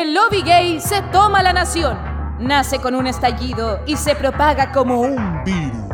El lobby gay se toma la nación. Nace con un estallido y se propaga como un virus.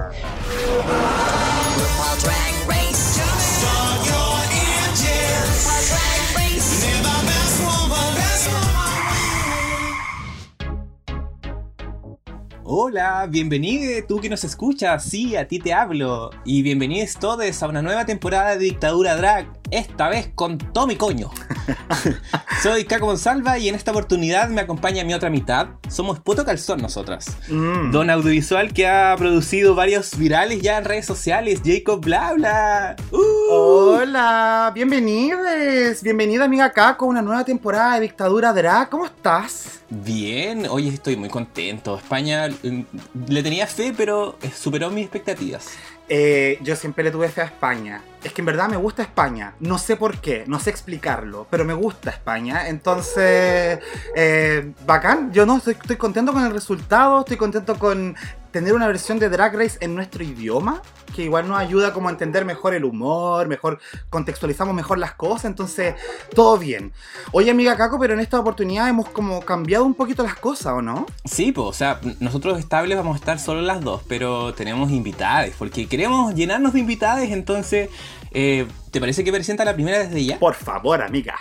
Hola, bienvenido tú que nos escuchas, sí, a ti te hablo. Y bienvenidos todos a una nueva temporada de Dictadura Drag, esta vez con Tommy Coño. Soy Caco Monsalva y en esta oportunidad me acompaña mi otra mitad. Somos Puto Calzón nosotras. Mm. Don audiovisual que ha producido varios virales ya en redes sociales, Jacob Blabla. Uh. Hola, bienvenidos. Bienvenida amiga Caco a una nueva temporada de Dictadura Drag. ¿Cómo estás? Bien, hoy estoy muy contento. España mm, le tenía fe, pero superó mis expectativas. Eh, yo siempre le tuve fe a España. Es que en verdad me gusta España. No sé por qué, no sé explicarlo, pero me gusta España. Entonces, eh, bacán. Yo no, estoy, contento con el resultado, estoy contento con tener una versión de Drag Race en nuestro idioma, que igual nos ayuda como a entender mejor el humor, mejor contextualizamos mejor las cosas, entonces todo bien. Oye amiga Caco, pero en esta oportunidad hemos como cambiado un poquito las cosas, ¿o no? Sí, pues, o sea, nosotros estables vamos a estar solo las dos, pero tenemos invitadas, porque queremos llenarnos de invitadas, entonces, eh, ¿te parece que presenta la primera desde ya? Por favor, amiga.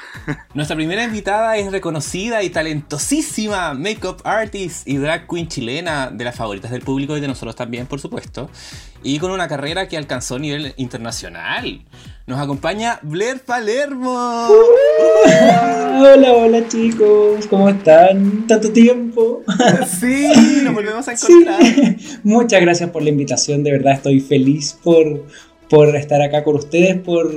Nuestra primera invitada es reconocida y talentosísima makeup artist y drag queen chilena, de las favoritas del público y de nosotros también, por supuesto, y con una carrera que alcanzó a nivel internacional. Nos acompaña Blair Palermo. Hola, hola chicos, ¿cómo están? ¿Tanto tiempo? Sí, nos volvemos a encontrar. Sí. Muchas gracias por la invitación, de verdad estoy feliz por, por estar acá con ustedes, por,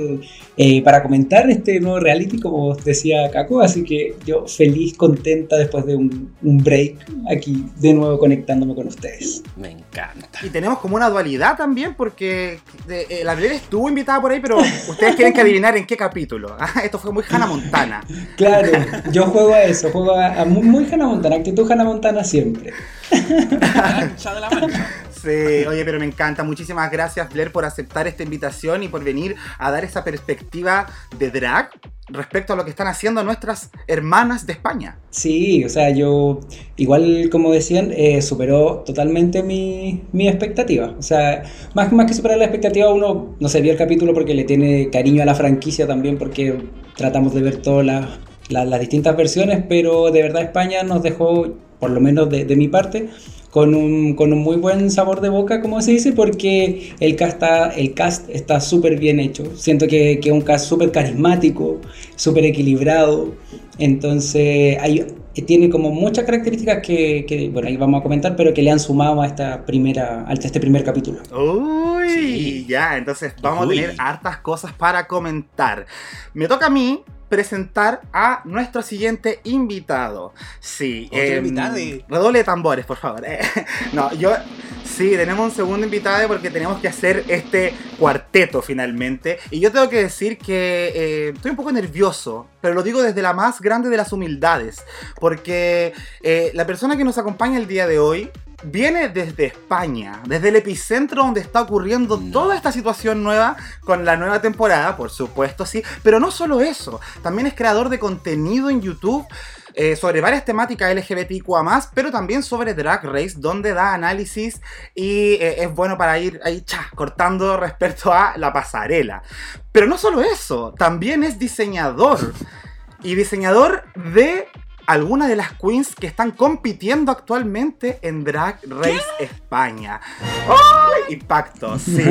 eh, para comentar este nuevo reality, como decía Caco, así que yo feliz, contenta después de un, un break aquí de nuevo conectándome con ustedes. Me encanta. Y tenemos como una dualidad también, porque de- eh, la Blair estuvo invitada por ahí, pero ustedes tienen que adivinar en qué capítulo. Ah, Esto fue muy Hannah Montana. Claro, yo juego a eso, juego a, a muy, muy Hannah Montana, actitud Hannah Montana siempre. Mancha de la mancha. Sí, oye, pero me encanta. Muchísimas gracias, Blair, por aceptar esta invitación y por venir a dar esa perspectiva de drag respecto a lo que están haciendo nuestras hermanas de España. Sí, o sea, yo, igual como decían, eh, superó totalmente mi, mi expectativa. O sea, más, más que superar la expectativa, uno, no sé, vio el capítulo porque le tiene cariño a la franquicia también, porque tratamos de ver todas las, las- las distintas versiones, pero de verdad España nos dejó, por lo menos de, de mi parte, con un, con un muy buen sabor de boca, como se dice, porque el cast está, el cast está súper bien hecho. Siento que que es un cast súper carismático, súper equilibrado. Entonces, hay, tiene como muchas características que, que, bueno, ahí vamos a comentar, pero que le han sumado a, esta primera, a este primer capítulo. Uy, Sí. ya, entonces vamos Uy. a tener hartas cosas para comentar. Me toca a mí presentar a nuestro siguiente invitado. Sí, em, invitado. Redoble de tambores, por favor. eh. No, yo sí, tenemos un segundo invitado porque tenemos que hacer este cuarteto finalmente. Y yo tengo que decir que eh, estoy un poco nervioso, pero lo digo desde la más grande de las humildades, porque eh, la persona que nos acompaña el día de hoy viene desde España, desde el epicentro donde está ocurriendo No. toda esta situación nueva con la nueva temporada, por supuesto, sí. Pero no solo eso, también es creador de contenido en YouTube. eh, sobre varias temáticas LGBTQA, pero también sobre Drag Race, donde da análisis y eh, es bueno para ir ahí cha, cortando respecto a la pasarela. Pero no solo eso, también es diseñador. Y diseñador de algunas de las queens que están compitiendo actualmente en Drag Race España. ¡Ay! Impacto, sí,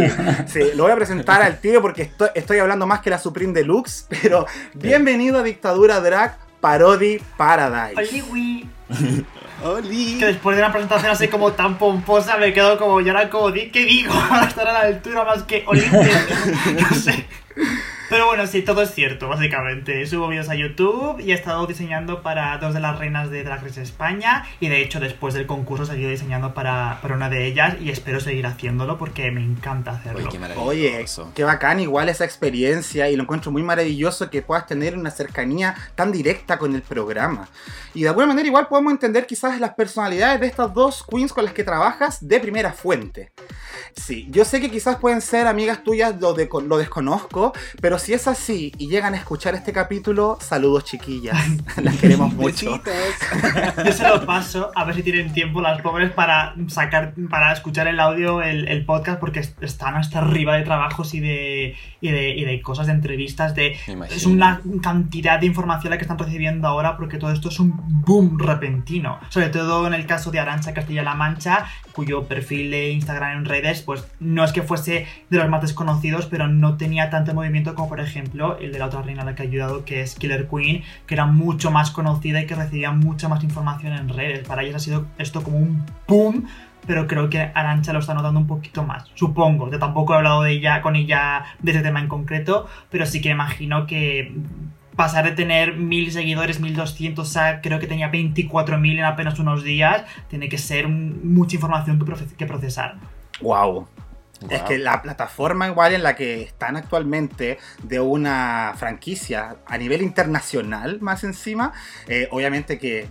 sí. Lo voy a presentar al tío porque estoy, estoy hablando más que la Supreme Deluxe, pero bienvenido a Dictadura Drag Parody Paradise. Oliwi. Oli. Que después de una presentación así como tan pomposa me quedo como y ahora como di- ¿qué digo? Estar a la altura más que Olimpia. No sé. Pero bueno, sí, todo es cierto, básicamente. Subo vídeos a YouTube y he estado diseñando para dos de las reinas de Drag Race España. Y de hecho, después del concurso, he seguido diseñando para, para una de ellas. Y espero seguir haciéndolo porque me encanta hacerlo. Oye, qué maravilloso. Oye, qué bacán igual esa experiencia y lo encuentro muy maravilloso que puedas tener una cercanía tan directa con el programa. Y de alguna manera igual podemos entender quizás las personalidades de estas dos queens con las que trabajas de primera fuente. Sí, yo sé que quizás pueden ser amigas tuyas, lo, de, lo desconozco, pero si es así y llegan a escuchar este capítulo, saludos chiquillas, las queremos mucho. Yo se lo paso a ver si tienen tiempo las pobres para sacar, para escuchar el audio, el, el podcast, porque están hasta arriba de trabajos y de, y de, y de cosas, de entrevistas, de es una cantidad de información la que están recibiendo ahora, porque todo esto es un boom repentino, sobre todo en el caso de Arancha Castilla-La Mancha, cuyo perfil de Instagram en redes, pues no es que fuese de los más desconocidos, pero no tenía tanto movimiento como por ejemplo el de la otra reina a la que ha ayudado, que es Killer Queen, que era mucho más conocida y que recibía mucha más información en redes. Para ellos ha sido esto como un boom pero creo que Arancha lo está notando un poquito más. Supongo, yo tampoco he hablado de ella con ella de ese tema en concreto, pero sí que imagino que pasar de tener mil seguidores, 1200 a creo que tenía 24.000 en apenas unos días, tiene que ser mucha información que procesar. Wow. Es que la plataforma igual en la que están actualmente de una franquicia a nivel internacional más encima, eh, obviamente que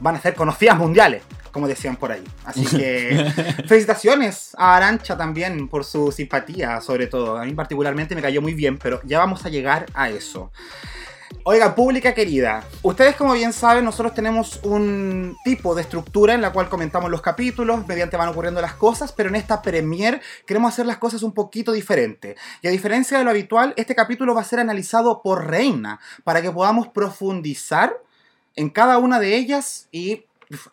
van a ser conocidas mundiales, como decían por ahí. Así que felicitaciones a Arancha también por su simpatía, sobre todo. A mí particularmente me cayó muy bien, pero ya vamos a llegar a eso. Oiga, pública querida, ustedes como bien saben, nosotros tenemos un tipo de estructura en la cual comentamos los capítulos, mediante van ocurriendo las cosas, pero en esta premier queremos hacer las cosas un poquito diferente. Y a diferencia de lo habitual, este capítulo va a ser analizado por Reina, para que podamos profundizar en cada una de ellas y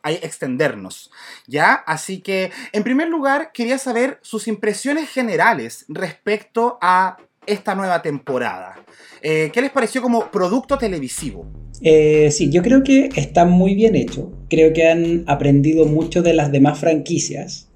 extendernos. ¿Ya? Así que, en primer lugar, quería saber sus impresiones generales respecto a esta nueva temporada. Eh, ¿Qué les pareció como producto televisivo? Eh, sí, yo creo que está muy bien hecho. Creo que han aprendido mucho de las demás franquicias.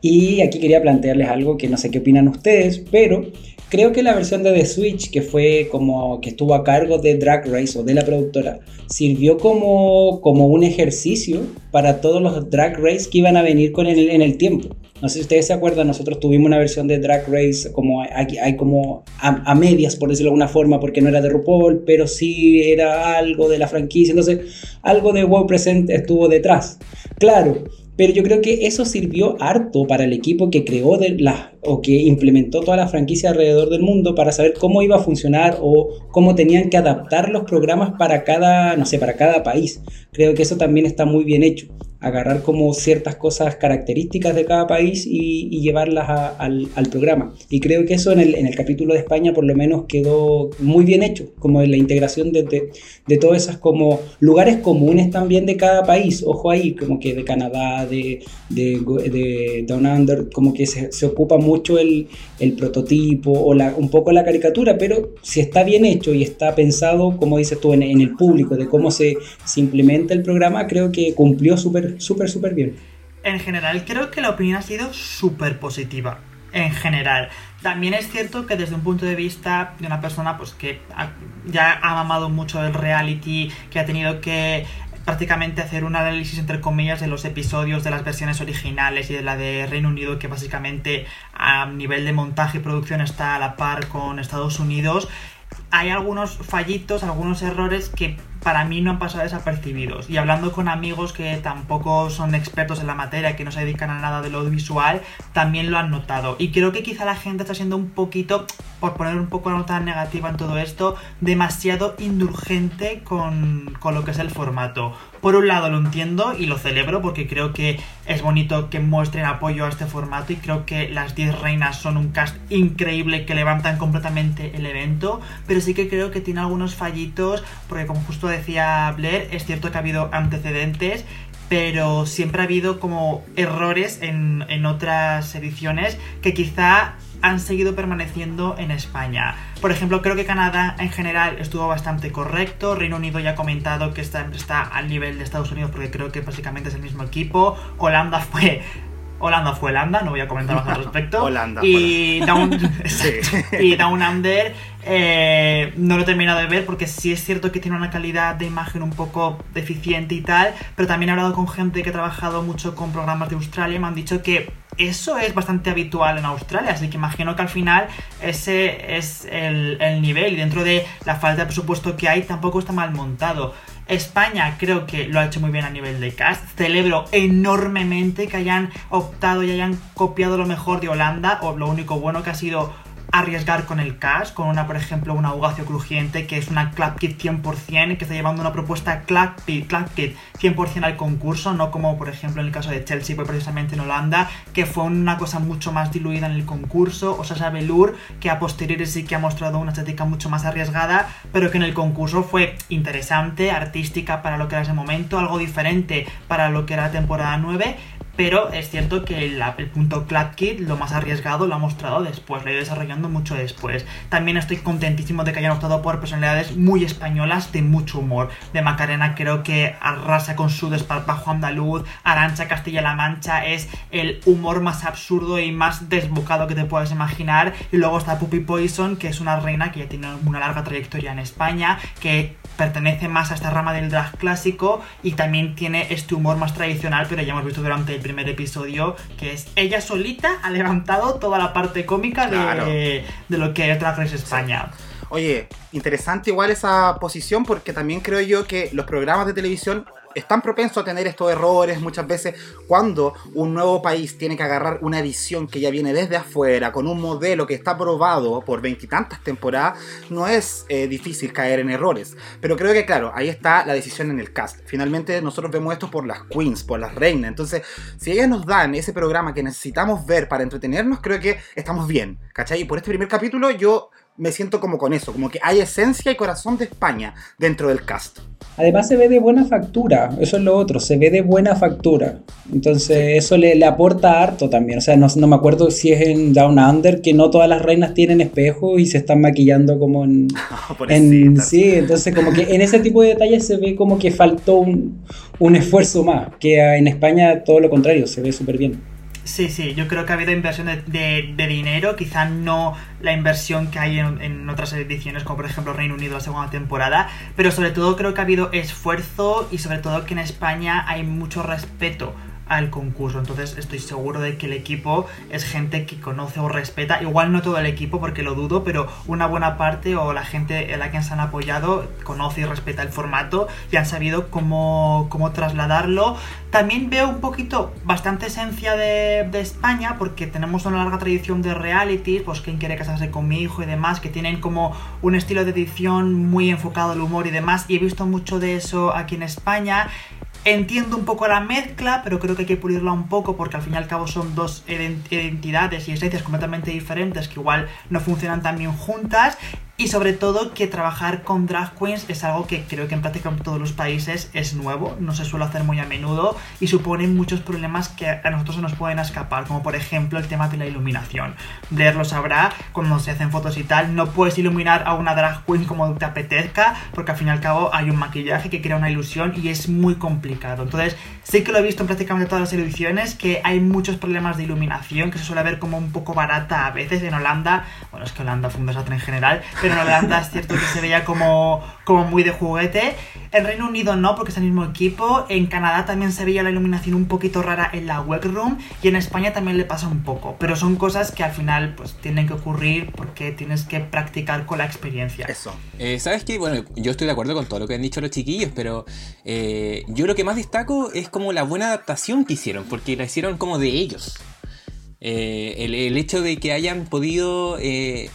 Y aquí quería plantearles algo que no sé qué opinan ustedes, pero Creo que la versión de The Switch, que fue como que estuvo a cargo de Drag Race o de la productora, sirvió como, como un ejercicio para todos los Drag Race que iban a venir con el, en el tiempo. No sé si ustedes se acuerdan, nosotros tuvimos una versión de Drag Race como hay, como a, medias, por decirlo de alguna forma, porque no era de RuPaul, pero sí era algo de la franquicia. Entonces, algo de WoW Present estuvo detrás. Claro, pero yo creo que eso sirvió harto para el equipo que creó de la, o que implementó toda la franquicia alrededor del mundo para saber cómo iba a funcionar o cómo tenían que adaptar los programas para cada, no sé, para cada país. Creo que eso también está muy bien hecho agarrar como ciertas cosas características de cada país y, llevarlas al, programa. Y creo que eso en el, en el, capítulo de España por lo menos quedó muy bien hecho, como en la integración de, de, de todas esas como lugares comunes también de cada país, ojo ahí, como que de Canadá, de, de, Down Under, como que se, se ocupa mucho el, el prototipo o la, un poco la caricatura, pero si está bien hecho y está pensado, como dices tú, en, el público, de cómo se, se implementa el programa, creo que cumplió súper súper, súper, bien. En general, creo que la opinión ha sido súper positiva. En general. También es cierto que desde un punto de vista de una persona pues que ya ha mamado mucho el reality, que ha tenido que prácticamente hacer un análisis entre comillas de los episodios de las versiones originales y de la de Reino Unido que básicamente a nivel de montaje y producción está a la par con Estados Unidos hay algunos fallitos, algunos errores que para mí no han pasado desapercibidos. Y hablando con amigos que tampoco son expertos en la materia, que no se dedican a nada de lo visual, también lo han notado. Y creo que quizá la gente está siendo un poquito, por poner un poco la nota negativa en todo esto, demasiado indulgente con, con lo que es el formato. Por un lado lo entiendo y lo celebro porque creo que es bonito que muestren apoyo a este formato y creo que las 10 reinas son un cast increíble que levantan completamente el evento, pero sí que creo que tiene algunos fallitos porque como justo decía Blair, es cierto que ha habido antecedentes pero siempre ha habido como errores en, en otras ediciones que quizá han seguido permaneciendo en España. Por ejemplo, creo que Canadá en general estuvo bastante correcto. Reino Unido ya ha comentado que está, está al nivel de Estados Unidos porque creo que básicamente es el mismo equipo. Holanda fue Holanda fue Holanda, no voy a comentar más al respecto. Holanda. Y Down, y Down Under eh, no lo he terminado de ver porque sí es cierto que tiene una calidad de imagen un poco deficiente y tal, pero también he hablado con gente que ha trabajado mucho con programas de Australia y me han dicho que eso es bastante habitual en Australia, así que imagino que al final ese es el, el nivel y dentro de la falta de presupuesto que hay tampoco está mal montado. España creo que lo ha hecho muy bien a nivel de cast. Celebro enormemente que hayan optado y hayan copiado lo mejor de Holanda, o lo único bueno que ha sido arriesgar con el cash, con una, por ejemplo, una Ugacio crujiente, que es una Clap Kit 100%, que está llevando una propuesta Clap Kit, 100% al concurso, no como, por ejemplo, en el caso de Chelsea, pues precisamente en Holanda, que fue una cosa mucho más diluida en el concurso, o Sasha Velour, que a posteriori sí que ha mostrado una estética mucho más arriesgada, pero que en el concurso fue interesante, artística para lo que era ese momento, algo diferente para lo que era temporada 9, pero es cierto que el, punto Clap Kit, lo más arriesgado, lo ha mostrado después, lo he ido desarrollando mucho después. También estoy contentísimo de que hayan optado por personalidades muy españolas de mucho humor. De Macarena creo que arrasa con su desparpajo andaluz, Arancha Castilla-La Mancha es el humor más absurdo y más desbocado que te puedas imaginar. Y luego está Puppy Poison, que es una reina que ya tiene una larga trayectoria en España, que pertenece más a esta rama del drag clásico y también tiene este humor más tradicional, pero ya hemos visto durante el primer episodio que es ella solita ha levantado toda la parte cómica de, lo que es Drag Race España. Oye, interesante igual esa posición porque también creo yo que los programas de televisión están propensos a tener estos errores muchas veces cuando un nuevo país tiene que agarrar una edición que ya viene desde afuera, con un modelo que está probado por veintitantas temporadas, no es eh, difícil caer en errores. Pero creo que, claro, ahí está la decisión en el cast. Finalmente nosotros vemos esto por las queens, por las reinas. Entonces, si ellas nos dan ese programa que necesitamos ver para entretenernos, creo que estamos bien. ¿Cachai? Y por este primer capítulo yo me siento como con eso, como que hay esencia y corazón de España dentro del cast. Además se ve de buena factura, eso es lo otro, se ve de buena factura. Entonces eso le, aporta harto también. O sea, no, me acuerdo si es en Down Under que no todas las reinas tienen espejo y se están maquillando como en... en sí, entonces como que en ese tipo de detalles se ve como que faltó un, un esfuerzo más, que en España todo lo contrario, se ve súper bien. Sí, sí, yo creo que ha habido inversión de, dinero, quizá no la inversión que hay en, otras ediciones, como por ejemplo Reino Unido la segunda temporada, pero sobre todo creo que ha habido esfuerzo y sobre todo que en España hay mucho respeto al concurso. Entonces estoy seguro de que el equipo es gente que conoce o respeta. Igual no todo el equipo porque lo dudo, pero una buena parte o la gente en la que se han apoyado conoce y respeta el formato y han sabido cómo, cómo trasladarlo. También veo un poquito bastante esencia de, de España porque tenemos una larga tradición de reality, pues quien quiere casarse con mi hijo y demás, que tienen como un estilo de edición muy enfocado al humor y demás. Y he visto mucho de eso aquí en España Entiendo un poco la mezcla, pero creo que hay que pulirla un poco porque al fin y al cabo son dos identidades y esencias completamente diferentes que igual no funcionan tan bien juntas y sobre todo que trabajar con drag queens es algo que creo que en prácticamente todos los países es nuevo, no se suele hacer muy a menudo y supone muchos problemas que a nosotros se nos pueden escapar, como por ejemplo el tema de la iluminación. Blair sabrá, cuando se hacen fotos y tal, no puedes iluminar a una drag queen como te apetezca, porque al fin y al cabo hay un maquillaje que crea una ilusión y es muy complicado. Entonces, sí que lo he visto en prácticamente todas las ediciones, que hay muchos problemas de iluminación, que se suele ver como un poco barata a veces en Holanda, bueno, es que Holanda fue un desastre en general, en Holanda es cierto que se veía como, como muy de juguete. En Reino Unido no, porque es el mismo equipo. En Canadá también se veía la iluminación un poquito rara en la workroom. Y en España también le pasa un poco. Pero son cosas que al final pues tienen que ocurrir porque tienes que practicar con la experiencia. Eso. Eh, ¿Sabes qué? Bueno, yo estoy de acuerdo con todo lo que han dicho los chiquillos, pero eh, yo lo que más destaco es como la buena adaptación que hicieron, porque la hicieron como de ellos. Eh, el, el, hecho de que hayan podido eh,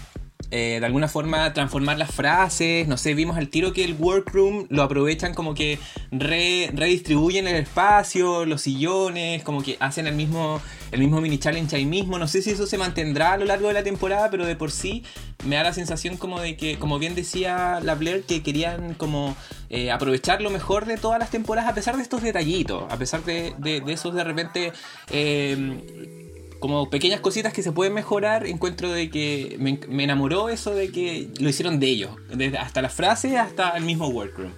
de alguna forma transformar las frases, no sé, vimos al tiro que el workroom lo aprovechan como que redistribuyen el espacio, los sillones, como que hacen el mismo, el mismo mini challenge ahí mismo, no sé si eso se mantendrá a lo largo de la temporada, pero de por sí me da la sensación como de que, como bien decía la Blair, que querían como eh, aprovechar lo mejor de todas las temporadas a pesar de estos detallitos, a pesar de, de, esos de repente... Eh, como pequeñas cositas que se pueden mejorar, encuentro de que me, enamoró eso de que lo hicieron de ellos, desde hasta la frase hasta el mismo workroom.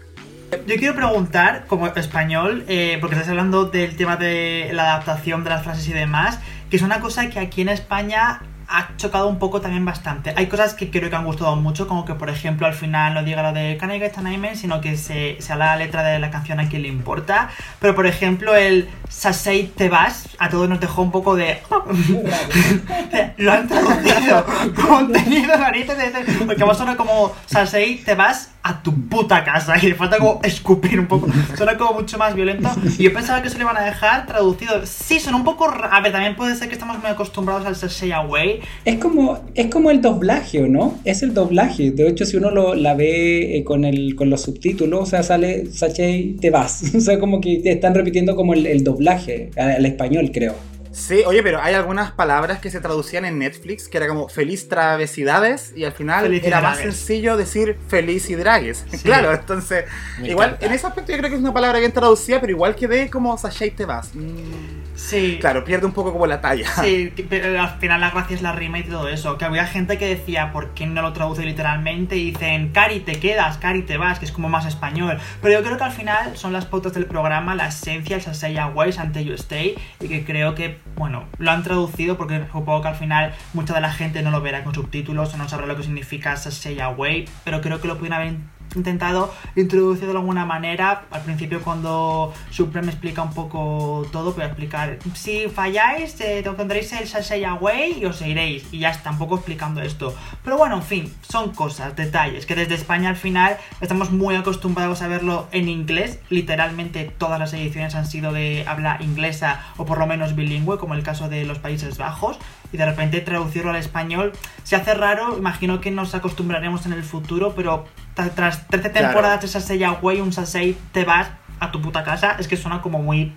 Yo quiero preguntar, como español, eh, porque estás hablando del tema de la adaptación de las frases y demás, que es una cosa que aquí en España ha chocado un poco también bastante. Hay cosas que creo que han gustado mucho, como que por ejemplo al final no diga lo de Can I get sino que se, se habla la letra de la canción a quien le importa. Pero por ejemplo el Sasei te vas, a todos nos dejó un poco de... lo han traducido, contenido narices, porque vos suena como Sasei te vas a tu puta casa. Y le falta como escupir un poco. Suena como mucho más violento. Y yo pensaba que se le iban a dejar traducido. Sí, son un poco. A ver, también puede ser que estamos muy acostumbrados al Sashay Away. Es como, es como el doblaje, ¿o no? Es el doblaje. De hecho, si uno lo, la ve eh, con, el, con los subtítulos, o sea, sale Sashay, te vas. O sea, como que te están repitiendo como el, el doblaje al español, creo. Sí, oye, pero hay algunas palabras que se traducían en Netflix que era como feliz travesidades y al final Feliz era más sencillo decir feliz y dragues. Sí. Claro, entonces, Me igual encanta. en ese aspecto yo creo que es una palabra bien traducida, pero igual quedé como Sashay te vas. Mm, Sí. claro, pierde un poco como la talla. Sí, pero al final la gracia es la rima y todo eso. Que había gente que decía, ¿por qué no lo traduce literalmente? Y dicen, Cari, te quedas, Cari, te vas, que es como más español. Pero yo creo que al final son las pautas del programa, la esencia, el Sasay Ways ante You Stay. Y que creo que, bueno, lo han traducido porque supongo que al final mucha de la gente no lo verá con subtítulos o no sabrá lo que significa Sasay Away. Pero creo que lo pueden haber intentado introducir de alguna manera. Al principio cuando Supreme explica un poco todo, voy a explicar, si falláis, eh, te el Sashay Away y os iréis. Y ya está, tampoco explicando esto. Pero bueno, en fin, son cosas, detalles, que desde España al final estamos muy acostumbrados a verlo en inglés. Literalmente todas las ediciones han sido de habla inglesa o por lo menos bilingüe, como el caso de los Países Bajos. Y de repente traducirlo al español se hace raro, imagino que nos acostumbraremos en el futuro, pero tra- tras 13 Claro. temporadas de Sasei Away, un Sasei te vas a tu puta casa, es que suena como muy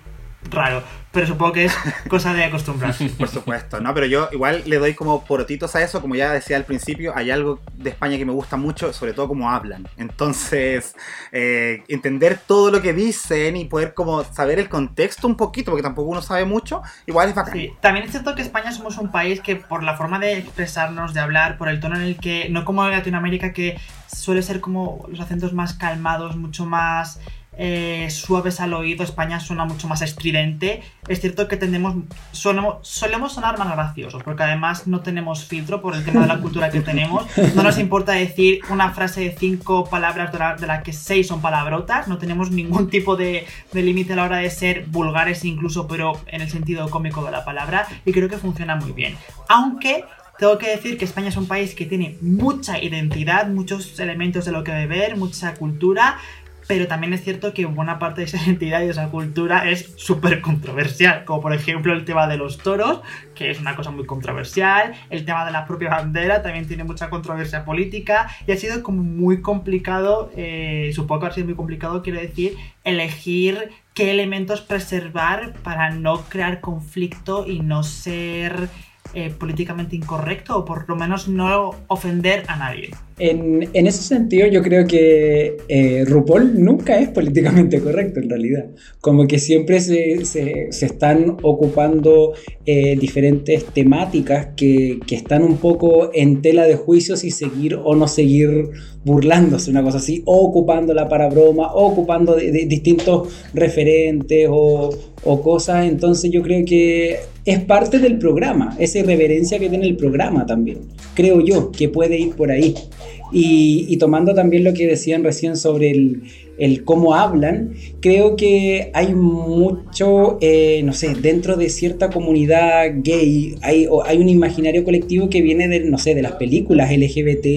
raro, pero supongo que es cosa de acostumbrarse. Por supuesto, ¿no? Pero yo igual le doy como porotitos a eso, como ya decía al principio, hay algo de España que me gusta mucho, sobre todo cómo hablan. Entonces, eh, entender todo lo que dicen y poder como saber el contexto un poquito, porque tampoco uno sabe mucho, igual es bacán. Sí, también es cierto que España somos un país que por la forma de expresarnos, de hablar, por el tono en el que, no como en Latinoamérica que suele ser como los acentos más calmados, mucho más eh, suaves al oído, España suena mucho más estridente. Es cierto que tendemos, solemos, sonar más graciosos, porque además no tenemos filtro por el tema de la cultura que tenemos. No nos importa decir una frase de cinco palabras de la, de la que seis son palabrotas, no tenemos ningún tipo de, de límite a la hora de ser vulgares incluso, pero en el sentido cómico de la palabra, y creo que funciona muy bien. Aunque tengo que decir que España es un país que tiene mucha identidad, muchos elementos de lo que beber, mucha cultura, pero también es cierto que buena parte de esa identidad y de esa cultura es súper controversial, como por ejemplo el tema de los toros, que es una cosa muy controversial, el tema de la propia bandera también tiene mucha controversia política y ha sido como muy complicado, eh, supongo que ha sido muy complicado, quiero decir, elegir qué elementos preservar para no crear conflicto y no ser eh, políticamente incorrecto o por lo menos no ofender a nadie. En, en ese sentido, yo creo que eh, RuPaul nunca es políticamente correcto en realidad. Como que siempre se, se- se están ocupando eh, diferentes temáticas que, que están un poco en tela de juicio si seguir o no seguir burlándose, una cosa así, o ocupándola para broma, o ocupando de- de distintos referentes o, o cosas. Entonces, yo creo que es parte del programa, esa irreverencia que tiene el programa también. Creo yo que puede ir por ahí. Y, y tomando también lo que decían recién sobre el, el cómo hablan, creo que hay mucho, eh, no sé, dentro de cierta comunidad gay, hay, hay un imaginario colectivo que viene de, no sé, de las películas LGBT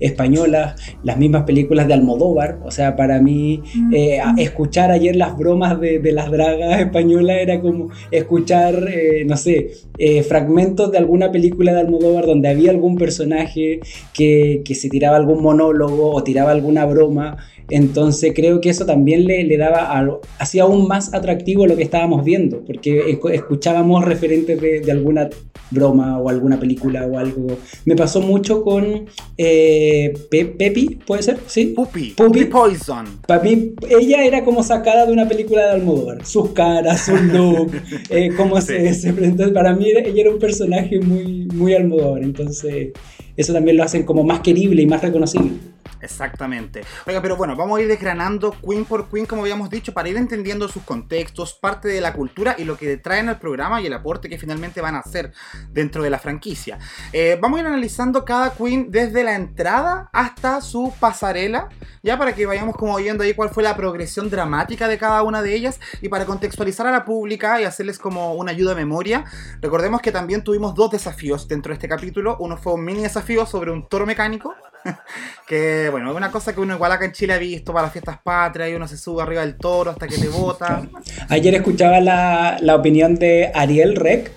españolas, las mismas películas de Almodóvar. O sea, para mí, eh, a- escuchar ayer las bromas de, de las dragas españolas era como escuchar, eh, no sé, eh, fragmentos de alguna película de Almodóvar donde había algún personaje que, que se tiraba algún monólogo o tiraba alguna broma. Entonces creo que eso también le, le daba algo, hacía aún más atractivo lo que estábamos viendo, porque escu- escuchábamos referentes de, de alguna broma o alguna película o algo. Me pasó mucho con eh, Pe- Pepi, ¿puede ser? Sí. Puppy. Puppy Poison. Para mí, ella era como sacada de una película de Almodóvar. Sus caras, su look, eh, cómo se, se presentó. Para mí, ella era un personaje muy, muy Almodóvar. Entonces, eso también lo hacen como más querible y más reconocible. Exactamente. Oiga, pero bueno, vamos a ir desgranando Queen por Queen, como habíamos dicho, para ir entendiendo sus contextos, parte de la cultura y lo que traen al programa y el aporte que finalmente van a hacer dentro de la franquicia. Eh, vamos a ir analizando cada Queen desde la entrada hasta su pasarela, ya para que vayamos como viendo ahí cuál fue la progresión dramática de cada una de ellas y para contextualizar a la pública y hacerles como una ayuda de memoria. Recordemos que también tuvimos dos desafíos dentro de este capítulo. Uno fue un mini desafío sobre un toro mecánico que bueno, es una cosa que uno igual acá en Chile ha visto para las fiestas patrias y uno se sube arriba del toro hasta que te bota. Ayer escuchaba la, la opinión de Ariel Rec.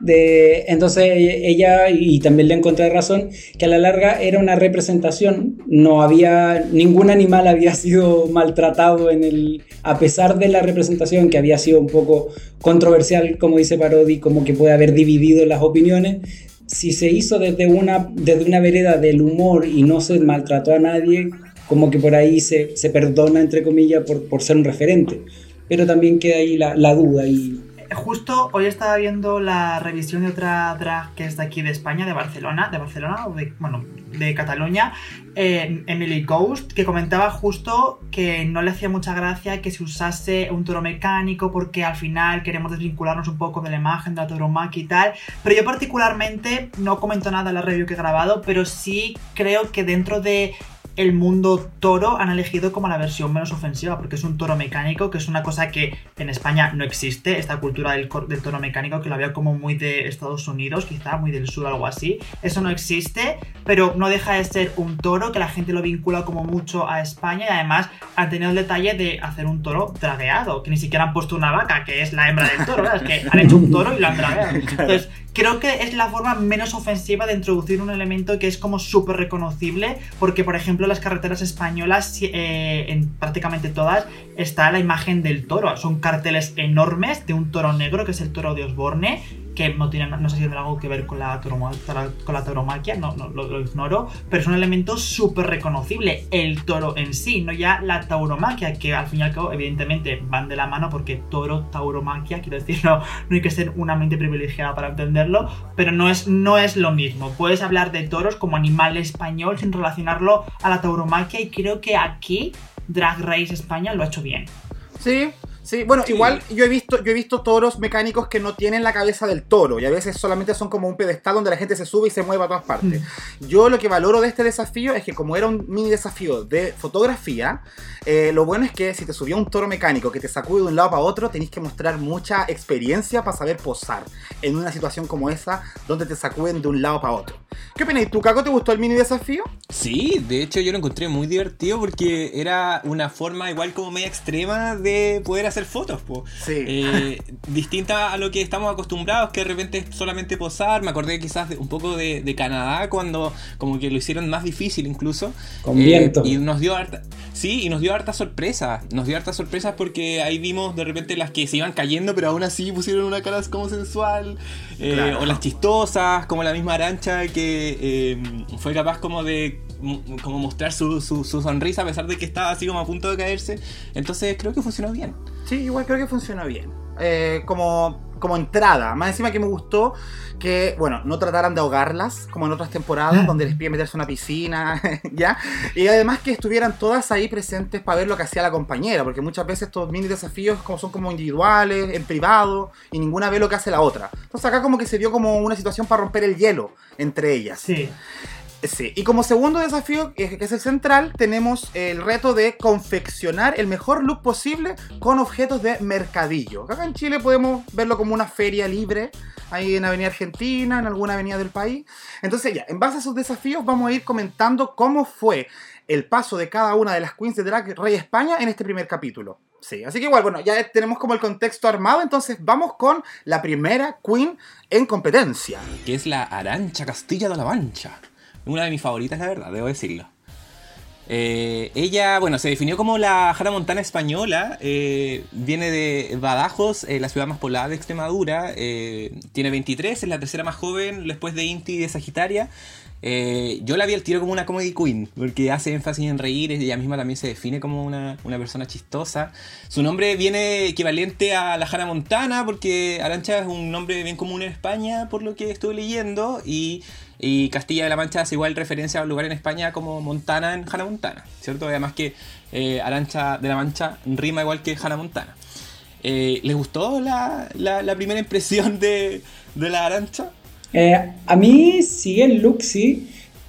De, entonces ella, y también le encontré razón, que a la larga era una representación, no había, ningún animal había sido maltratado en el, a pesar de la representación que había sido un poco controversial, como dice Parodi, como que puede haber dividido las opiniones, si se hizo desde una, desde una vereda del humor y no se maltrató a nadie, como que por ahí se, se perdona, entre comillas, por, por, ser un referente. Pero también queda ahí la, la duda y justo hoy estaba viendo la revisión de otra drag que es de aquí de España, de Barcelona, de Barcelona o de, bueno, de Cataluña, Emily Ghost, que comentaba justo que no le hacía mucha gracia que se usase un toro mecánico porque al final queremos desvincularnos un poco de la imagen de la tauromaquia y tal. Pero yo particularmente no comento nada en la review que he grabado, pero sí creo que dentro de el mundo toro han elegido como la versión menos ofensiva, porque es un toro mecánico, que es una cosa que en España no existe, esta cultura del, del toro mecánico, que lo había como muy de Estados Unidos, quizá muy del sur, algo así. Eso no existe, pero no deja de ser un toro que la gente lo vincula como mucho a España y además han tenido el detalle de hacer un toro dragueado, que ni siquiera han puesto una vaca, que es la hembra del toro, ¿verdad? es que han hecho un toro y lo han dragueado. Entonces, creo que es la forma menos ofensiva de introducir un elemento que es como súper reconocible, porque por ejemplo las carreteras españolas, eh, en prácticamente todas, está la imagen del toro. Son carteles enormes de un toro negro, que es el toro de Osborne, que no tiene, no sé si tiene algo que ver con la, con la tauromaquia, no, no lo, ignoro, pero es un elemento súper reconocible, el toro en sí, no ya la tauromaquia, que al fin y al cabo evidentemente van de la mano porque toro, tauromaquia, quiero decir, no, no hay que ser una mente privilegiada para entenderlo, pero no es, no es lo mismo, puedes hablar de toros como animal español sin relacionarlo a la tauromaquia y creo que aquí Drag Race España lo ha hecho bien. Sí, Sí, bueno, igual yo he visto yo he visto toros mecánicos que no tienen la cabeza del toro y a veces solamente son como un pedestal donde la gente se sube y se mueve a todas partes. Mm. Yo lo que valoro de este desafío es que como era un mini desafío de fotografía, eh, lo bueno es que si te subió un toro mecánico que te sacude de un lado para otro, tenéis que mostrar mucha experiencia para saber posar en una situación como esa donde te sacuden de un lado para otro. ¿Qué opináis? ¿Tu Caco te gustó el mini desafío? Sí, de hecho yo lo encontré muy divertido porque era una forma igual como media extrema de poder hacer fotos, Sí. Eh, distinta a lo que estamos acostumbrados, que de repente solamente posar. Me acordé quizás de, un poco de, Canadá cuando como que lo hicieron más difícil incluso. Con viento. Eh, y nos dio harta, sí, y nos dio harta sorpresa. Nos dio harta sorpresas porque ahí vimos de repente las que se iban cayendo, pero aún así pusieron una cara como sensual. Eh, o las chistosas, como la misma arancha que fue capaz como de como mostrar su, su, sonrisa a pesar de que estaba así como a punto de caerse. Entonces creo que funcionó bien. Sí, igual creo que funcionó bien. Eh, como, como entrada. Más encima que me gustó que, bueno, no trataran de ahogarlas como en otras temporadas donde les piden meterse a una piscina, ¿ya? Y además que estuvieran todas ahí presentes para ver lo que hacía la compañera, porque muchas veces estos mini desafíos como son como individuales, en privado, y ninguna ve lo que hace la otra. Entonces acá como que se dio como una situación para romper el hielo entre ellas. Sí. Sí, y como segundo desafío, que es el central, tenemos el reto de confeccionar el mejor look posible con objetos de mercadillo. Acá en Chile podemos verlo como una feria libre, ahí en Avenida Argentina, en alguna avenida del país. Entonces ya, en base a esos desafíos vamos a ir comentando cómo fue el paso de cada una de las queens de Drag Rey España en este primer capítulo. Sí, así que igual, bueno, ya tenemos como el contexto armado, entonces vamos con la primera queen en competencia. Que es la Arancha Castilla de la Mancha. Una de mis favoritas, la verdad, debo decirlo. Eh, ella, bueno, se definió como la Hannah Montana española. Eh, viene de Badajoz, eh, la ciudad más poblada de Extremadura. tiene 23, es la tercera más joven después de Inti y de Sagitaria. yo la vi al tiro como una comedy queen, porque hace énfasis en reír, ella misma también se define como una, una, persona chistosa. Su nombre viene equivalente a la Hannah Montana, porque Arancha es un nombre bien común en España, por lo que estuve leyendo, y y Castilla de la Mancha hace igual referencia a un lugar en España como Montana en Hannah Montana, ¿cierto? Además que eh, Arancha de la Mancha rima igual que Hannah Montana. Eh, ¿Les gustó la, primera impresión de, la Arancha? Eh, a mí sí, el look sí.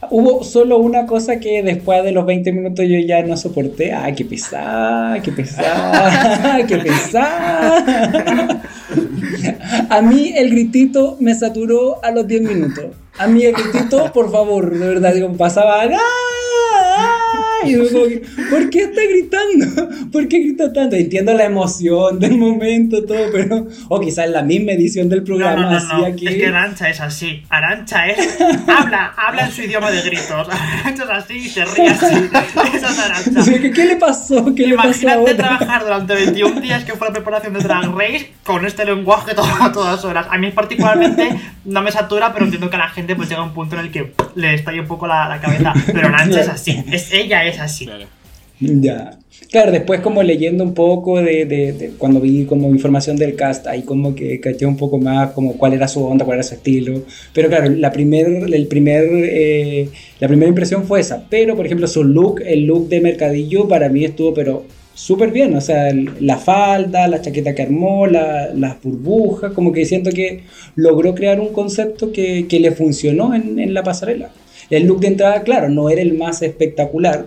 Hubo solo una cosa que después de los 20 minutos yo ya no soporté. ¡Ay, qué pesada! ¡Qué pesada! ¡Qué pesada! A mí el gritito me saturó a los 10 minutos. Amiga, gritito, por favor, de verdad, digo, pasaba. ¡Ah! Y yo como que, ¿por qué está gritando? ¿Por qué grita tanto? Entiendo la emoción del momento, todo, pero. O quizás la misma edición del programa no, no, no. que. Es que Arancha es así. Arancha es. Habla, habla en su idioma de gritos. Arancha es así y se ríe así. Esa es Arancha. Sí, ¿Qué, qué le pasó? ¿Qué le pasó Imagínate trabajar durante 21 días que fue la preparación de Drag Race con este lenguaje todo- a todas horas. A mí particularmente no me satura, pero entiendo que a la gente pues llega un punto en el que le estalla un poco la, la cabeza. Pero Arancha es así. Es, ella es así. Claro. Ya. Claro, después como leyendo un poco de, de- de- cuando vi como información del cast, ahí como que caché un poco más como cuál era su onda, cuál era su estilo. Pero claro, la primer, el primer, eh, la primera impresión fue esa. Pero por ejemplo su look, el look de Mercadillo para mí estuvo pero súper bien. O sea, el- la falda, la chaqueta que armó, la- las burbujas, como que siento que logró crear un concepto que, que le funcionó en, en la pasarela. El look de entrada, claro, no era el más espectacular,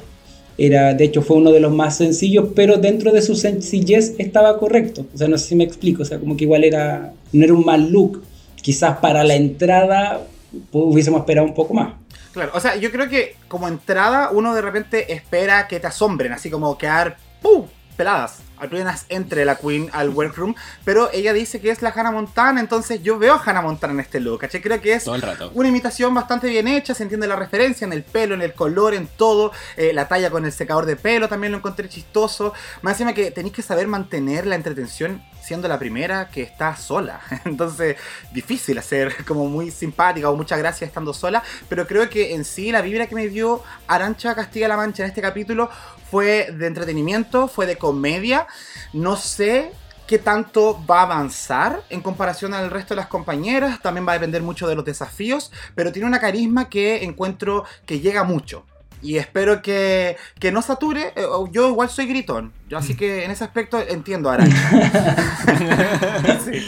era, de hecho, fue uno de los más sencillos, pero dentro de su sencillez estaba correcto. O sea, no sé si me explico. O sea, como que igual era, no era un mal look. Quizás para la entrada pues, hubiésemos esperado un poco más. Claro, o sea, yo creo que como entrada uno de repente espera que te asombren, así como quedar ¡pum! peladas. Apenas entre la Queen al workroom, pero ella dice que es la Hannah Montana, entonces yo veo a Hannah Montana en este look, ¿cachai? Creo que es una imitación bastante bien hecha, se entiende la referencia en el pelo, en el color, en todo. Eh, la talla con el secador de pelo también lo encontré chistoso. Más encima que tenéis que saber mantener la entretención siendo la primera que está sola. Entonces, difícil hacer como muy simpática o mucha gracia estando sola. Pero creo que en sí la vibra que me dio Arancha Castilla-La Mancha en este capítulo fue de entretenimiento, fue de comedia. No sé qué tanto va a avanzar en comparación al resto de las compañeras. También va a depender mucho de los desafíos, pero tiene una carisma que encuentro que llega mucho. Y espero que, que no sature. Eh, Yo igual soy gritón. Yo, así que en ese aspecto entiendo a Arancha. Sí.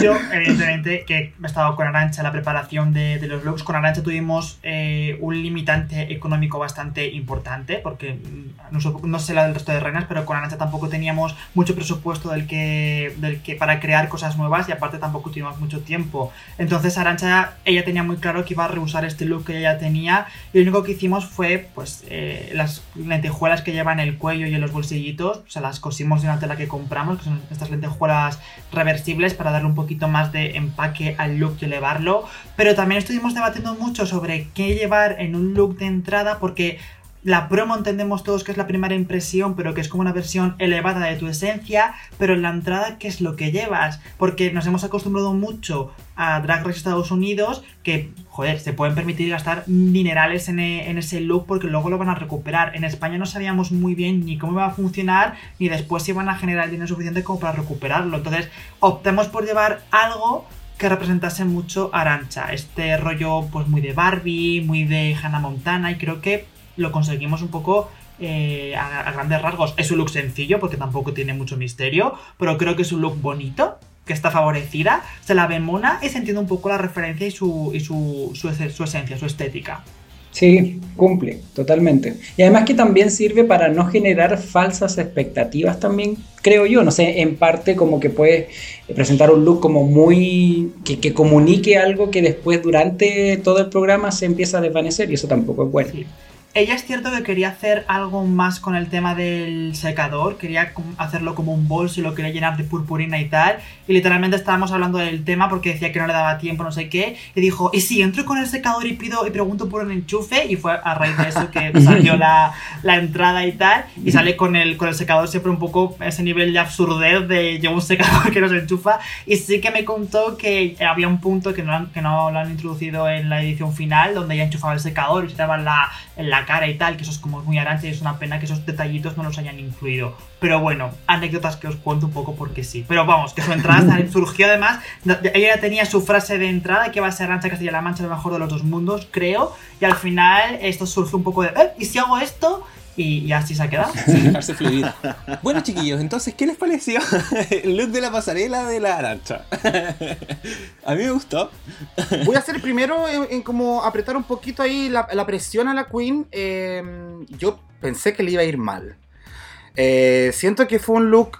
Yo, evidentemente, que he estado con Arancha en la preparación de, de los looks. Con Arancha tuvimos eh, un limitante económico bastante importante, porque mm, no sé, no sé la del resto de reinas, pero con Arancha tampoco teníamos mucho presupuesto del que, del que para crear cosas nuevas y aparte tampoco tuvimos mucho tiempo. Entonces Arancha, ella tenía muy claro que iba a rehusar este look que ella tenía y lo único que hicimos fue, pues, eh, las lentejuelas que lleva en el cuello y en los bolsillitos, o sea, las cosimos de una tela que compramos, que son estas lentejuelas reversibles para darle un poquito más de empaque al look y elevarlo. Pero también estuvimos debatiendo mucho sobre qué llevar en un look de entrada porque la promo entendemos todos que es la primera impresión, pero que es como una versión elevada de tu esencia, pero en la entrada, ¿qué es lo que llevas? Porque nos hemos acostumbrado mucho a Drag Race Estados Unidos, que, joder, se pueden permitir gastar minerales en, e- en ese look porque luego lo van a recuperar. En España no sabíamos muy bien ni cómo iba a funcionar, ni después si iban a generar dinero suficiente como para recuperarlo. Entonces, optamos por llevar algo que representase mucho a Arancha. Este rollo, pues muy de Barbie, muy de Hannah Montana, y creo que lo conseguimos un poco eh, a, a grandes rasgos. Es un look sencillo porque tampoco tiene mucho misterio, pero creo que es un look bonito, que está favorecida, se la ve mona y se entiende un poco la referencia y su, y su, su esencia, su estética. Sí, cumple, totalmente. Y además que también sirve para no generar falsas expectativas también, creo yo. No sé, en parte como que puedes presentar un look como muy... que, que comunique algo que después durante todo el programa se empieza a desvanecer y eso tampoco es bueno. Sí. Ella es cierto que quería hacer algo más con el tema del secador, quería hacerlo como un bolso y lo quería llenar de purpurina y tal. Y literalmente estábamos hablando del tema porque decía que no le daba tiempo, no sé qué. Y dijo, ¿y si entro con el secador y pido y pregunto por un enchufe? Y fue a raíz de eso que salió la, la entrada y tal. Y sale con el, con el secador siempre un poco ese nivel de absurdez de llevo un secador que no se enchufa. Y sí que me contó que había un punto que no, que no lo han introducido en la edición final, donde ella enchufaba el secador y se estaba en la, en la cara y tal, que eso es como muy arancha y es una pena que esos detallitos no los hayan incluido. Pero bueno, anécdotas que os cuento un poco porque sí. Pero vamos, que su entrada surgió además, ella ya tenía su frase de entrada, que va a ser Arancha Castilla-La Mancha, lo mejor de los dos mundos, creo, y al final esto surgió un poco de, "Eh, ¿y si hago esto? Y, y así se ha quedado. Sin dejarse fluir. Bueno, chiquillos, entonces, ¿qué les pareció el look de la pasarela de la arancha? A mí me gustó. Voy a hacer primero en, en como apretar un poquito ahí la, la presión a la Queen. Eh, yo pensé que le iba a ir mal. Eh, siento que fue un look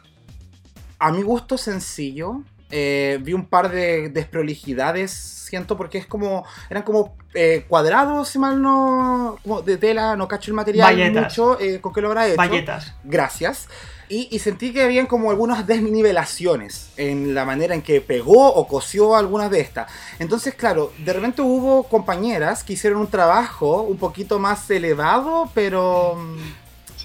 a mi gusto sencillo. Eh, vi un par de desprolijidades, siento, porque es como, eran como eh, cuadrados, si mal no, como de tela, no cacho el material Valletas. mucho, eh, ¿con qué lo habrá hecho? Valletas. Gracias. Y, y sentí que habían como algunas desnivelaciones en la manera en que pegó o cosió algunas de estas. Entonces, claro, de repente hubo compañeras que hicieron un trabajo un poquito más elevado, pero...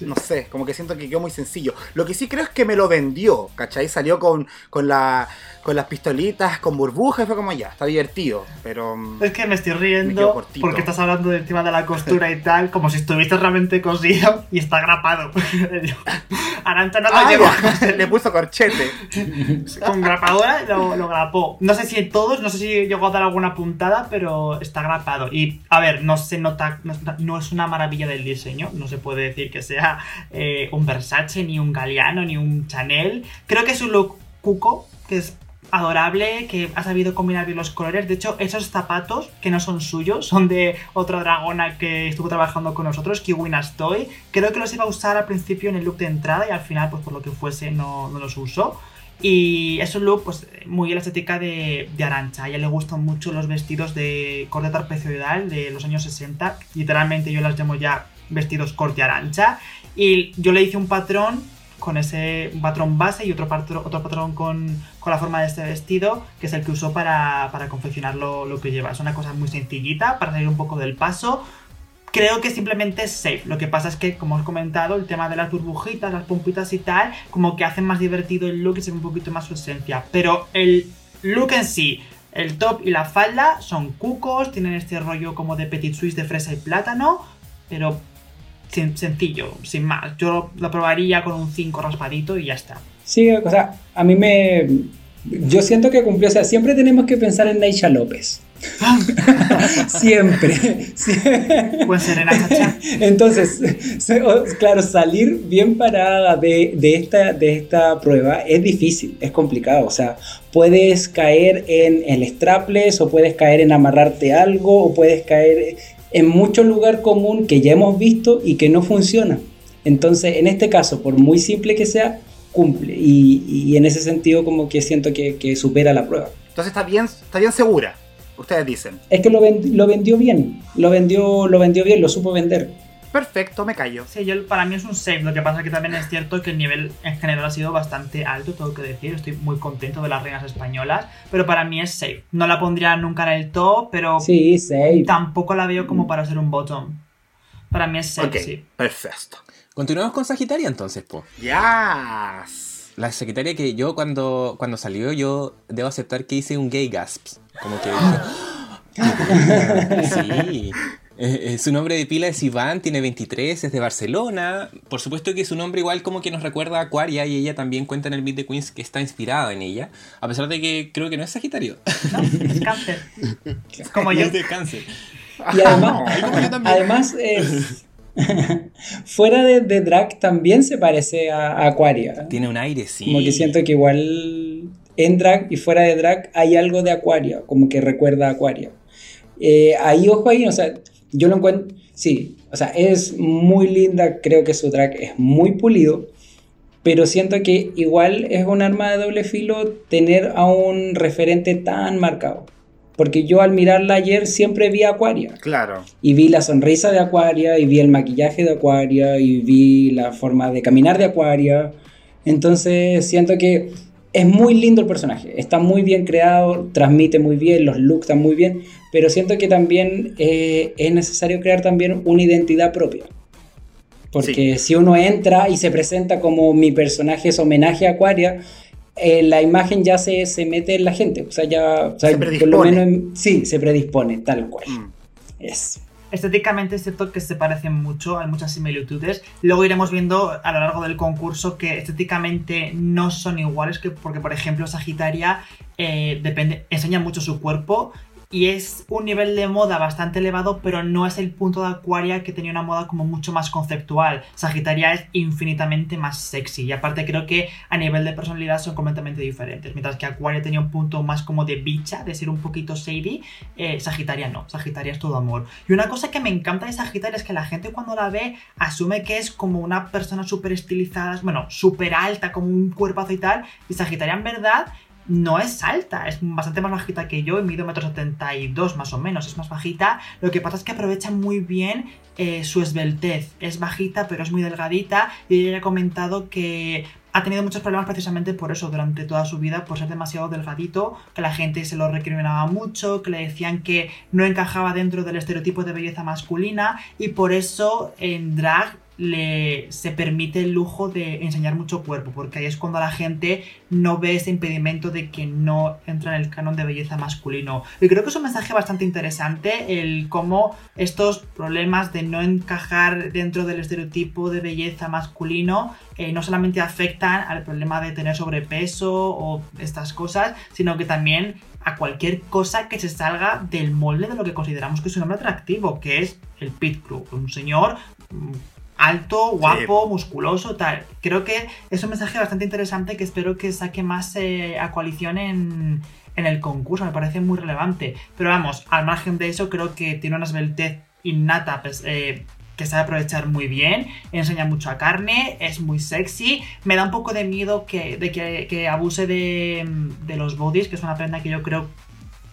No sé, como que siento que quedó muy sencillo. Lo que sí creo es que me lo vendió, ¿cachai? Salió con, con, la, con las pistolitas, con burbujas, fue como ya, está divertido, pero... mm, Es que me estoy riendo porque estás hablando del tema de la costura y tal, como si estuviese realmente cosido y está grapado. Arancha no lo ah, llevó le puso corchete. con grapadora lo, lo grapó. No sé si en todos, no sé si llegó a dar alguna puntada, pero está grapado. Y a ver, no se nota, no, no es una maravilla del diseño, no se puede decir que sea eh, un Versace, ni un Galliano, ni un Chanel. Creo que es un look cuco, que es adorable, que ha sabido combinar bien los colores. De hecho, esos zapatos, que no son suyos, son de otra dragona que estuvo trabajando con nosotros, Kiwina Stoy. Creo que los iba a usar al principio en el look de entrada y al final, pues por lo que fuese, no, los usó. Y es un look, pues, muy la estética de, Arancha. A ella le gustan mucho los vestidos de corte trapezoidal de los años 60. Literalmente yo las llamo ya vestidos corte Arancha. Y yo le hice un patrón con ese patrón base y otro, otro patrón con, con la forma de este vestido, que es el que usó para, para confeccionar lo, lo que lleva. Es una cosa muy sencillita para salir un poco del paso. Creo que simplemente es safe. Lo que pasa es que, como os he comentado, el tema de las burbujitas, las pompitas y tal, como que hacen más divertido el look y se ve un poquito más su esencia. Pero el look en sí, el top y la falda son cucos, tienen este rollo como de petit suisse de fresa y plátano, pero sen- sencillo, sin más. Yo lo probaría con un 5 raspadito y ya está. Sí, o sea, a mí me... Yo siento que cumplió, o sea, siempre tenemos que pensar en Neisha López. siempre. Sie- Buen Serena Chacha. Entonces, claro, salir bien parada de, de esta, de esta prueba es difícil, es complicado. O sea, puedes caer en el strapless o puedes caer en amarrarte algo o puedes caer en mucho lugar común que ya hemos visto y que no funciona. Entonces, en este caso, por muy simple que sea, cumple. Y, y en ese sentido como que siento que, que supera la prueba. Entonces está bien, está bien segura, ustedes dicen. Es que lo, lo vendió bien, lo vendió, lo vendió bien, lo supo vender. Perfecto, me callo. Sí, yo, para mí es un safe. Lo que pasa es que también es cierto que el nivel en general ha sido bastante alto, tengo que decir. Estoy muy contento de las reinas españolas, pero para mí es safe. No la pondría nunca en el top, pero Sí, safe. tampoco la veo como para ser un bottom. Para mí es safe, Ok, sí. perfecto. Continuamos con Sagitaria entonces, po. Yes. La Sagitaria que yo cuando, cuando salió, yo debo aceptar que hice un gay gasp. Como que sí. Eh, eh, su nombre de pila es Iván, tiene 23, es de Barcelona. Por supuesto que su nombre igual como que nos recuerda a Aquaria y ella también cuenta en el Beat de Queens que está inspirada en ella. A pesar de que creo que no es Sagitario. ¿No? Es cáncer. Es como yo. es de cáncer. Y además, además es- fuera de, de drag también se parece a, a Aquaria. Tiene un aire, sí. Como que siento que igual en drag y fuera de drag hay algo de Aquaria, como que recuerda a Aquaria. Eh, ahí, ojo ahí, o sea, yo lo encuentro, sí, o sea, es muy linda, creo que su drag es muy pulido, pero siento que igual es un arma de doble filo tener a un referente tan marcado. Porque yo al mirarla ayer siempre vi a Aquaria. Claro. Y vi la sonrisa de Aquaria, y vi el maquillaje de Aquaria, y vi la forma de caminar de Aquaria. Entonces siento que es muy lindo el personaje, está muy bien creado, transmite muy bien, los looks están muy bien, pero siento que también eh, es necesario crear también una identidad propia. Porque si uno entra y se presenta como mi personaje es homenaje a Aquaria, eh, la imagen ya se, se mete en la gente. O sea, ya. o sea, Se por lo menos en- sí, se predispone, tal cual. Mm. Eso. Estéticamente es cierto que se parecen mucho, hay muchas similitudes. Luego iremos viendo a lo largo del concurso que estéticamente no son iguales, que porque por ejemplo Sagitaria eh, depende, enseña mucho su cuerpo y es un nivel de moda bastante elevado, pero no es el punto de Aquaria que tenía una moda como mucho más conceptual. Sagitaria es infinitamente más sexy y aparte creo que a nivel de personalidad son completamente diferentes. Mientras que Aquaria tenía un punto más como de bicha, de ser un poquito shady, eh, Sagitaria no, Sagitaria es todo amor. Y una cosa que me encanta de Sagitaria es que la gente cuando la ve asume que es como una persona súper estilizada, bueno, súper alta, como un cuerpazo y tal, y Sagitaria en verdad no es alta, es bastante más bajita que yo, mido 1,72 más o menos, es más bajita. Lo que pasa es que aprovecha muy bien eh, su esbeltez. Es bajita, pero es muy delgadita, y ella ha comentado que ha tenido muchos problemas precisamente por eso durante toda su vida, por ser demasiado delgadito, que la gente se lo recriminaba mucho, que le decían que no encajaba dentro del estereotipo de belleza masculina y por eso en drag le, se permite el lujo de enseñar mucho cuerpo, porque ahí es cuando la gente no ve ese impedimento de que no entra en el canon de belleza masculino. Y creo que es un mensaje bastante interesante el cómo estos problemas de no encajar dentro del estereotipo de belleza masculino eh, no solamente afectan al problema de tener sobrepeso o estas cosas, sino que también a cualquier cosa que se salga del molde de lo que consideramos que es un hombre atractivo, que es el Pit Crew, un señor mm, alto, guapo, musculoso, tal. Creo que es un mensaje bastante interesante que espero que saque más eh, a coalición en, en el concurso, me parece muy relevante. Pero vamos, al margen de eso, creo que tiene una esbeltez innata, pues, eh, que sabe aprovechar muy bien, enseña mucho a carne, es muy sexy. Me da un poco de miedo que, de que, que abuse de, de los bodies, que es una prenda que yo creo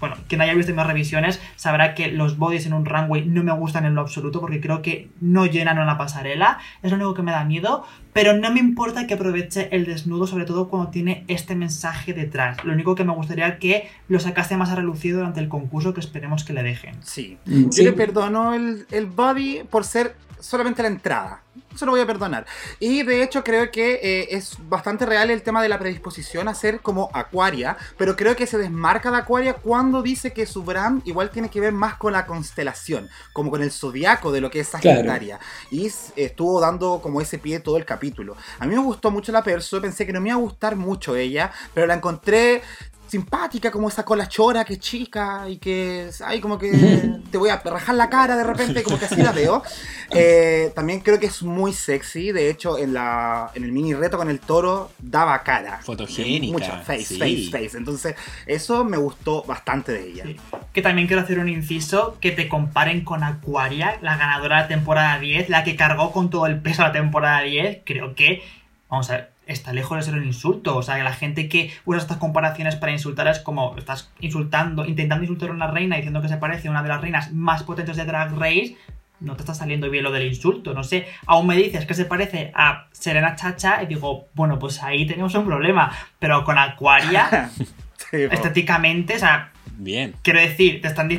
bueno, quien haya visto mis revisiones sabrá que los bodies en un runway no me gustan en lo absoluto porque creo que no llenan una pasarela. Es lo único que me da miedo. Pero no me importa que aproveche el desnudo, sobre todo cuando tiene este mensaje detrás. Lo único que me gustaría que lo sacase más a relucir durante el concurso, que esperemos que le dejen. Sí. Mm, Yo sí. le perdono el, el body por ser solamente la entrada. Eso lo voy a perdonar. Y de hecho creo que eh, es bastante real el tema de la predisposición a ser como Aquaria, pero creo que se desmarca de Aquaria cuando dice que su brand igual tiene que ver más con la constelación, como con el zodiaco de lo que es Sagitaria. Y s- estuvo dando como ese pie todo el capítulo. A mí me gustó mucho la perso, pensé que no me iba a gustar mucho ella, pero la encontré simpática, como esa cola chora que es chica y que, ay, como que te voy a rajar la cara de repente, como que así la veo. Eh, también creo que es muy sexy, de hecho en, la, en el mini reto con el toro daba cara. Fotogénica, Mucho face, sí. face, face. Entonces eso me gustó bastante de ella. Sí. Que también quiero hacer un inciso, que te comparen con Aquaria, la ganadora de la temporada 10, la que cargó con todo el peso la temporada 10, creo que, vamos a ver, está lejos de ser un insulto. O sea, que la gente que usa estas comparaciones para insultar es como, estás insultando, intentando insultar a una reina diciendo que se parece a una de las reinas más potentes de Drag Race, no te está saliendo bien lo del insulto, no sé. Aún me dices que se parece a Serena Chacha y digo, bueno, pues ahí tenemos un problema. Pero con Aquaria, estéticamente, o sea, Bien. Quiero decir, te están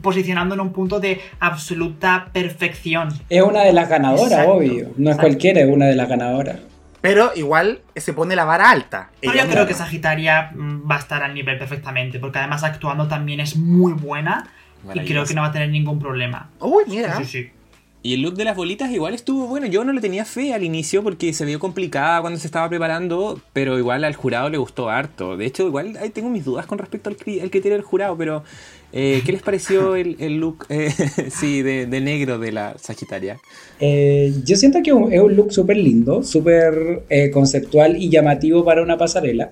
posicionando en un punto de absoluta perfección. Es una de las ganadoras, Exacto, obvio. No es exacto. cualquiera, es una de las ganadoras. Pero igual se pone la vara alta. Pero Ella yo creo que Sagitaria mm, va a estar al nivel perfectamente, porque además actuando también es muy buena y creo que no va a tener ningún problema. Uy, mira. Sí, sí, sí. Y el look de las bolitas igual estuvo bueno. Yo no le tenía fe al inicio porque se vio complicada cuando se estaba preparando, pero igual al jurado le gustó harto. De hecho, igual ahí tengo mis dudas con respecto al, cri- al criterio del jurado, pero eh, ¿qué les pareció el, el look eh, sí, de, de negro de la Sagitaria? Eh, yo siento que es un look súper lindo, súper conceptual y llamativo para una pasarela.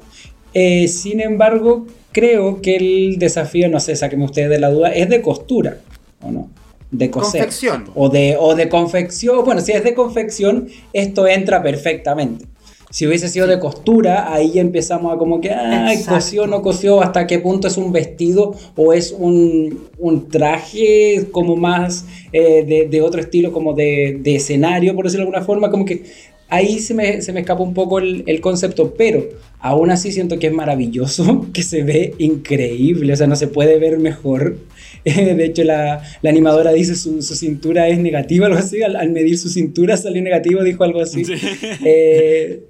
Sin embargo, creo que el desafío, no sé, sáquenme ustedes de la duda, es de costura, ¿o no? De coser. Confección. O de, o de confección. Bueno, si es de confección, esto entra perfectamente. Si hubiese sido de costura, ahí empezamos a como que, Exacto. cosió, no cosió, hasta qué punto es un vestido o es un, un traje como más eh, de, de otro estilo, como de, de escenario, por decirlo de alguna forma, como que ahí se me, se me escapó un poco el, el concepto, pero aún así siento que es maravilloso, que se ve increíble, o sea, no se puede ver mejor. De hecho, la, la animadora dice su, su cintura es negativa, algo así. Al, al medir su cintura salió negativo, dijo algo así. Eh,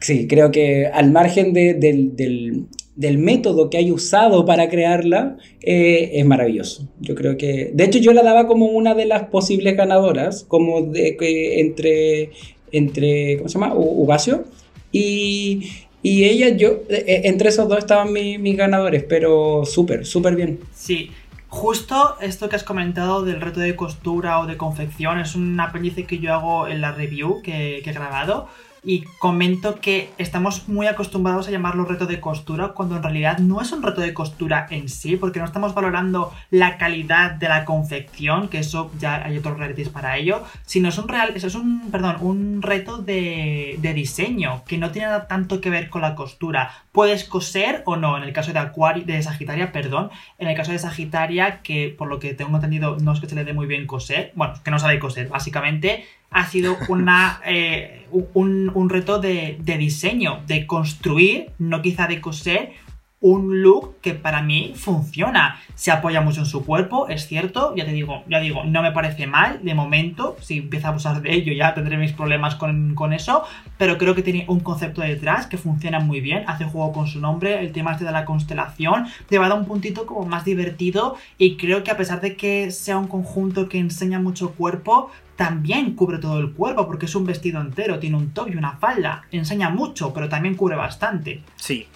sí, creo que al margen de- del, del- del método que hay usado para crearla, eh, es maravilloso. Yo creo que. De hecho, yo la daba como una de las posibles ganadoras, como de que entre. entre ¿Cómo se llama? U- Ugacio. Y. Y ella, yo, eh, entre esos dos estaban mi- mis ganadores, pero súper, súper bien. Sí, justo esto que has comentado del reto de costura o de confección es un apéndice que yo hago en la review que, que he grabado. Y comento que estamos muy acostumbrados a llamarlo reto de costura cuando en realidad no es un reto de costura en sí, porque no estamos valorando la calidad de la confección, que eso ya hay otros realities para ello, sino es un real, eso es un, perdón, un reto de, de diseño que no tiene tanto que ver con la costura. Puedes coser o no, en el caso de Acuario, de Sagitaria, perdón, en el caso de Sagitaria, que por lo que tengo entendido no es que se le dé muy bien coser, bueno, que no sabe coser, básicamente ha sido una, eh, un, un, reto de, de, diseño, de construir, no quizá de coser, un look que para mí funciona. Se apoya mucho en su cuerpo, es cierto, ya te digo, ya digo, no me parece mal de momento, si empieza a abusar de ello ya tendré mis problemas con, con, eso, pero creo que tiene un concepto detrás que funciona muy bien, hace juego con su nombre, el tema este de la constelación, te va a dar un puntito como más divertido y creo que a pesar de que sea un conjunto que enseña mucho cuerpo, también cubre todo el cuerpo porque es un vestido entero, tiene un top y una falda. Enseña mucho, pero también cubre bastante. Sí.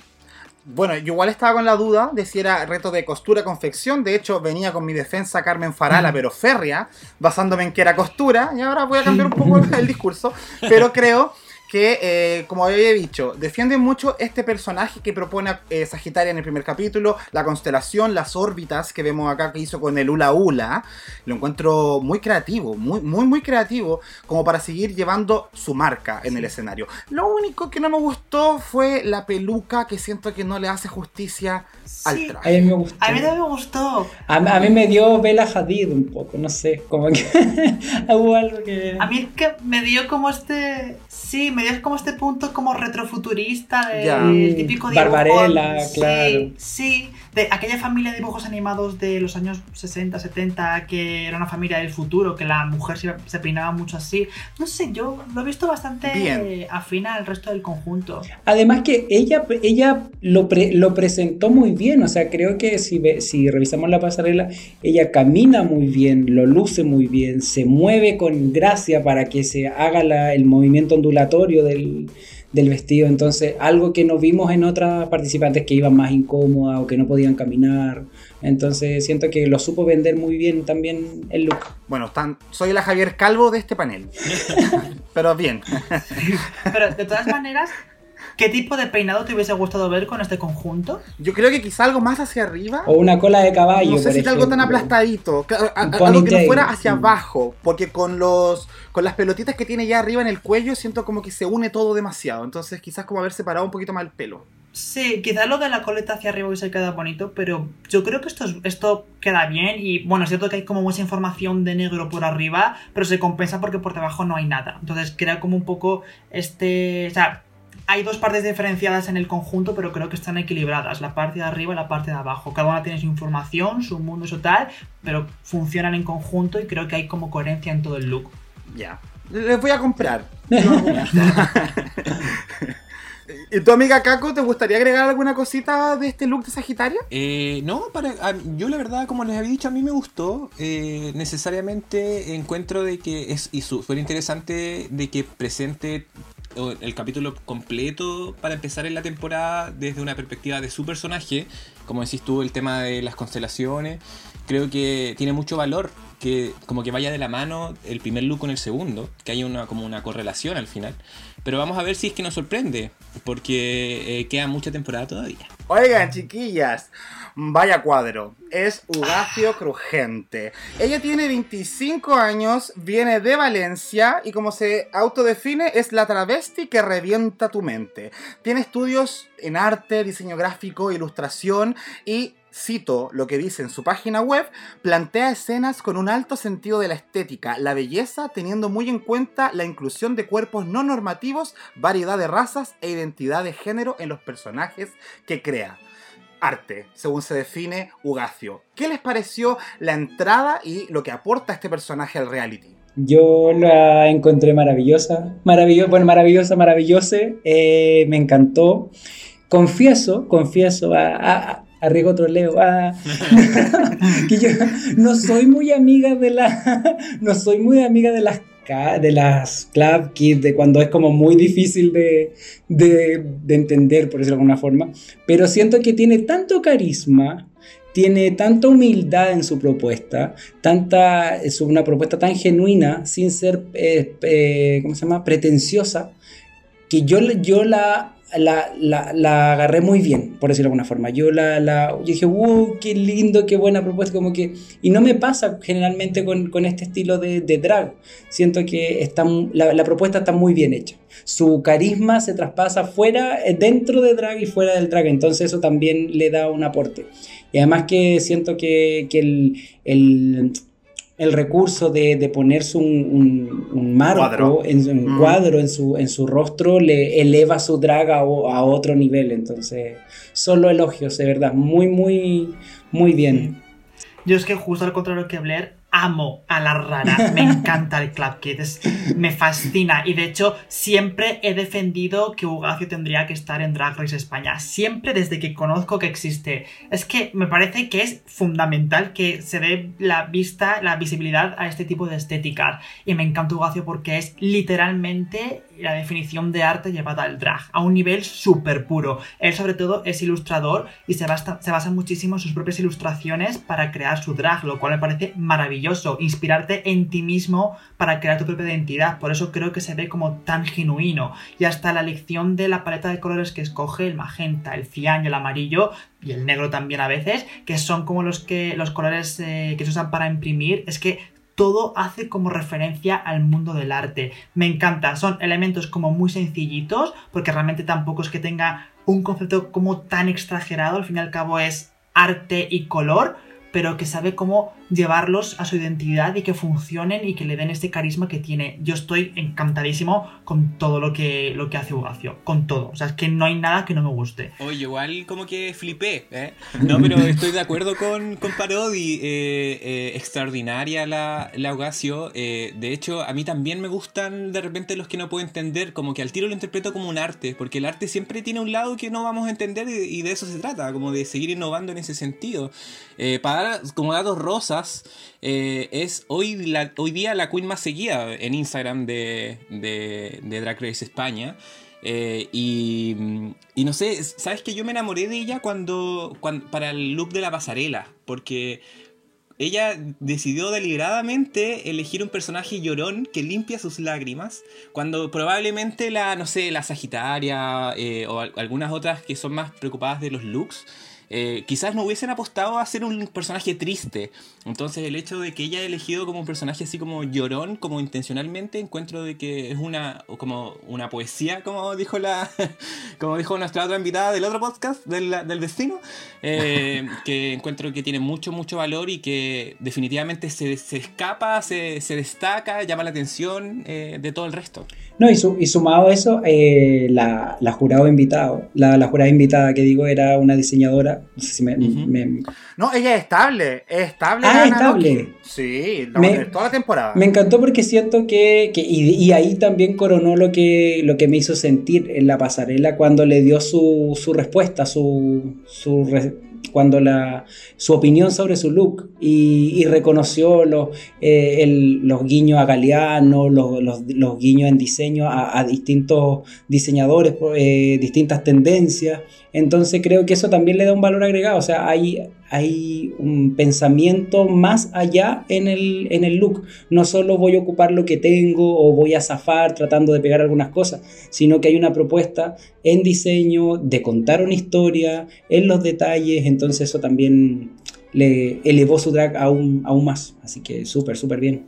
Bueno, yo igual estaba con la duda de si era reto de costura-confección. De hecho, venía con mi defensa Carmen Farala, pero férrea, basándome en que era costura. Y ahora voy a cambiar un poco el discurso. Pero creo que, eh, como había dicho, defiende mucho este personaje que propone eh, Sagitaria en el primer capítulo, la constelación, las órbitas que vemos acá que hizo con el Ula Ula. Lo encuentro muy creativo, muy, muy, muy creativo, como para seguir llevando su marca en el escenario. Lo único que no me gustó fue la peluca, que siento que no le hace justicia al Sí. traje. A mí me gustó. A mí también me gustó. A, a mí me dio Bella Hadid un poco, no sé, como que hubo algo que... A mí es que me dio como este. Sí, me dio como este punto como retrofuturista del Ya. típico dibujo. Barbarella, sí, claro. Sí, de aquella familia de dibujos animados de los años 60, 70, que era una familia del futuro, que la mujer se, se peinaba mucho así. No sé, yo lo he visto bastante Bien. afín al resto del conjunto. Además que ella, ella lo, pre- lo presentó muy bien, o sea, creo que si, ve- si revisamos la pasarela, ella camina muy bien, lo luce muy bien, se mueve con gracia para que se haga la- el movimiento ondulatorio del, del vestido, entonces algo que no vimos en otras participantes que iban más incómodas o que no podían caminar, entonces siento que lo supo vender muy bien también el look. Bueno, están, soy la Javier Calvo de este panel. Pero bien. Pero de todas maneras, ¿qué tipo de peinado te hubiese gustado ver con este conjunto? Yo creo que quizá algo más hacia arriba. O una cola de caballo. No sé por si algo tan aplastadito. que- a- algo que no fuera hacia sí. abajo. Porque con los. Con las pelotitas que tiene ya arriba en el cuello, siento como que se une todo demasiado. Entonces, quizás como haber separado un poquito más el pelo. Sí, quizás lo de la coleta hacia arriba hubiese quedado bonito, pero yo creo que esto, es- esto queda bien y bueno, es cierto que hay como mucha información de negro por arriba, pero se compensa porque por debajo no hay nada. Entonces crea como un poco este... O sea, hay dos partes diferenciadas en el conjunto, pero creo que están equilibradas, la parte de arriba y la parte de abajo. Cada una tiene su información, su mundo, su tal, pero funcionan en conjunto y creo que hay como coherencia en todo el look. Ya. Les voy a comprar. ¿Y tu amiga Kako, te gustaría agregar alguna cosita de este look de Sagitaria? Eh, no, para, a- yo la verdad, como les había dicho, a mí me gustó. eh, necesariamente encuentro de que es y súper interesante de que presente el capítulo completo para empezar en la temporada desde una perspectiva de su personaje. Como decís tú, el tema de las constelaciones. Creo que tiene mucho valor que como que vaya de la mano el primer look con el segundo, que haya una, como una correlación al final. Pero vamos a ver si es que nos sorprende, porque eh, queda mucha temporada todavía. Oigan, chiquillas, vaya cuadro. Es Ugacio Crujente. Ella tiene 25 años, viene de Valencia y como se autodefine es la travesti que revienta tu mente. Tiene estudios en arte, diseño gráfico, ilustración y cito lo que dice en su página web, plantea escenas con un alto sentido de la estética, la belleza, teniendo muy en cuenta la inclusión de cuerpos no normativos, variedad de razas e identidad de género en los personajes que crea. Arte, según se define Ugacio. ¿Qué les pareció la entrada y lo que aporta este personaje al reality? Yo la encontré maravillosa, maravillosa, bueno, maravillosa, maravillosa, eh, me encantó. Confieso, confieso, a, a, a riesgo troleo, a- que yo no soy muy amiga de la, no soy muy amiga de las de las club kids, de cuando es como muy difícil de, de, de entender, por decirlo de alguna forma, pero siento que tiene tanto carisma, tiene tanta humildad en su propuesta, tanta, es una propuesta tan genuina, sin ser, eh, eh, ¿cómo se llama?, pretenciosa, que yo, yo la, la, la, la agarré muy bien, por decirlo de alguna forma. Yo la, la dije, wow, qué lindo, qué buena propuesta, como que... Y no me pasa generalmente con, con este estilo de, de, drag. Siento que está, la, propuesta está muy bien hecha. Su carisma se traspasa fuera, eh, dentro de drag y fuera del drag, entonces eso también le da un aporte. Y además que siento que, que el el recurso de, de ponerse un, un, un marco, cuadro. En, un mm. cuadro en su, en su rostro, le eleva su draga a, a, otro nivel. Entonces, solo elogios, de verdad. Muy, muy, muy bien. Yo es que justo al contrario que Blair, amo a la rara, me encanta el Club Kids, me fascina. Y de hecho siempre he defendido que Ugacio tendría que estar en Drag Race España, siempre desde que conozco que existe. Es que me parece que es fundamental que se dé la vista, la visibilidad a este tipo de estética. Y me encanta Ugacio porque es literalmente la definición de arte llevada al drag, a un nivel súper puro. Él sobre todo es ilustrador y se basa, se muchísimo en sus propias ilustraciones para crear su drag, lo cual me parece maravilloso, inspirarte en ti mismo para crear tu propia identidad, por eso creo que se ve como tan genuino. Y hasta la elección de la paleta de colores que escoge, el magenta, el cian el amarillo, y el negro también a veces, que son como los que los colores eh, que se usan para imprimir, es que todo hace como referencia al mundo del arte. Me encanta, son elementos como muy sencillitos, porque realmente tampoco es que tenga un concepto como tan exagerado, al fin y al cabo es arte y color, pero que sabe cómo llevarlos a su identidad y que funcionen y que le den este carisma que tiene. Yo estoy encantadísimo con todo lo que, lo que hace Ugacio, con todo. O sea, es que no hay nada que no me guste. Oye, igual como que flipé, ¿eh? No, pero estoy de acuerdo con, con Parodi. Eh, eh, extraordinaria la, la Ugacio. Eh, de hecho, a mí también me gustan de repente los que no puedo entender, como que al tiro lo interpreto como un arte, porque el arte siempre tiene un lado que no vamos a entender y, y de eso se trata, como de seguir innovando en ese sentido. para dar como datos rosas, eh, es hoy, hoy día la queen más seguida en Instagram de, de, Drag Race España. Eh, y, y, no sé, ¿sabes que yo me enamoré de ella cuando, cuando, para el look de la pasarela? Porque ella decidió deliberadamente elegir un personaje llorón que limpia sus lágrimas, cuando probablemente la, no sé, la Sagitaria eh, o algunas otras que son más preocupadas de los looks eh, quizás no hubiesen apostado a ser un personaje triste. Entonces el hecho de que ella haya elegido como un personaje así como llorón, como intencionalmente, encuentro de que es una como una poesía, como dijo la como dijo nuestra otra invitada del otro podcast, del, del destino, eh, que encuentro que tiene mucho, mucho valor y que definitivamente se, se escapa, se, se, destaca, llama la atención eh, de todo el resto. No, y, su, y sumado a eso, eh, la, la, jurado invitado, la, la, jurada invitada que digo era una diseñadora, no sé si me... Uh -huh. me... No, ella es estable, es estable. Ah, estable. Sí, la me, toda la temporada. Me encantó porque siento que, que y, y, ahí también coronó lo que, lo que me hizo sentir en la pasarela cuando le dio su, su respuesta, su, su cuando la, su opinión sobre su look y, reconoció los, eh, el, los guiños a Galeano, los, los, guiños en diseño a, a distintos diseñadores, eh, distintas tendencias. Entonces creo que eso también le da un valor agregado. O sea, hay, hay un pensamiento más allá en el, en el look. No solo voy a ocupar lo que tengo o voy a zafar tratando de pegar algunas cosas, sino que hay una propuesta en diseño de contar una historia, en los detalles. Entonces eso también le elevó su drag aún, aún más. Así que súper, súper bien.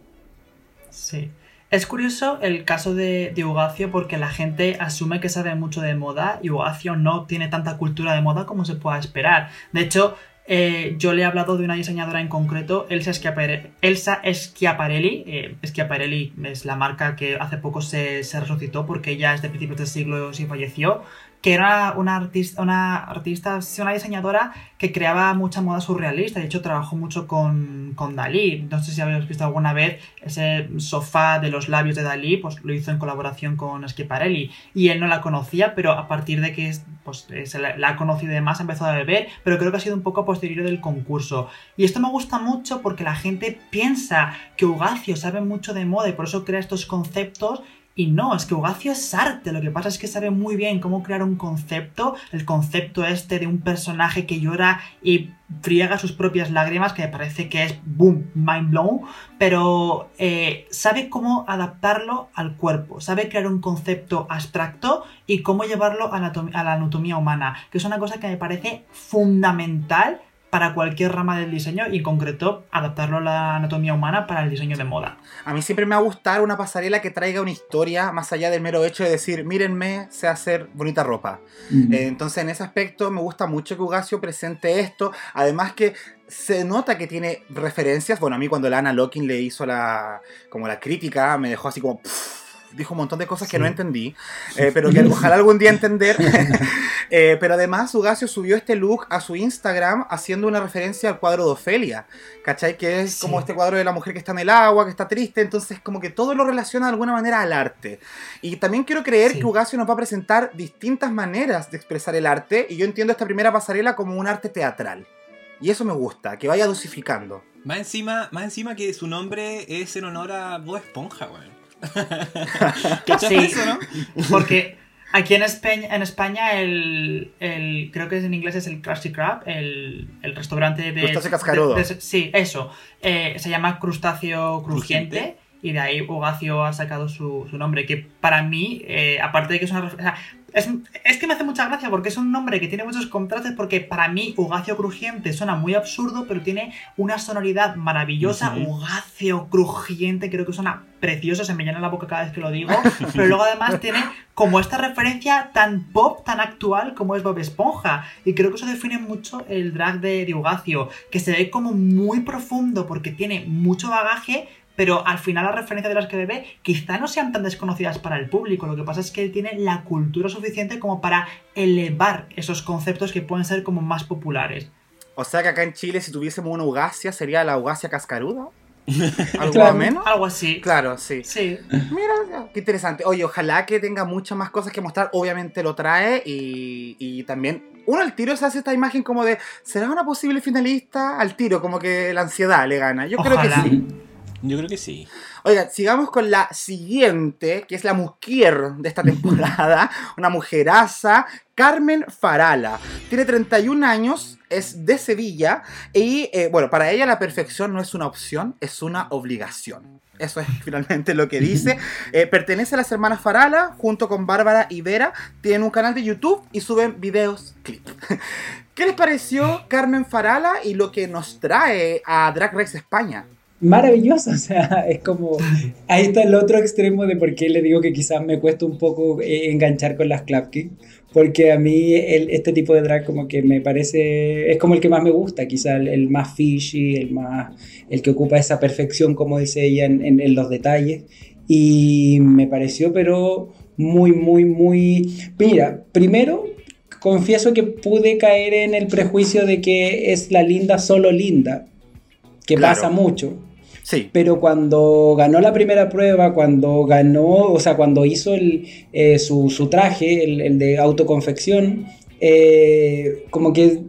Sí. Es curioso el caso de, de, Ugacio porque la gente asume que sabe mucho de moda y Ugacio no tiene tanta cultura de moda como se pueda esperar. De hecho, eh, yo le he hablado de una diseñadora en concreto, Elsa Schiaparelli. Elsa Schiaparelli, eh, Schiaparelli es la marca que hace poco se, se resucitó porque ella es de principios del siglo y falleció que era una artista, una artista, una diseñadora que creaba mucha moda surrealista. De hecho, trabajó mucho con, con Dalí. No sé si habéis visto alguna vez ese sofá de los labios de Dalí, pues lo hizo en colaboración con Schiaparelli. Y él no la conocía, pero a partir de que pues, la, la ha conocido y demás, ha empezado a beber, pero creo que ha sido un poco a del concurso. Y esto me gusta mucho porque la gente piensa que Ugacio sabe mucho de moda y por eso crea estos conceptos Y no, es que Ugacio es arte, lo que pasa es que sabe muy bien cómo crear un concepto, el concepto este de un personaje que llora y friega sus propias lágrimas, que me parece que es boom, mind blown, pero eh, sabe cómo adaptarlo al cuerpo, sabe crear un concepto abstracto y cómo llevarlo a, a la anatomía humana, que es una cosa que me parece fundamental para cualquier rama del diseño y en concreto adaptarlo a la anatomía humana para el diseño de moda. A mí siempre me va a gustar una pasarela que traiga una historia más allá del mero hecho de decir, mírenme, sé hacer bonita ropa. Eh, entonces en ese aspecto me gusta mucho que Ugacio presente esto, además que se nota que tiene referencias, bueno, a mí cuando Lana Locking le hizo la, como la crítica, me dejó así como dijo un montón de cosas que no entendí, eh, pero que ojalá algún día entender. Eh, pero además, Ugacio subió este look a su Instagram haciendo una referencia al cuadro de Ofelia, ¿cachai? Que es como este cuadro de la mujer que está en el agua, que está triste, entonces como que todo lo relaciona de alguna manera al arte. Y también quiero creer que Ugacio nos va a presentar distintas maneras de expresar el arte, y yo entiendo esta primera pasarela como un arte teatral. Y eso me gusta, que vaya dosificando. Más encima, más encima que su nombre es en honor a Bob Esponja, güey. sí, eso, no? Porque aquí en España, en España el, el, creo que en inglés es el Krusty Krab, el, el restaurante de... Crustáceo cascarudo. sí, eso. Eh, se llama Crustáceo Crujiente. Y de ahí Ugacio ha sacado su, su nombre, que para mí, eh, aparte de que es una... Es, que me hace mucha gracia porque es un nombre que tiene muchos contrastes porque para mí Ugacio Crujiente suena muy absurdo, pero tiene una sonoridad maravillosa. Ugacio Crujiente creo que suena precioso, se me llena la boca cada vez que lo digo, pero luego además tiene como esta referencia tan pop, tan actual como es Bob Esponja. Y creo que eso define mucho el drag de, de Ugacio, que se ve como muy profundo porque tiene mucho bagaje, pero al final las referencias de las que bebe quizá no sean tan desconocidas para el público. Lo que pasa es que él tiene la cultura suficiente como para elevar esos conceptos que pueden ser como más populares. O sea que acá en Chile, si tuviésemos una ugacia, sería la ugacia cascaruda. ¿Algo menos? Algo así. Claro, sí. Sí. Mira, qué interesante. Oye, ojalá que tenga muchas más cosas que mostrar. Obviamente lo trae y, y también uno al tiro se hace esta imagen como de, ¿será una posible finalista? Al tiro, como que la ansiedad le gana. Yo creo que sí. Yo creo que sí. Oiga, sigamos con la siguiente, que es la mujer de esta temporada, una mujeraza, Carmen Farala. Tiene 31 años, es de Sevilla y, eh, bueno, para ella la perfección no es una opción, es una obligación. Eso es finalmente lo que dice. Eh, pertenece a las hermanas Farala, junto con Bárbara y Vera. Tienen un canal de YouTube y suben videos, clips. ¿Qué les pareció Carmen Farala y lo que nos trae a Drag Race España? Maravilloso, o sea, es como, ahí está el otro extremo de por qué le digo que quizás me cuesta un poco eh, enganchar con las clapkins, porque a mí el, este tipo de drag como que me parece, es como el que más me gusta, quizás el, más fishy, el más, el que ocupa esa perfección, como dice ella, en los detalles, y me pareció pero muy, muy, muy, mira, primero confieso que pude caer en el prejuicio de que es la linda solo linda, que pasa mucho. Sí. Pero cuando ganó la primera prueba, cuando ganó, o sea, cuando hizo el, eh, su, su, traje, el, el de autoconfección, eh, como que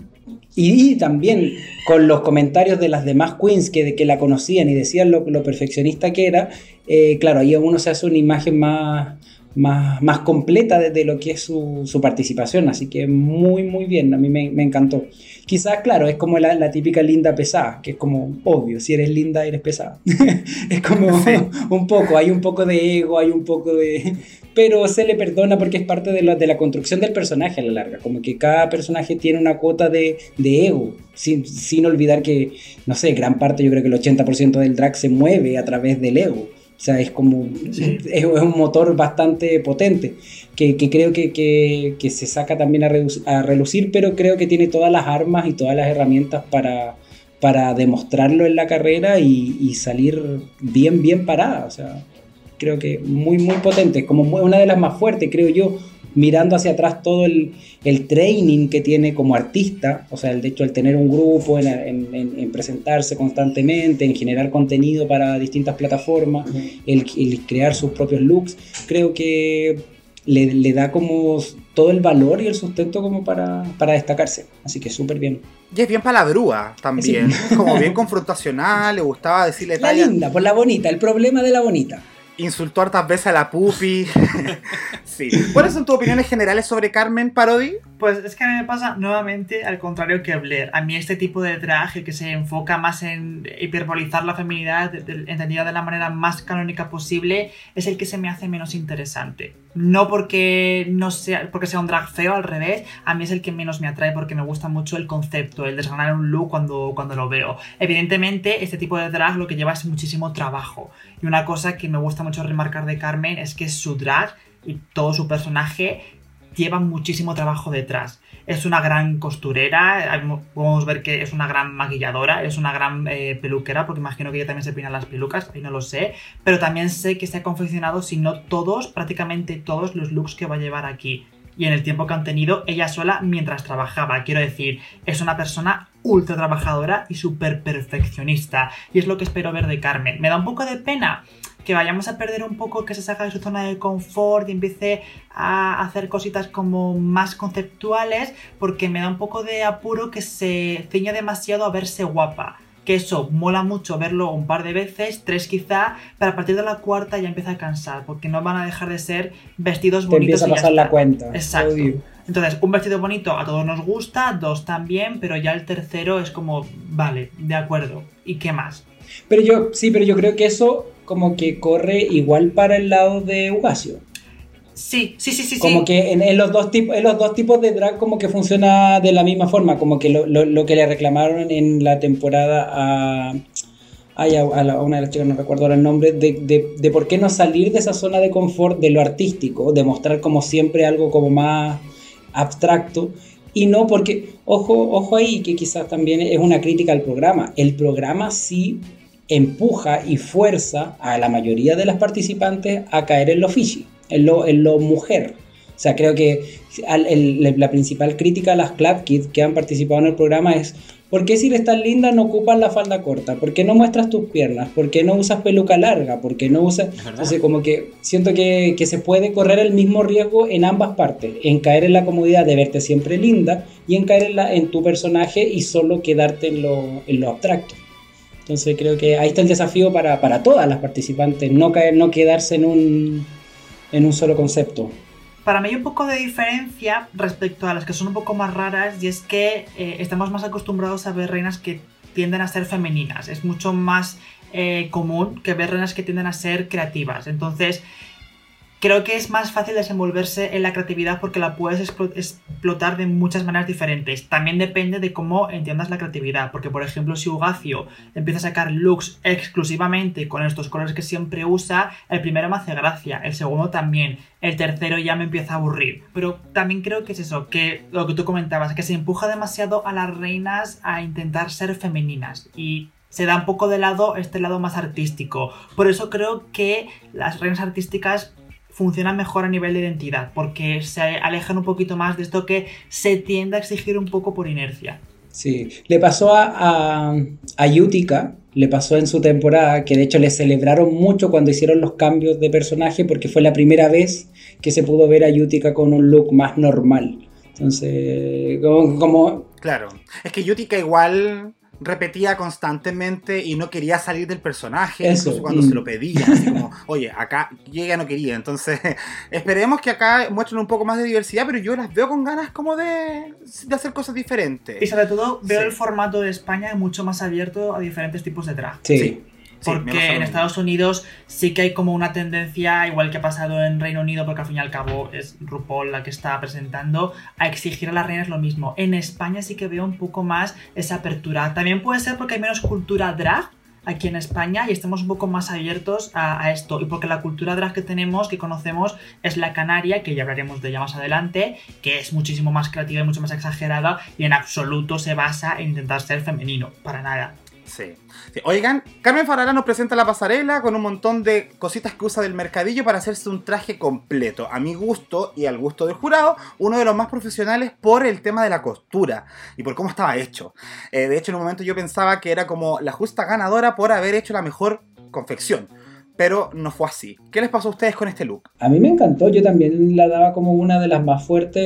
y, también con los comentarios de las demás queens que, que la conocían y decían lo, lo perfeccionista que era, eh, claro, ahí uno se hace una imagen más, más, más completa de, de, lo que es su, su, participación. Así que muy, muy bien, a mí me, me encantó. Quizás, claro, es como la, la, típica linda pesada, que es como obvio, si eres linda, eres pesada. es como sí. un poco, hay un poco de ego, hay un poco de... Pero se le perdona porque es parte de la, de la construcción del personaje a la larga, como que cada personaje tiene una cuota de, de ego, sin, sin olvidar que, no sé, gran parte, yo creo que el 80% del drag se mueve a través del ego. O sea, es como. Sí. Es, es, un motor bastante potente. Que, que creo que, que, que, se saca también a, reducir, a, relucir, pero creo que tiene todas las armas y todas las herramientas para, para demostrarlo en la carrera y, y, salir bien, bien parada. O sea, creo que muy, muy potente. Como una de las más fuertes, creo yo mirando hacia atrás todo el, el, training que tiene como artista, o sea, el de hecho el tener un grupo, en, en, en presentarse constantemente, en generar contenido para distintas plataformas, uh -huh. el, el, crear sus propios looks, creo que le, le, da como todo el valor y el sustento como para, para destacarse, así que súper bien. Y es bien palabrúa también, sí. como bien confrontacional, le gustaba decirle... La linda, por la bonita, el problema de la bonita. Insultó hartas veces a la pupi. sí. ¿Cuáles son tus opiniones generales sobre Carmen Parodi? Pues es que a mí me pasa nuevamente al contrario que Blair. A mí este tipo de drag que se enfoca más en hiperbolizar la feminidad, entendida de la manera más canónica posible, es el que se me hace menos interesante. No porque no sea, porque sea un drag feo, al revés, a mí es el que menos me atrae porque me gusta mucho el concepto, el desgranar un look cuando, cuando lo veo. Evidentemente, este tipo de drag lo que lleva es muchísimo trabajo. Y una cosa que me gusta mucho remarcar de Carmen es que su drag y todo su personaje lleva muchísimo trabajo detrás. Es una gran costurera, podemos ver que es una gran maquilladora, es una gran eh, peluquera, porque imagino que ella también se pina las pelucas, y no lo sé, pero también sé que se ha confeccionado, si no todos, prácticamente todos los looks que va a llevar aquí. Y en el tiempo que han tenido ella sola mientras trabajaba. Quiero decir, es una persona ultra trabajadora y súper perfeccionista. Y es lo que espero ver de Carmen. Me da un poco de pena que vayamos a perder un poco, que se saca de su zona de confort y empiece a hacer cositas como más conceptuales, porque me da un poco de apuro que se ciña demasiado a verse guapa. Que eso mola mucho verlo un par de veces, tres quizá, pero a partir de la cuarta ya empieza a cansar, porque no van a dejar de ser vestidos bonitos. Te empieza a pasar la cuenta. Exacto. Entonces, un vestido bonito a todos nos gusta, dos también, pero ya el tercero es como, vale, de acuerdo. ¿Y qué más? Pero yo, sí, pero yo creo que eso como que corre igual para el lado de Ugacio. Sí, sí, sí, sí. Como que en, los dos tipos, en los dos tipos de drag como que funciona de la misma forma, como que lo, que le reclamaron en la temporada a, a, una de las chicas, no recuerdo ahora el nombre, de, de, por qué no salir de esa zona de confort de lo artístico, de mostrar como siempre algo como más abstracto, y no porque, ojo, ojo ahí, que quizás también es una crítica al programa, el programa sí empuja y fuerza a la mayoría de las participantes a caer en lo fishy, en lo, en lo mujer. O sea, creo que la principal crítica a las Club Kids que han participado en el programa es ¿por qué si eres tan linda no ocupas la falda corta? ¿Por qué no muestras tus piernas? ¿Por qué no usas peluca larga? ¿Por qué no usas...? Entonces, como que siento que, se puede correr el mismo riesgo en ambas partes, en caer en la comodidad de verte siempre linda y en caer en, la, en tu personaje y solo quedarte en lo, en lo abstracto. Entonces creo que ahí está el desafío para, todas las participantes, no, caer, no quedarse en un, en un solo concepto. Para mí hay un poco de diferencia respecto a las que son un poco más raras y es que eh, estamos más acostumbrados a ver reinas que tienden a ser femeninas. Es mucho más eh, común que ver reinas que tienden a ser creativas. Entonces creo que es más fácil desenvolverse en la creatividad porque la puedes explotar de muchas maneras diferentes. También depende de cómo entiendas la creatividad, porque por ejemplo si Ugacio empieza a sacar looks exclusivamente con estos colores que siempre usa, el primero me hace gracia, el segundo también, el tercero ya me empieza a aburrir. Pero también creo que es eso, que lo que tú comentabas, que se empuja demasiado a las reinas a intentar ser femeninas y se da un poco de lado este lado más artístico. Por eso creo que las reinas artísticas funcionan mejor a nivel de identidad, porque se alejan un poquito más de esto que se tiende a exigir un poco por inercia. Sí, le pasó a, a, Yutica, le pasó en su temporada, que de hecho le celebraron mucho cuando hicieron los cambios de personaje, porque fue la primera vez que se pudo ver a Yutica con un look más normal. Entonces, como... Claro, es que Yutica igual repetía constantemente y no quería salir del personaje, incluso cuando se lo mm. pedía, así como, oye, acá ella no quería, entonces esperemos que acá muestren un poco más de diversidad, pero yo las veo con ganas como de, de hacer cosas diferentes. Y sobre todo veo el formato de España mucho más abierto a diferentes tipos de drag. sí. Porque en Estados Unidos sí que hay como una tendencia, igual que ha pasado en Reino Unido, porque al fin y al cabo es RuPaul la que está presentando, a exigir a las reinas lo mismo. En España sí que veo un poco más esa apertura. También puede ser porque hay menos cultura drag aquí en España y estamos un poco más abiertos a, esto. Y porque la cultura drag que tenemos, que conocemos, es la canaria, que ya hablaremos de ella más adelante, que es muchísimo más creativa y mucho más exagerada y en absoluto se basa en intentar ser femenino, para nada. Sí. Oigan, Carmen Farala nos presenta la pasarela con un montón de cositas que usa del mercadillo para hacerse un traje completo. A mi gusto y al gusto del jurado, uno de los más profesionales por el tema de la costura y por cómo estaba hecho. Eh, de hecho, en un momento yo pensaba que era como la justa ganadora por haber hecho la mejor confección. Pero no fue así. ¿Qué les pasó a ustedes con este look? A mí me encantó, yo también la daba como una de las más fuertes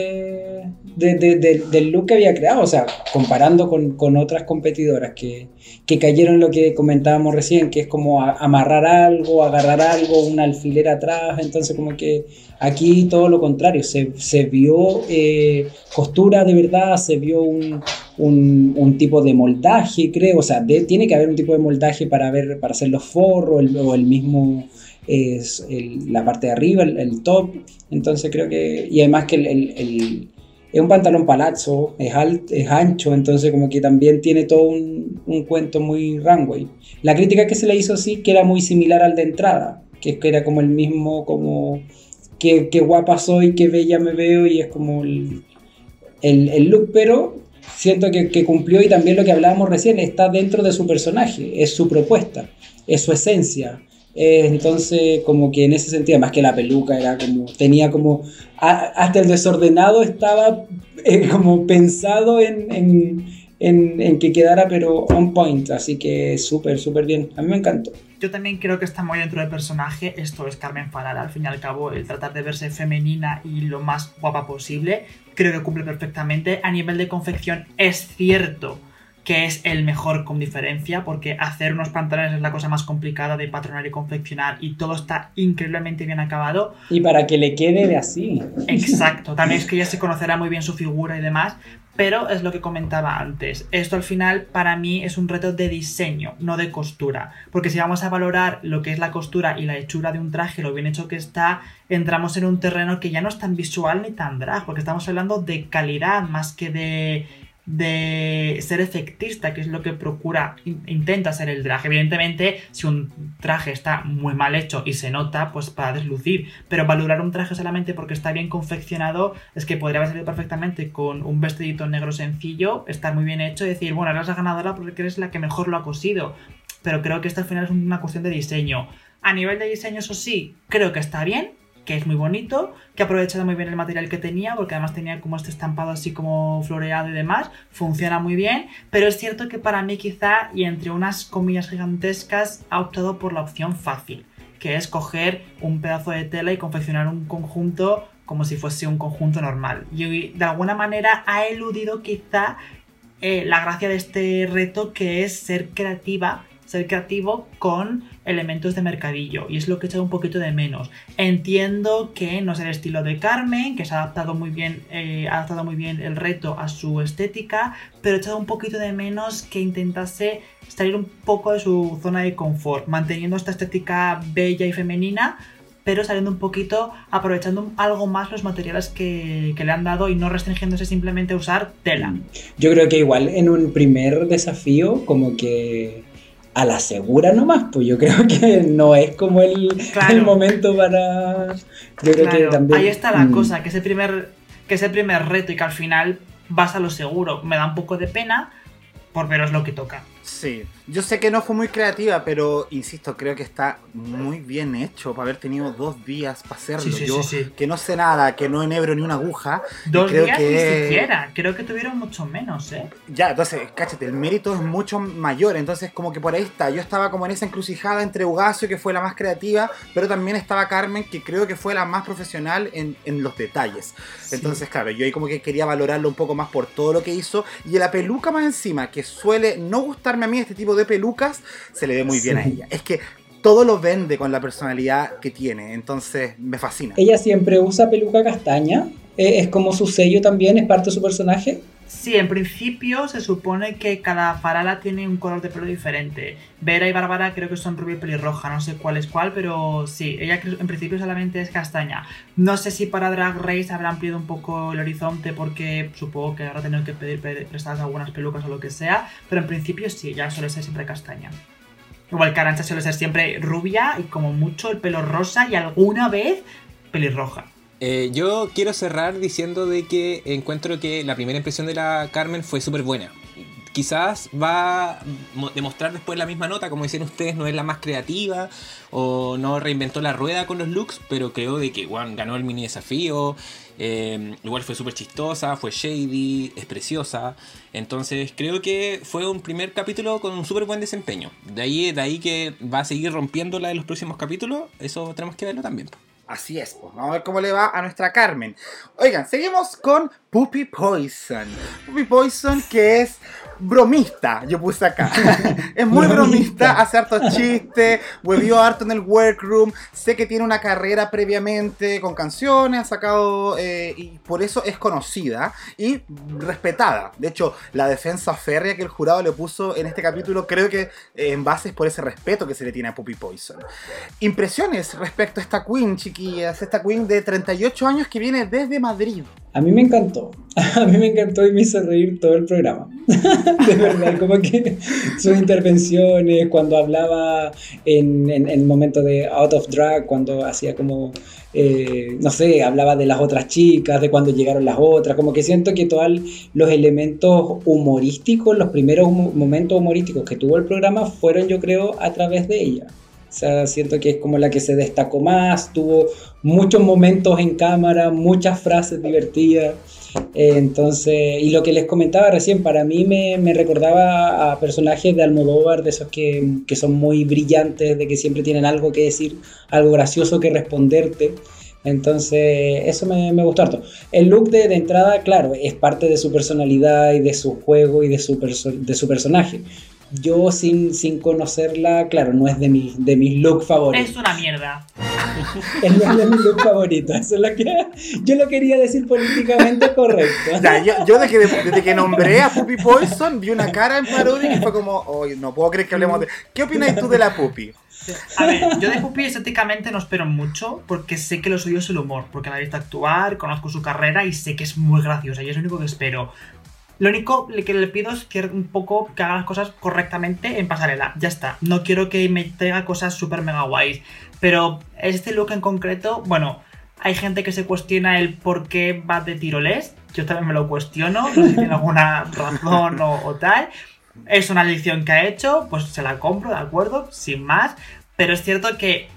de- de- de- del look que había creado, o sea, comparando con, con otras competidoras que, que cayeron en lo que comentábamos recién, que es como amarrar algo, agarrar algo, un alfiler atrás, entonces como que aquí todo lo contrario, se, se vio eh, costura de verdad, se vio un, un, un tipo de moldaje, creo, o sea, tiene que haber un tipo de moldaje para, ver, para hacer los forros o el mismo es la parte de arriba, el, top. Entonces creo que. Y además que el, es un pantalón palazzo, es, alt, es ancho, entonces como que también tiene todo un, un cuento muy runway. La crítica que se le hizo sí que era muy similar al de entrada, que, que era como el mismo, como. Qué, qué guapa soy, qué bella me veo, y es como el, el look, pero siento que, que cumplió y también lo que hablábamos recién está dentro de su personaje, es su propuesta, es su esencia. Eh, entonces, como que en ese sentido, más que la peluca, era como, tenía como, a- hasta el desordenado estaba eh, como pensado en, en, en- en que quedara, pero on point, así que súper, súper bien, a mí me encantó. Yo también creo que está muy dentro del personaje. Esto es Carmen Farala, al fin y al cabo, el tratar de verse femenina y lo más guapa posible. Creo que cumple perfectamente. A nivel de confección, es cierto que es el mejor con diferencia, porque hacer unos pantalones es la cosa más complicada de patronar y confeccionar, y todo está increíblemente bien acabado. Y para que le quede de así. Exacto, también es que ella se conocerá muy bien su figura y demás, pero es lo que comentaba antes. Esto al final para mí es un reto de diseño, no de costura. Porque si vamos a valorar lo que es la costura y la hechura de un traje, lo bien hecho que está, entramos en un terreno que ya no es tan visual ni tan drag, porque estamos hablando de calidad más que de de ser efectista, que es lo que procura, in- intenta ser el drag. Evidentemente, si un traje está muy mal hecho y se nota, pues para deslucir, pero valorar un traje solamente porque está bien confeccionado es que podría haber salido perfectamente con un vestidito negro sencillo, estar muy bien hecho y decir, bueno, eres la ganadora porque eres la que mejor lo ha cosido. Pero creo que esto al final es una cuestión de diseño. A nivel de diseño, eso sí, creo que está bien, que es muy bonito, que ha aprovechado muy bien el material que tenía, porque además tenía como este estampado así como floreado y demás, funciona muy bien, pero es cierto que para mí quizá, y entre unas comillas gigantescas, ha optado por la opción fácil, que es coger un pedazo de tela y confeccionar un conjunto como si fuese un conjunto normal. Y de alguna manera ha eludido quizá eh, la gracia de este reto que es ser creativa, ser creativo con elementos de mercadillo y es lo que he echado un poquito de menos. Entiendo que no es el estilo de Carmen, que se ha adaptado muy bien, eh, ha adaptado muy bien el reto a su estética, pero he echado un poquito de menos que intentase salir un poco de su zona de confort, manteniendo esta estética bella y femenina, pero saliendo un poquito, aprovechando algo más los materiales que, que le han dado y no restringiéndose simplemente a usar tela. Yo creo que igual en un primer desafío, como que a la segura nomás, pues yo creo que no es como el, Claro. el momento para... Yo creo que también... ahí está la Mm. cosa, que ese primer que ese primer reto y que al final vas a lo seguro. Me da un poco de pena por veros lo que toca. Sí, yo sé que no fue muy creativa, pero insisto, creo que está muy bien hecho para haber tenido dos días para hacerlo. Sí, sí, yo, sí, que no sé nada, que no enhebro ni una aguja. Dos creo días que- ni siquiera. Creo que tuvieron mucho menos, ¿eh? Ya, entonces, cáchate, el mérito es mucho mayor, entonces como que por ahí está. Yo estaba como en esa encrucijada entre Ugacio, que fue la más creativa, pero también estaba Carmen, que creo que fue la más profesional en, en los detalles. Entonces, claro, yo ahí como que quería valorarlo un poco más por todo lo que hizo. Y la peluca más encima, que suele no gustarme a mí este tipo de pelucas, se le ve muy bien a ella. Es que todo lo vende con la personalidad que tiene, entonces me fascina. Ella siempre usa peluca castaña, eh, es como su sello también, es parte de su personaje. Sí, en principio se supone que cada farala tiene un color de pelo diferente. Vera y Bárbara creo que son rubia y pelirroja, no sé cuál es cuál, pero sí, ella en principio solamente es castaña. No sé si para Drag Race habrá ampliado un poco el horizonte porque supongo que habrá tenido que pedir pe- prestadas algunas pelucas o lo que sea, pero en principio sí, ya suele ser siempre castaña. Igual que Arancha suele ser siempre rubia y como mucho el pelo rosa y alguna vez pelirroja. Eh, yo quiero cerrar diciendo de que encuentro que la primera impresión de la Carmen fue súper buena. quizás va a mo- demostrar después la misma nota, como dicen ustedes, no es la más creativa o no reinventó la rueda con los looks, pero creo de que ganó el mini desafío. eh, igual fue súper chistosa, fue shady, es preciosa. Entonces creo que fue un primer capítulo con un súper buen desempeño. De ahí, de ahí que va a seguir rompiéndola en los próximos capítulos, eso tenemos que verlo también. Así es, pues vamos a ver cómo le va a nuestra Carmen. Oigan, seguimos con Puppy Poison. Puppy Poison que es bromista, yo puse acá. es muy bromista, hace hartos chistes, huevió harto en el workroom. Sé que tiene una carrera previamente con canciones, ha sacado eh, y por eso es conocida y respetada. De hecho, la defensa férrea que el jurado le puso en este capítulo, creo que eh, en base es por ese respeto que se le tiene a Puppy Poison. Impresiones respecto a esta queen, chiquillas. Esta queen de 38 años que viene desde Madrid. A mí me encantó. A mí me encantó y me hizo reír todo el programa. De verdad, como que sus intervenciones, cuando hablaba en, el momento de Out of Drag, cuando hacía como, eh, no sé, hablaba de las otras chicas, de cuando llegaron las otras, como que siento que todos los elementos humorísticos, los primeros mo- momentos humorísticos que tuvo el programa fueron yo creo a través de ella. Siento que es como la que se destacó más, tuvo muchos momentos en cámara, muchas frases divertidas. Eh, entonces, y lo que les comentaba recién, para mí me, me recordaba a personajes de Almodóvar, de esos que, que son muy brillantes, de que siempre tienen algo que decir, algo gracioso que responderte. Entonces, eso me, gustó harto. El look de, de entrada, claro, es parte de su personalidad y de su juego y de su, de su personaje. Yo sin, sin conocerla, claro, no es de, mi, de mis looks favoritos. Es una mierda. Es no es de mis looks favoritos. Eso es lo que yo lo quería decir políticamente correcto. Ya, yo, yo desde, que, desde que nombré a Puppy Poison vi una cara en parodia que fue como, hoy no puedo creer que hablemos de. ¿Qué opinas tú de la Puppy? A ver, yo de Puppy estéticamente no espero mucho porque sé que lo suyo es el humor, porque la he visto actuar, conozco su carrera y sé que es muy graciosa y es lo único que espero. Lo único que le pido es que un poco que haga las cosas correctamente en pasarela. Ya está. No quiero que me traiga cosas súper mega guays. Pero este look en concreto, bueno, hay gente que se cuestiona el por qué va de tiroles. Yo también me lo cuestiono. No sé si tiene alguna razón o, o tal. Es una elección que ha hecho, pues se la compro, de acuerdo, sin más. Pero es cierto que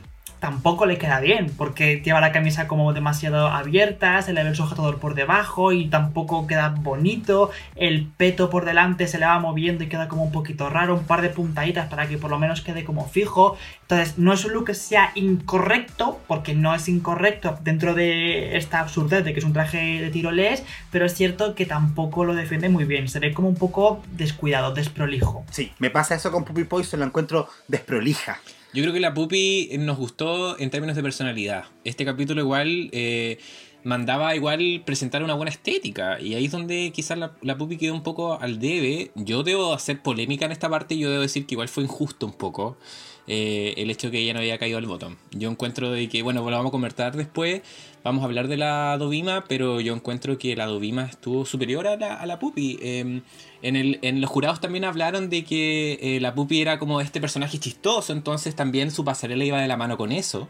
tampoco le queda bien, porque lleva la camisa como demasiado abierta, se le ve el sujetador por debajo y tampoco queda bonito, el peto por delante se le va moviendo y queda como un poquito raro, un par de puntaditas para que por lo menos quede como fijo. Entonces, no es un look que sea incorrecto, porque no es incorrecto dentro de esta absurdez de que es un traje de tiroles, pero es cierto que tampoco lo defiende muy bien, se ve como un poco descuidado, desprolijo. Sí, me pasa eso con Puppy Poison, la encuentro desprolija. Yo creo que la Puppy nos gustó en términos de personalidad. Este capítulo igual eh, mandaba igual presentar una buena estética. Y ahí es donde quizás la, la Puppy quedó un poco al debe. Yo debo hacer polémica en esta parte y yo debo decir que igual fue injusto un poco. eh, el hecho de que ella no había caído al botón. Yo encuentro de que, bueno, lo vamos a comentar después, vamos a hablar de la Dovima, pero yo encuentro que la Dovima estuvo superior a la, a la Puppy. Eh, en, el, en los jurados también hablaron de que eh, la Puppy era como este personaje chistoso, entonces también su pasarela iba de la mano con eso.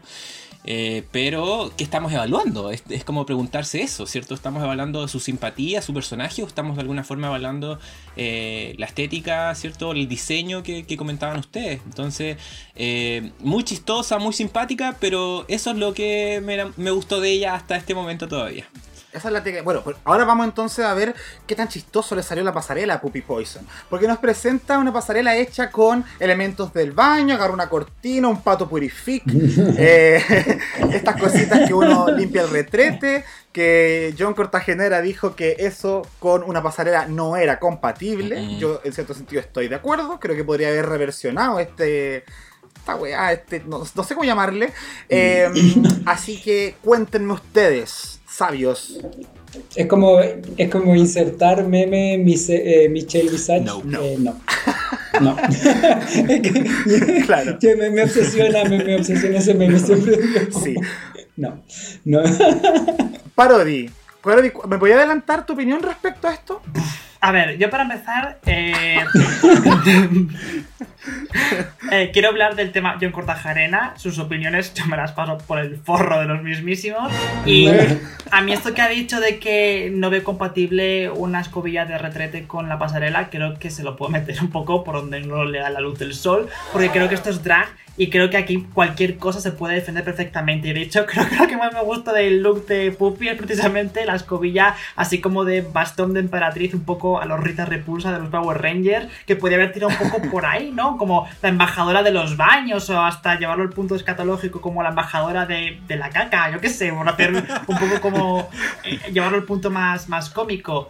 Eh, pero, ¿qué estamos evaluando? Es, es como preguntarse eso, ¿cierto? ¿Estamos evaluando su simpatía, su personaje, o estamos de alguna forma evaluando eh, la estética, ¿cierto? El diseño que, comentaban ustedes. Entonces, muy chistosa, muy simpática, pero eso es lo que me, me gustó de ella hasta este momento todavía. Esa es la teoría. Bueno, pues ahora vamos entonces a ver qué tan chistoso le salió la pasarela a Puppy Poison. Porque nos presenta una pasarela hecha con elementos del baño, agarra una cortina, un pato purific, eh, estas cositas que uno limpia el retrete, que John Cortagenera dijo que eso con una pasarela no era compatible. Yo en cierto sentido estoy de acuerdo, creo que podría haber reversionado este... Esta weá, este, no, no sé cómo llamarle. Eh, así que cuéntenme ustedes, sabios, Es como, es como insertar meme eh, Michelle Visage. No. Eh, no. No. Claro. que me, me obsesiona, me, me obsesiona ese meme. Siempre Sí. No. No. Parody. Parody, ¿Me podía adelantar tu opinión respecto a esto? A ver, yo para empezar, eh, eh, quiero hablar del tema John Cortajarena. Sus opiniones yo me las paso por el forro de los mismísimos. Y a mí esto que ha dicho de que no ve compatible una escobilla de retrete con la pasarela, creo que se lo puedo meter un poco por donde no le da la luz del sol, porque creo que esto es drag y creo que aquí cualquier cosa se puede defender perfectamente. Y de hecho, creo que lo que más me gusta del look de Puppy es precisamente la escobilla, así como de bastón de emperatriz, un poco a los Rita Repulsa de los Power Rangers, que podría haber tirado un poco por ahí, ¿no? Como la embajadora de los baños, o hasta llevarlo al punto escatológico, como la embajadora de, de la caca, yo qué sé, por hacer un poco como. eh, llevarlo al punto más, más cómico.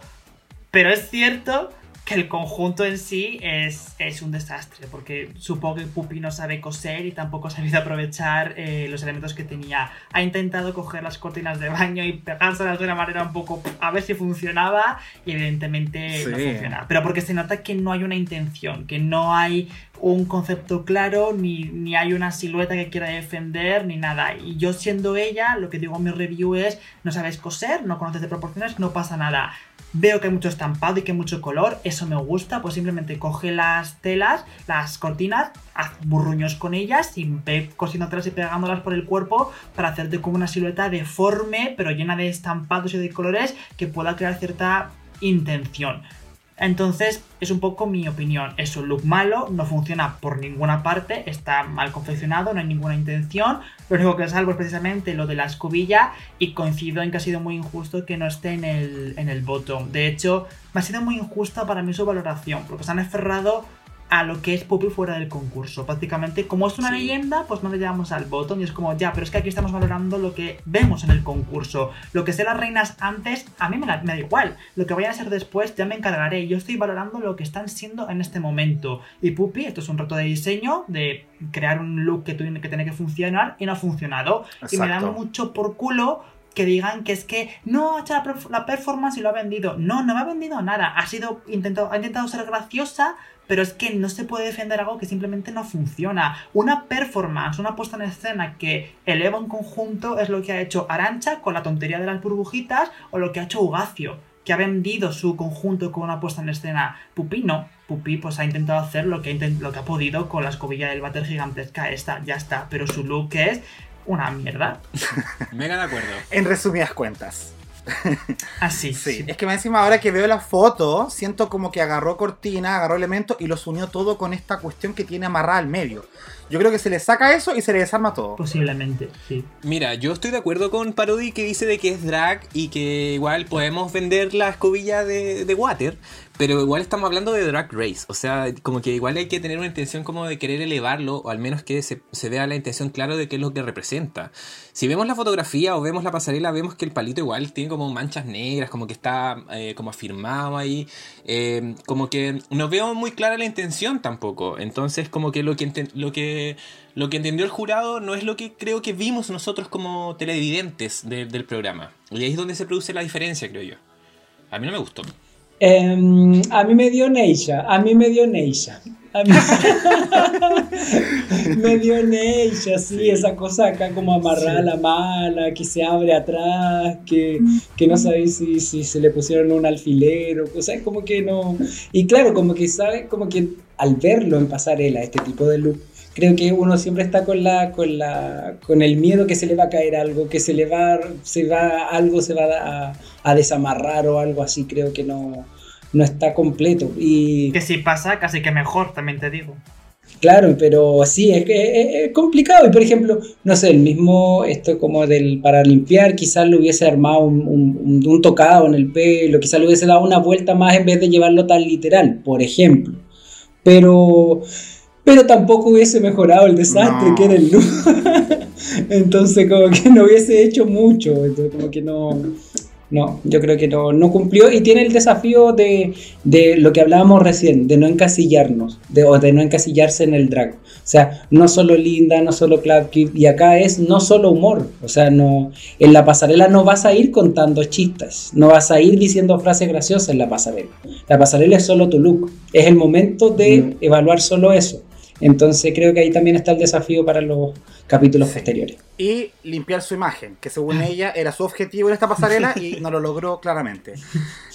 Pero es cierto que el conjunto en sí es, es un desastre, porque supongo que Puppy no sabe coser y tampoco ha sabido aprovechar eh, los elementos que tenía. Ha intentado coger las cortinas de baño y pegárselas de una manera un poco a ver si funcionaba y evidentemente no Sí. funciona. Pero porque se nota que no hay una intención, que no hay un concepto claro, ni, ni hay una silueta que quiera defender, ni nada. Y yo siendo ella, lo que digo en mi review es, no sabes coser, no conoces de proporciones, no pasa nada. Veo que hay mucho estampado y que hay mucho color, eso me gusta, pues simplemente coge las telas, las cortinas, haz burruños con ellas y ve cosiéndotelas y pegándolas por el cuerpo para hacerte como una silueta deforme, pero llena de estampados y de colores que pueda crear cierta intención. Entonces, es un poco mi opinión. Es un look malo, no funciona por ninguna parte, está mal confeccionado, no hay ninguna intención. Lo único que salvo es precisamente lo de la escobilla y coincido en que ha sido muy injusto que no esté en el, en el. De hecho, me ha sido muy injusta para mí su valoración, porque se han aferrado a lo que es Puppy fuera del concurso. Prácticamente, como es una Sí. leyenda, pues no le llevamos al botón y es como, ya, pero es que aquí estamos valorando lo que vemos en el concurso. Lo que sé las reinas antes, a mí me, da- me da igual. Lo que vayan a ser después, ya me encargaré. Yo estoy valorando lo que están siendo en este momento. Y Puppy, esto es un reto de diseño, de crear un look que, tiene que tiene que funcionar y no ha funcionado. Y me da mucho por culo que digan que es que no ha hecho la performance y lo ha vendido. No, no me ha vendido nada. Ha sido intentado, ha intentado ser graciosa, pero es que no se puede defender algo que simplemente no funciona. Una performance, una puesta en escena que eleva un conjunto es lo que ha hecho Arancha con la tontería de las burbujitas o lo que ha hecho Ugacio, que ha vendido su conjunto con una puesta en escena. Pupi no. Pupi pues ha intentado hacer lo que, ha inten- lo que ha podido con la escobilla del váter gigantesca esta, ya está. Pero su look es una mierda. Mega de acuerdo. En resumidas cuentas. Así. Sí, es que encima ahora que veo la foto, siento como que agarró cortina, agarró elementos y los unió todo con esta cuestión que tiene amarrada al medio. Yo creo que se le saca eso y se le desarma todo. Posiblemente, sí. Mira, yo estoy de acuerdo con Parody que dice de que es drag y que igual podemos vender la escobilla de, de water, pero igual estamos hablando de drag race, o sea, como que igual hay que tener una intención como de querer elevarlo, o al menos que se, se vea la intención claro de qué es lo que representa. Si vemos la fotografía o vemos la pasarela, vemos que el palito igual tiene como manchas negras, como que está eh, como afirmado ahí, eh, como que no veo muy clara la intención tampoco, entonces como que lo que, lo que lo que entendió el jurado no es lo que creo que vimos nosotros como televidentes de- del programa. Y ahí es donde se produce la diferencia, creo yo. A mí no me gustó. Em, a mí me dio Neisha, a mí me dio Neisha. A mí- me dio Neisha, sí, esa cosa acá como amarrada a la mala, que se abre atrás, que, que no sabéis si, si se le pusieron un alfilero, o sea, como que no. Y claro, como que sabe, como que al verlo en pasarela, este tipo de look, creo que uno siempre está con la, con la, con el miedo que se le va a caer algo, que se le va, se va, algo se va a, a desamarrar o algo así, creo que no, no está completo. Y Que si pasa, casi que mejor, también te digo. claro, pero sí, es que es, es complicado. Y por ejemplo, no sé, el mismo, esto como del para limpiar, quizás le hubiese armado un, un- un- un tocado en el pelo, quizás le hubiese dado una vuelta más en vez de llevarlo tan literal, por ejemplo. Pero, pero tampoco hubiese mejorado el desastre No. que era el look. Entonces, como que no hubiese hecho mucho. Entonces, como que no. No, yo creo que no, no cumplió y tiene el desafío de, de lo que hablábamos recién, de no encasillarnos, de, o de no encasillarse en el drag. O sea, no solo linda, no solo Club Kid, y acá es no solo humor. O sea, no, en la pasarela no vas a ir contando chistes, no vas a ir diciendo frases graciosas en la pasarela. La pasarela es solo tu look, es el momento de Mm. evaluar solo eso. Entonces creo que ahí también está el desafío para los capítulos Sí. posteriores. Y limpiar su imagen, que según ella era su objetivo en esta pasarela y no lo logró claramente.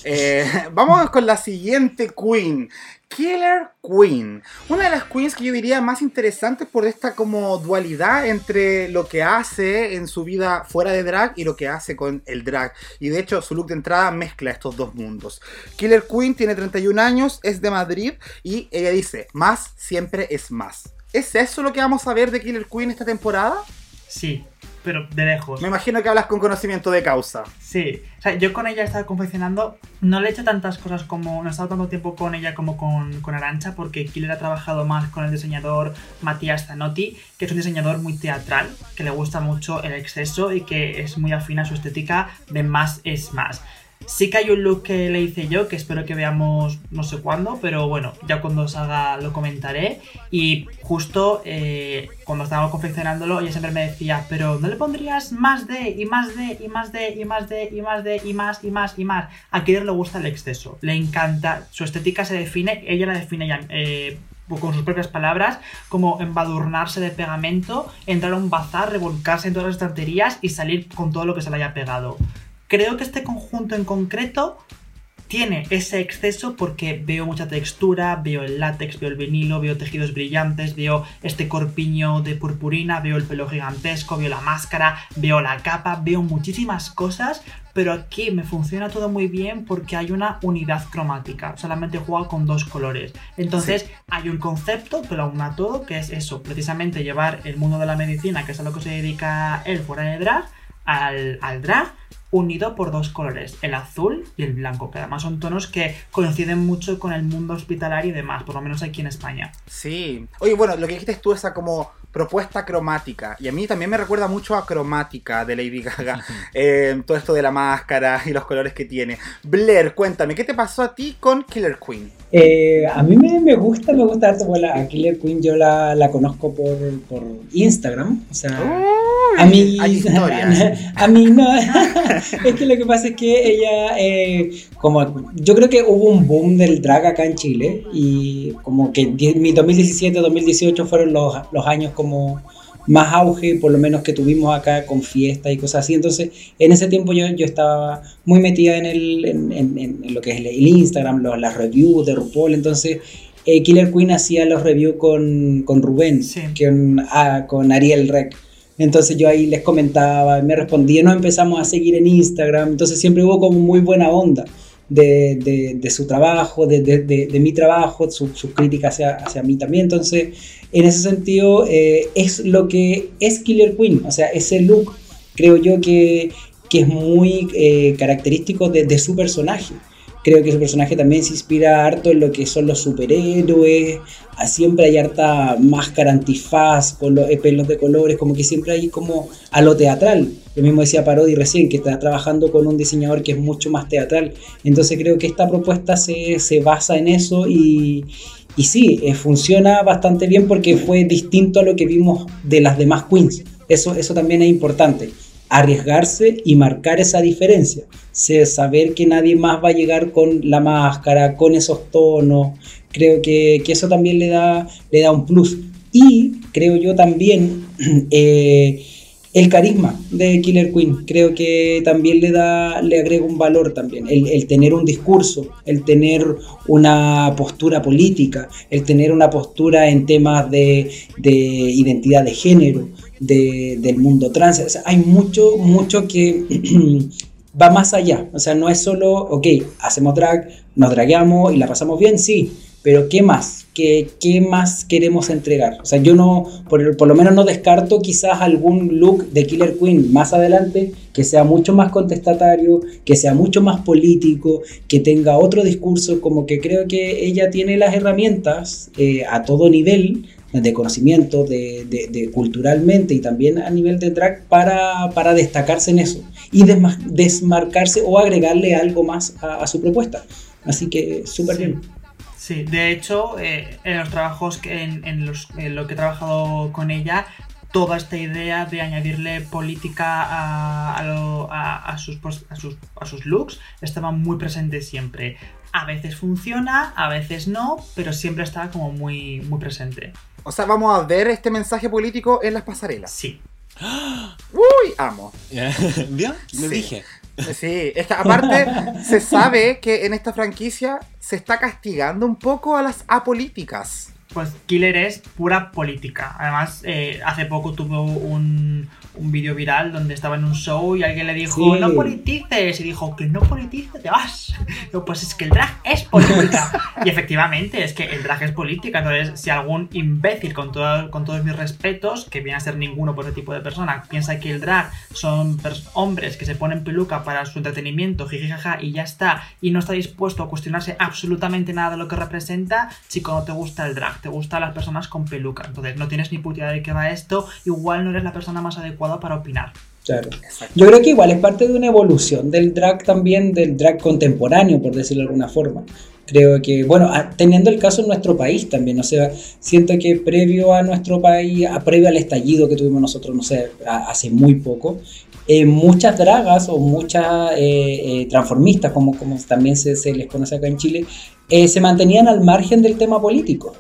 Eh, vamos con la siguiente queen. Killer Queen. Una de las queens que yo diría más interesantes por esta como dualidad entre lo que hace en su vida fuera de drag y lo que hace con el drag. Y de hecho su look de entrada mezcla estos dos mundos. Killer Queen tiene 31 años, es de Madrid y ella dice, más siempre es más. ¿Es eso lo que vamos a ver de Killer Queen esta temporada? Sí, pero de lejos. Me imagino que hablas con conocimiento de causa. Sí, o sea, yo con ella he estado confeccionando, no le he hecho tantas cosas como, no he estado tanto tiempo con ella como con, con Arancha, porque Killer ha trabajado más con el diseñador Matías Zanotti, que es un diseñador muy teatral, que le gusta mucho el exceso y que es muy afín a su estética de más es más. Sí que hay un look que le hice yo, que espero que veamos no sé cuándo, pero bueno, ya cuando salga lo comentaré. Y justo eh, cuando estábamos confeccionándolo, ella siempre me decía, pero ¿no le pondrías más de, y más de, y más de, y más de, y más de, y más, y más, y más? A Killer le gusta el exceso, le encanta, su estética se define, ella la define eh, con sus propias palabras, como embadurnarse de pegamento, entrar a un bazar, revolcarse en todas las estanterías y salir con todo lo que se le haya pegado. Creo que este conjunto en concreto tiene ese exceso porque veo mucha textura, veo el látex, veo el vinilo, veo tejidos brillantes, veo este corpiño de purpurina, veo el pelo gigantesco, veo la máscara, veo la capa, veo muchísimas cosas, pero aquí me funciona todo muy bien porque hay una unidad cromática, solamente juega con dos colores. Entonces hay un concepto que lo aúna todo, que es eso, precisamente llevar el mundo de la medicina, que es a lo que se dedica él fuera de drag, al, al drag unido por dos colores, el azul y el blanco, que además son tonos que coinciden mucho con el mundo hospitalario y demás, por lo menos aquí en España. Sí. Oye, bueno, lo que dijiste tú, esa como propuesta cromática. Y a mí también me recuerda mucho a cromática de Lady Gaga. Eh, todo esto de la máscara y los colores que tiene. Blair, cuéntame, ¿qué te pasó a ti con Killer Queen? Eh, a mí me, gusta, me gusta harto. Bueno, a Killer Queen yo la, la conozco por, por, Instagram. O sea, a mí. A, mí no. es que lo que pasa es que ella, eh, como yo creo que hubo un boom del drag acá en Chile. Y como que mi 2017-2018 fueron los, los años como más auge, por lo menos que tuvimos acá con fiestas y cosas así. Entonces, en ese tiempo yo, yo estaba muy metida en, el, en, en, lo que es el, Instagram, las reviews de RuPaul. Entonces, eh, Killer Queen hacía los reviews con, con Rubén, con, ah, con Ariel Rec. Entonces yo ahí les comentaba, me respondía, nos empezamos a seguir en Instagram, entonces siempre hubo como muy buena onda de, de, su trabajo, de, de mi trabajo, su, su crítica hacia, hacia, mí también. Entonces, en ese sentido, eh, es lo que es Killer Queen, o sea, ese look creo yo que, que es muy eh, característico de, su personaje. Creo que su personaje también se inspira harto en lo que son los superhéroes. Ah, siempre hay harta máscara antifaz, con los eh, pelos de colores, como que siempre hay como a lo teatral. Lo mismo decía Parodi recién, que está trabajando con un diseñador que es mucho más teatral. Entonces creo que esta propuesta se, se basa en eso y, y sí, eh, funciona bastante bien porque fue distinto a lo que vimos de las demás queens. Eso, eso también es importante. Arriesgarse y marcar esa diferencia. saber que nadie más va a llegar con la máscara, con esos tonos. Creo que, eso también le da, le da un plus. Y creo yo también eh, el carisma de Killer Queen creo que también le da le agrega un valor también el, tener un discurso el tener una postura política el tener una postura en temas de, identidad de género del mundo trans hay mucho mucho que va más allá o sea no es solo ok hacemos drag nos dragueamos y la pasamos bien sí pero ¿qué más? ¿Qué, ¿Qué, más queremos entregar? O sea, yo no, por, por, lo menos no descarto quizás algún look de Killer Queen más adelante que sea mucho más contestatario, que sea mucho más político, que tenga otro discurso, como que creo que ella tiene las herramientas eh, a todo nivel de conocimiento, de, de, culturalmente y también a nivel de drag para, para destacarse en eso y desmarcarse o agregarle algo más a, su propuesta. Así que súper bien. Sí, de hecho, eh, en los trabajos, que, en, los, lo que he trabajado con ella, toda esta idea de añadirle política a, a, sus, a, sus, a sus looks estaba muy presente siempre. A veces funciona, a veces no, pero siempre estaba como muy, muy presente. O sea, vamos a ver este mensaje político en las pasarelas. Sí. Uy, amo. ¿Vio? Lo dije. Sí, es que aparte se sabe que en esta franquicia se está castigando un poco a las apolíticas. Pues Killer es pura política. Además, eh, hace poco tuvo un, un vídeo viral donde estaba en un show y alguien le dijo, Sí. no politices. Y dijo, que no politices, te vas. No, pues es que el drag es política. y efectivamente, es que el drag es política. Entonces, si algún imbécil, con, todo- con todos mis respetos, que viene a ser ninguno por ese tipo de persona, piensa que el drag son hombres que se ponen peluca para su entretenimiento, jijijaja, y ya está, y no está dispuesto a cuestionarse absolutamente nada de lo que representa, chico, no te gusta el drag, te gustan las personas con peluca. Entonces, no tienes ni puta idea de qué va esto, igual no eres la persona más adecuada para opinar. Claro. Yo creo que igual es parte de una evolución del drag también, del drag contemporáneo, por decirlo de alguna forma. Creo que, bueno, teniendo el caso en nuestro país también, o sea, siento que previo a nuestro país, a, previo al estallido que tuvimos nosotros, no sé, a- hace muy poco, eh, muchas dragas o muchas eh, eh, transformistas, como, como también se, se les conoce acá en Chile, eh, se mantenían al margen del tema político.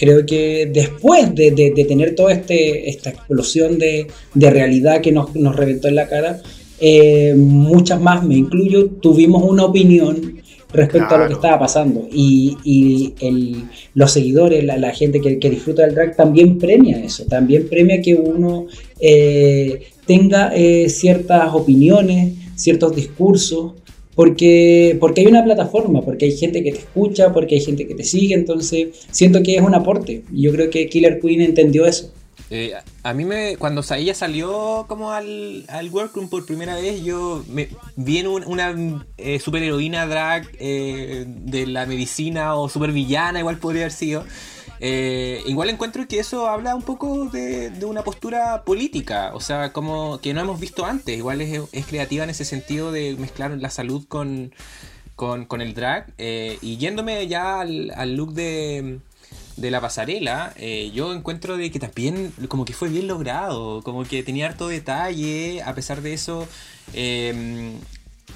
Creo que después de, de- de tener toda este, esta explosión de, de realidad que nos, nos reventó en la cara, eh, muchas más, me incluyo, tuvimos una opinión respecto a lo que estaba pasando. Y, y el- los seguidores, la, la gente que, que disfruta del drag también premia eso, también premia que uno eh, tenga eh, ciertas opiniones, ciertos discursos. Porque, porque hay una plataforma, porque hay gente que te escucha, porque hay gente que te sigue, entonces siento que es un aporte. Y yo creo que Killer Queen entendió eso. Eh, a mí me, cuando ella salió como al, al workroom por primera vez, yo me, vi una eh, superheroína drag eh, de la medicina o supervillana, igual podría haber sido. Eh, igual encuentro que eso habla un poco de, una postura política, o sea, como que no hemos visto antes. Igual es, creativa en ese sentido de mezclar la salud con, con, el drag. eh, y yéndome ya al, look de, de la pasarela, eh, yo encuentro de que también como que fue bien logrado, como que tenía harto detalle, a pesar de eso,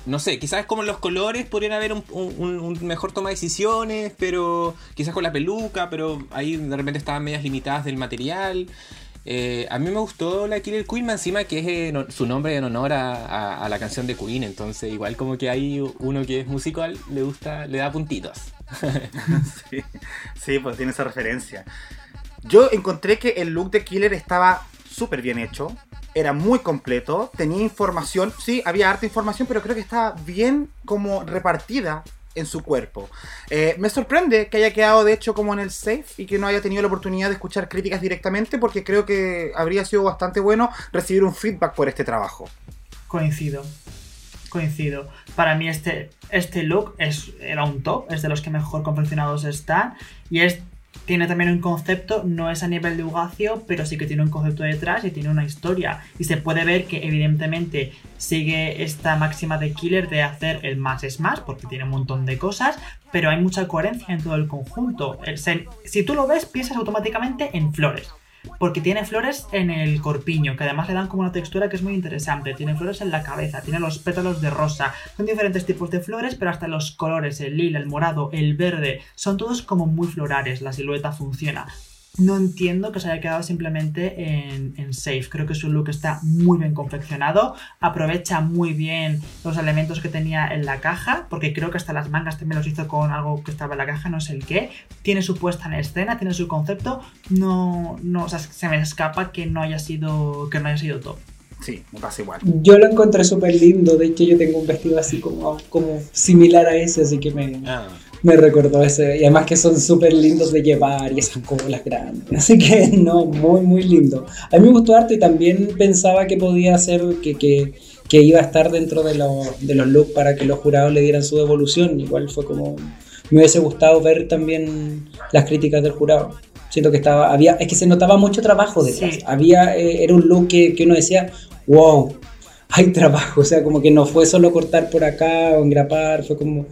no sé, quizás como los colores podrían haber un, mejor toma de decisiones, pero quizás con la peluca, pero ahí de repente estaban medias limitadas del material. Eh, a mí me gustó la Killer Queen, encima que es en hon- su nombre en honor a la canción de Queen, entonces igual como que hay uno que es musical, le gusta, le da puntitos. Sí, sí, pues tiene esa referencia. Yo encontré que el look de Killer estaba súper bien hecho. Era muy completo, tenía información, sí, había harta información, pero creo que estaba bien como repartida en su cuerpo. Eh, me sorprende que haya quedado de hecho como en el safe y que no haya tenido la oportunidad de escuchar críticas directamente porque creo que habría sido bastante bueno recibir un feedback por este trabajo. Coincido. Coincido. Para mí este, este look es, era un top, es de los que mejor confeccionados están. Y es, tiene también un concepto, no es a nivel de Ugacio, pero sí que tiene un concepto detrás y tiene una historia. Y se puede ver que evidentemente sigue esta máxima de Killer de hacer el más es más, porque tiene un montón de cosas, pero hay mucha coherencia en todo el conjunto. Si tú lo ves, piensas automáticamente en flores. Porque tiene flores en el corpiño, que además le dan como una textura que es muy interesante. Tiene flores en la cabeza, tiene los pétalos de rosa. Son diferentes tipos de flores, pero hasta los colores, el lila, el morado, el verde, son todos como muy florales. La silueta funciona. No entiendo que se haya quedado simplemente en, en safe. Creo que su look está muy bien confeccionado. Aprovecha muy bien los elementos que tenía en la caja. Porque creo que hasta las mangas también los hizo con algo que estaba en la caja, no sé el qué. Tiene su puesta en escena, tiene su concepto. No, no, o sea, se me escapa que no haya sido, que no haya sido top. Sí, me pasa igual. Yo lo encontré súper lindo, de hecho yo tengo un vestido así como, como similar a ese, así que me, Ah. me recordó ese. Y además que son súper lindos de llevar y esas colas grandes. Así que no, muy, muy lindo. A mí me gustó harto y también pensaba que podía ser, que, que, que iba a estar dentro de los, de los looks para que los jurados le dieran su devolución. Igual fue como, me hubiese gustado ver también las críticas del jurado. Siento que estaba, había, es que se notaba mucho trabajo detrás. Sí. Había, eh, era un look que, que uno decía, wow, hay trabajo. O sea, como que no fue solo cortar por acá o engrapar, fue como,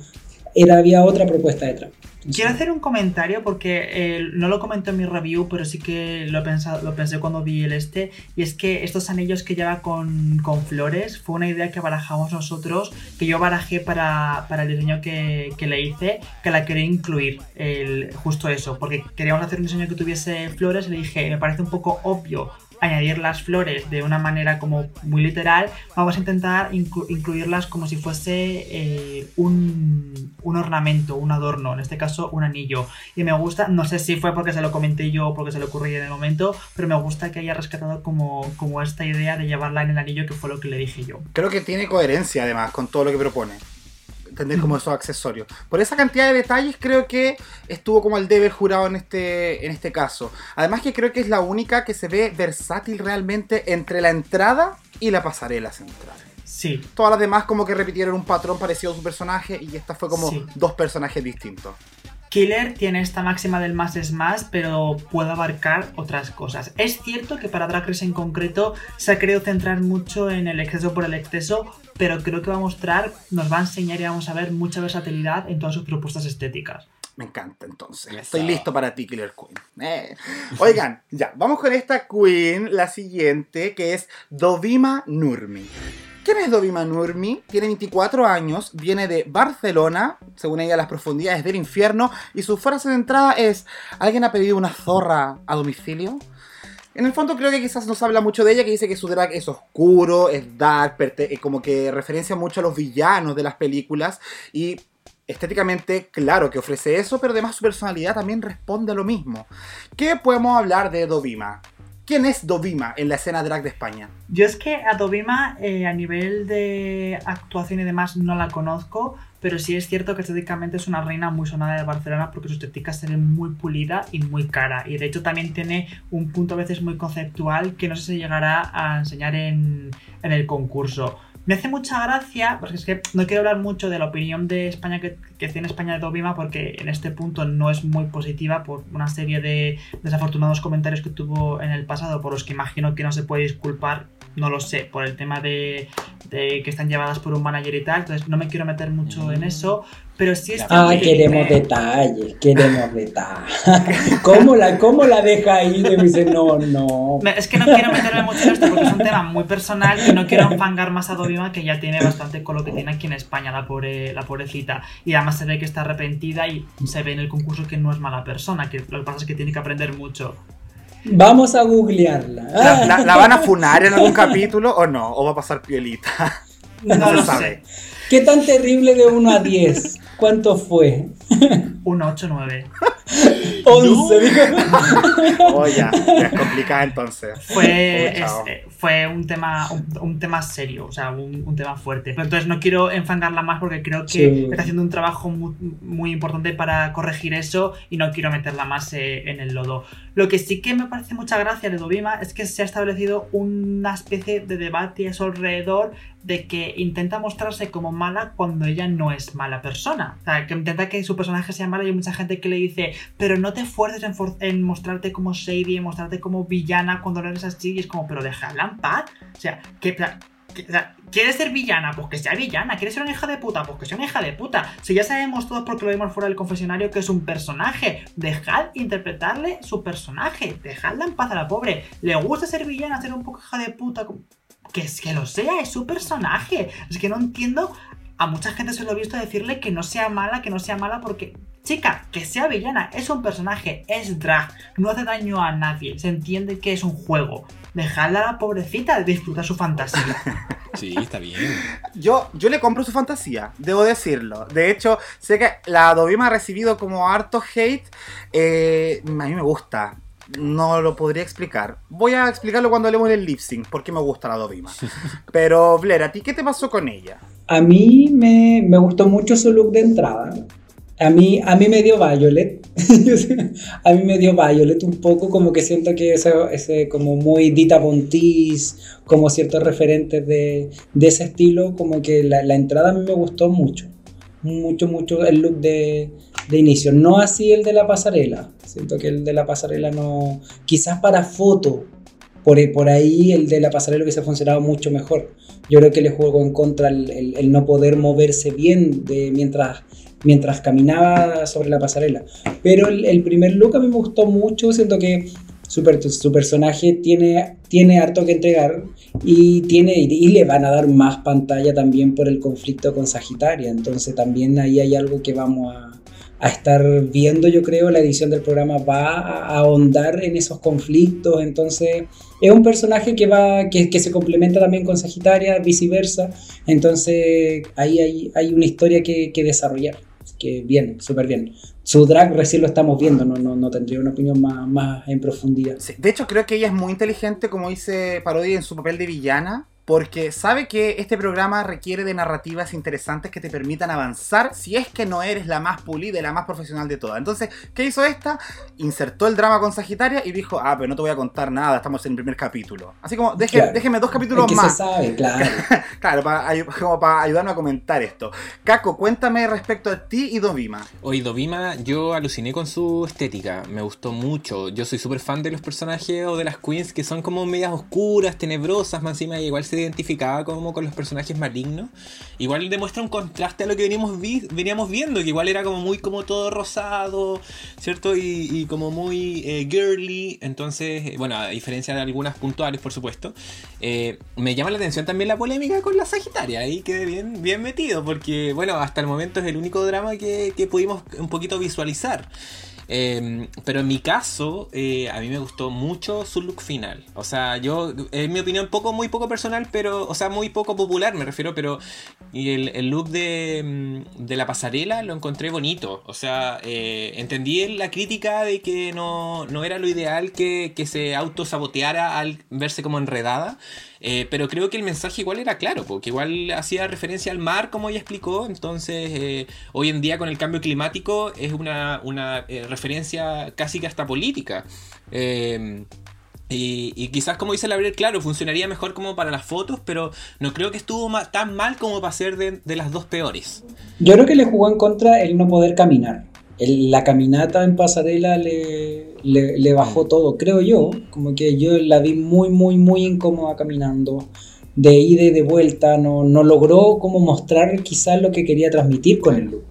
era, había otra propuesta detrás. Quiero hacer un comentario porque eh, no lo comenté en mi review, pero sí que lo, he pensado, lo pensé cuando vi el este. Y es que estos anillos que lleva con, con flores fue una idea que barajamos nosotros, que yo barajé para, para el diseño que, que le hice, que la quería incluir, el, justo eso, porque queríamos hacer un diseño que tuviese flores y le dije, me parece un poco obvio añadir las flores de una manera como muy literal, vamos a intentar inclu- incluirlas como si fuese eh, un, un ornamento, un adorno, en este caso un anillo. Y me gusta, no sé si fue porque se lo comenté yo o porque se lo ocurrió en el momento, pero me gusta que haya rescatado como, como esta idea de llevarla en el anillo que fue lo que le dije yo. Creo que tiene coherencia además con todo lo que propone. Tener como esos accesorios. Por esa cantidad de detalles creo que estuvo como el deber jurado en este, en este caso. Además que creo que es la única que se ve versátil realmente entre la entrada y la pasarela central. Sí, Todas las demás como que repitieron un patrón parecido a su personaje y esta fue como Sí. dos personajes distintos. Killer tiene esta máxima del más es más, pero puede abarcar otras cosas. Es cierto que para Drag Race en concreto se ha querido centrar mucho en el exceso por el exceso, pero creo que va a mostrar, nos va a enseñar y vamos a ver mucha versatilidad en todas sus propuestas estéticas. Me encanta entonces. Eso. Estoy listo para ti, Killer Queen. Eh. Oigan, ya, vamos con esta queen, la siguiente, que es Dovima Nurmi. ¿Quién es Dovima Nurmi? Tiene 24 años, viene de Barcelona, según ella las profundidades del infierno, y su frase de entrada es, ¿alguien ha pedido una zorra a domicilio? En el fondo creo que quizás nos habla mucho de ella, que dice que su drag es oscuro, es dark, eh, como que referencia mucho a los villanos de las películas y estéticamente claro que ofrece eso, pero además su personalidad también responde a lo mismo. ¿Qué podemos hablar de Dovima? ¿Quién es Dovima en la escena drag de España? Yo es que a Dovima eh, a nivel de actuación y demás no la conozco, pero sí es cierto que estéticamente es una reina muy sonada de Barcelona porque su estética se ve muy pulida y muy cara. Y de hecho también tiene un punto a veces muy conceptual que no sé si llegará a enseñar en, en el concurso. Me hace mucha gracia, porque es que no quiero hablar mucho de la opinión de España que, que tiene España de Dovima, porque en este punto no es muy positiva por una serie de desafortunados comentarios que tuvo en el pasado, por los que imagino que no se puede disculpar, no lo sé, por el tema de, de que están llevadas por un manager y tal, entonces no me quiero meter mucho en eso, pero sí es Ah, que- queremos detalles, queremos detalles. ¿Cómo la, cómo la deja ahí? Y me dice, no, no. Es que no quiero meterme mucho en esto porque es un tema muy personal y no quiero enfangar más a Dovima que ya tiene bastante con lo que tiene aquí en España, la, pobre, la pobrecita. Y además se ve que está arrepentida y se ve en el concurso que no es mala persona, que lo que pasa es que tiene que aprender mucho. Vamos a googlearla. ¿La, la- la van a funar en algún capítulo o no? ¿O va a pasar piolita? No, No, lo sabe. sé. ¿Qué tan terrible de 1 a 10? ¿Cuánto fue? Un 8-9. 11, dijo. Oh, ya, ya es complicada entonces. Fue, Oh, es- eh, fue un tema un, un tema serio, o sea, un, un tema fuerte. Pero entonces no quiero enfangarla más porque creo que Sí. está haciendo un trabajo muy, muy importante para corregir eso y no quiero meterla más eh, en el lodo. Lo que sí que me parece mucha gracia de Dovima es que se ha establecido una especie de debate a su alrededor de que intenta mostrarse como mala cuando ella no es mala persona. O sea, que intenta que su personaje sea malo y hay mucha gente que le dice, pero no te esfuerces en, en mostrarte como shady, en mostrarte como villana cuando eres así. Y es como, pero dejadla en paz. O sea, que... que- o sea, ¿Quieres ser villana? Pues que sea villana. ¿Quieres ser una hija de puta? Pues que sea una hija de puta. Si ya sabemos todos porque lo vimos fuera del confesionario que es un personaje. Dejad interpretarle su personaje. Dejadla en paz a la pobre. Le gusta ser villana, ser un poco hija de puta. Que es que lo sea, es su personaje. Es que no entiendo. A mucha gente se lo he visto decirle que no sea mala, que no sea mala porque. Chica, que sea villana, es un personaje, es drag, no hace daño a nadie, se entiende que es un juego. Dejadla a la pobrecita de disfrutar su fantasía. Sí, está bien. Yo, yo le compro su fantasía, debo decirlo. De hecho, sé que la Dovima ha recibido como harto hate. eh, a mí me gusta. No lo podría explicar. Voy a explicarlo cuando hablemos del lip sync, porque me gusta la Dovima. Pero, Blair, ¿a ti qué te pasó con ella? A mí me, me gustó mucho su look de entrada. A mí, a mí me dio Violet. a mí me dio Violet un poco, como que siento que ese, ese como muy Dita Bontis, como ciertos referentes de, de ese estilo, como que la, la entrada a mí me gustó mucho. Mucho, mucho el look de, de inicio. No así el de la pasarela. Siento que el de la pasarela no... Quizás para foto, por, por ahí el de la pasarela hubiese funcionado mucho mejor. Yo creo que le jugó en contra el, el- el no poder moverse bien de, mientras, mientras caminaba sobre la pasarela. Pero el, el primer look a mí me gustó mucho, siento que su, su personaje tiene, tiene harto que entregar y, tiene, y le van a dar más pantalla también por el conflicto con Sagitaria. Entonces también ahí hay algo que vamos a, a estar viendo, yo creo, la edición del programa va a ahondar en esos conflictos, entonces es un personaje que va que, que se complementa también con Sagitaria, viceversa, entonces ahí hay, hay una historia que, que desarrollar, que bien, súper bien. Su drag recién lo estamos viendo, no, no, no tendría una opinión más, más en profundidad. De hecho, creo que ella es muy inteligente, como dice Parodi en su papel de villana, porque sabe que este programa requiere de narrativas interesantes que te permitan avanzar si es que no eres la más pulida y la más profesional de todas. Entonces, ¿qué hizo esta? Insertó el drama con Sagitaria y dijo, ah, pero no te voy a contar nada, estamos en el primer capítulo. Así como, deje- Claro. déjeme dos capítulos Es que más. se sabe, claro. claro, para, como para ayudarme a comentar esto. Caco, cuéntame respecto a ti y Dovima. Hoy Dovima, yo aluciné con su estética, me gustó mucho. Yo soy súper fan de los personajes o de las queens que son como medias oscuras, tenebrosas, más encima, y igual se identificaba como con los personajes malignos. Igual demuestra un contraste a lo que veníamos, veníamos viendo, que igual era como muy como todo rosado, ¿cierto? Y, y como muy eh, girly. Entonces, eh, bueno, a diferencia de algunas puntuales, por supuesto. Eh, me llama la atención también la polémica con la Sagitaria. Ahí quedé bien, bien metido, porque, bueno, hasta el momento es el único drama que, que pudimos un poquito visualizar. Eh, pero en mi caso, eh, a mí me gustó mucho su look final. O sea, yo, en mi opinión, poco, muy poco personal, pero, o sea, muy poco popular, me refiero, pero y el, el look de, mm, de la pasarela lo encontré bonito. O sea, eh, entendí la crítica de que no, no era lo ideal que, que se autosaboteara al verse como enredada. Eh, pero creo que el mensaje igual era claro, porque igual hacía referencia al mar, como ella explicó. Entonces, eh, hoy en día con el cambio climático es una, una eh, referencia casi que hasta política. Eh, y, quizás, como dice Gabriel, claro, funcionaría mejor como para las fotos, pero no creo que estuvo tan mal como para ser de, de las dos peores. Yo creo que le jugó en contra el no poder caminar. El- la caminata en pasarela le, le, le bajó todo, creo yo. Como que yo la vi muy, muy, muy incómoda caminando. De ida y de vuelta. No, no logró como mostrar quizás lo que quería transmitir con el look.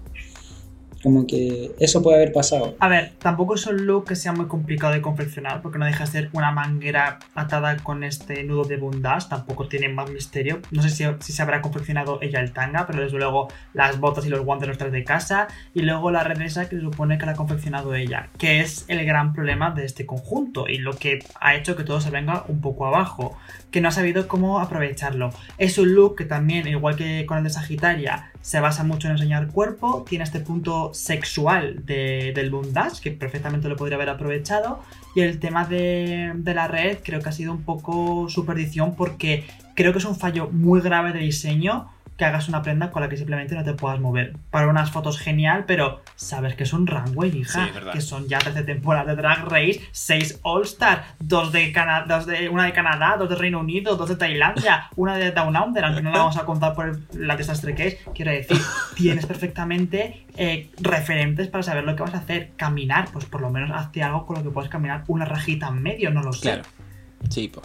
Como que eso puede haber pasado. A ver, tampoco es un look que sea muy complicado de confeccionar, porque no deja de ser una manguera atada con este nudo de bondage, tampoco tiene más misterio. No sé si, si se habrá confeccionado ella el tanga, pero desde luego las botas y los guantes los trae de casa, y luego la red esa que se supone que la ha confeccionado ella, que es el gran problema de este conjunto, y lo que ha hecho que todo se venga un poco abajo, que no ha sabido cómo aprovecharlo. Es un look que también, igual que con el de Sagitaria, se basa mucho en enseñar cuerpo, tiene este punto sexual de- del bondage, que perfectamente lo podría haber aprovechado, y el tema de, de la red creo que ha sido un poco su perdición porque creo que es un fallo muy grave de diseño que hagas una prenda con la que simplemente no te puedas mover. Para unas fotos genial, pero sabes que es un runway, hija, Sí, que son ya 13 temporadas de Drag Race, 6 All Star, dos de, Cana- dos de una de Canadá, dos de Reino Unido, dos de Tailandia, una de Down Under, aunque no la vamos a contar por el- la desastre que es. Quiero decir, tienes perfectamente eh, referentes para saber lo que vas a hacer. Caminar, pues por lo menos hazte algo con lo que puedas caminar una rajita en medio, no lo sé. Claro. Sí, po.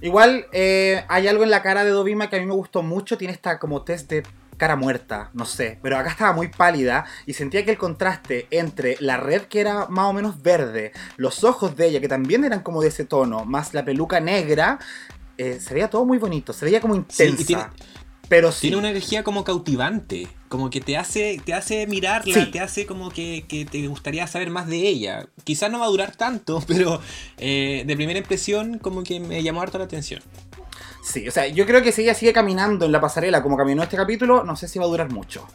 Igual eh, hay algo en la cara de Dovima que a mí me gustó mucho. Tiene esta como test de cara muerta, no sé. Pero acá estaba muy pálida y sentía que el contraste entre la red que era más o menos verde, los ojos de ella que también eran como de ese tono, más la peluca negra, eh, se veía todo muy bonito. Se veía como Sí, intensa. y tiene- pero sí. Tiene una energía como cautivante, como que te hace, te hace mirarla, Sí. te hace como que, que te gustaría saber más de ella. Quizás no va a durar tanto, pero eh, de primera impresión como que me llamó harto la atención. Sí, o sea, yo creo que si ella sigue caminando en la pasarela como caminó este capítulo, no sé si va a durar mucho.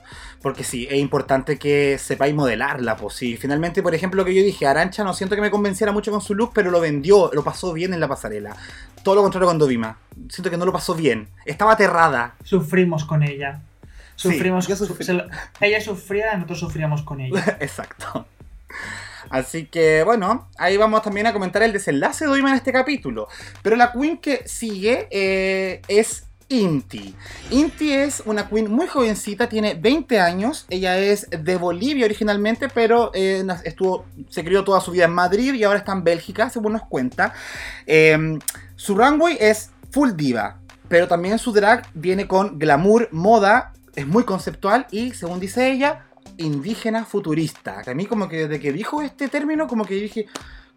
Porque sí, es importante que sepáis modelarla, pues sí. Finalmente, por ejemplo, lo que yo dije, Arancha no siento que me convenciera mucho con su look, pero lo vendió, lo pasó bien en la pasarela. Todo lo contrario con Dovima. Siento que no lo pasó bien. Estaba aterrada. Sufrimos con ella. Sí, Sufrimos, yo sufrí. se lo- ella sufría nosotros sufríamos con ella. Exacto. Así que bueno, ahí vamos también a comentar el desenlace de Dovima en este capítulo. Pero la queen que sigue eh, es Inti. Inti es una queen muy jovencita, tiene 20 años. Ella es de Bolivia originalmente, pero eh, estuvo, se crió toda su vida en Madrid y ahora está en Bélgica, según nos cuenta. Eh, su runway es full diva, pero también su drag viene con glamour, moda, es muy conceptual y, según dice ella, indígena futurista. A mí como que desde que dijo este término, como que dije,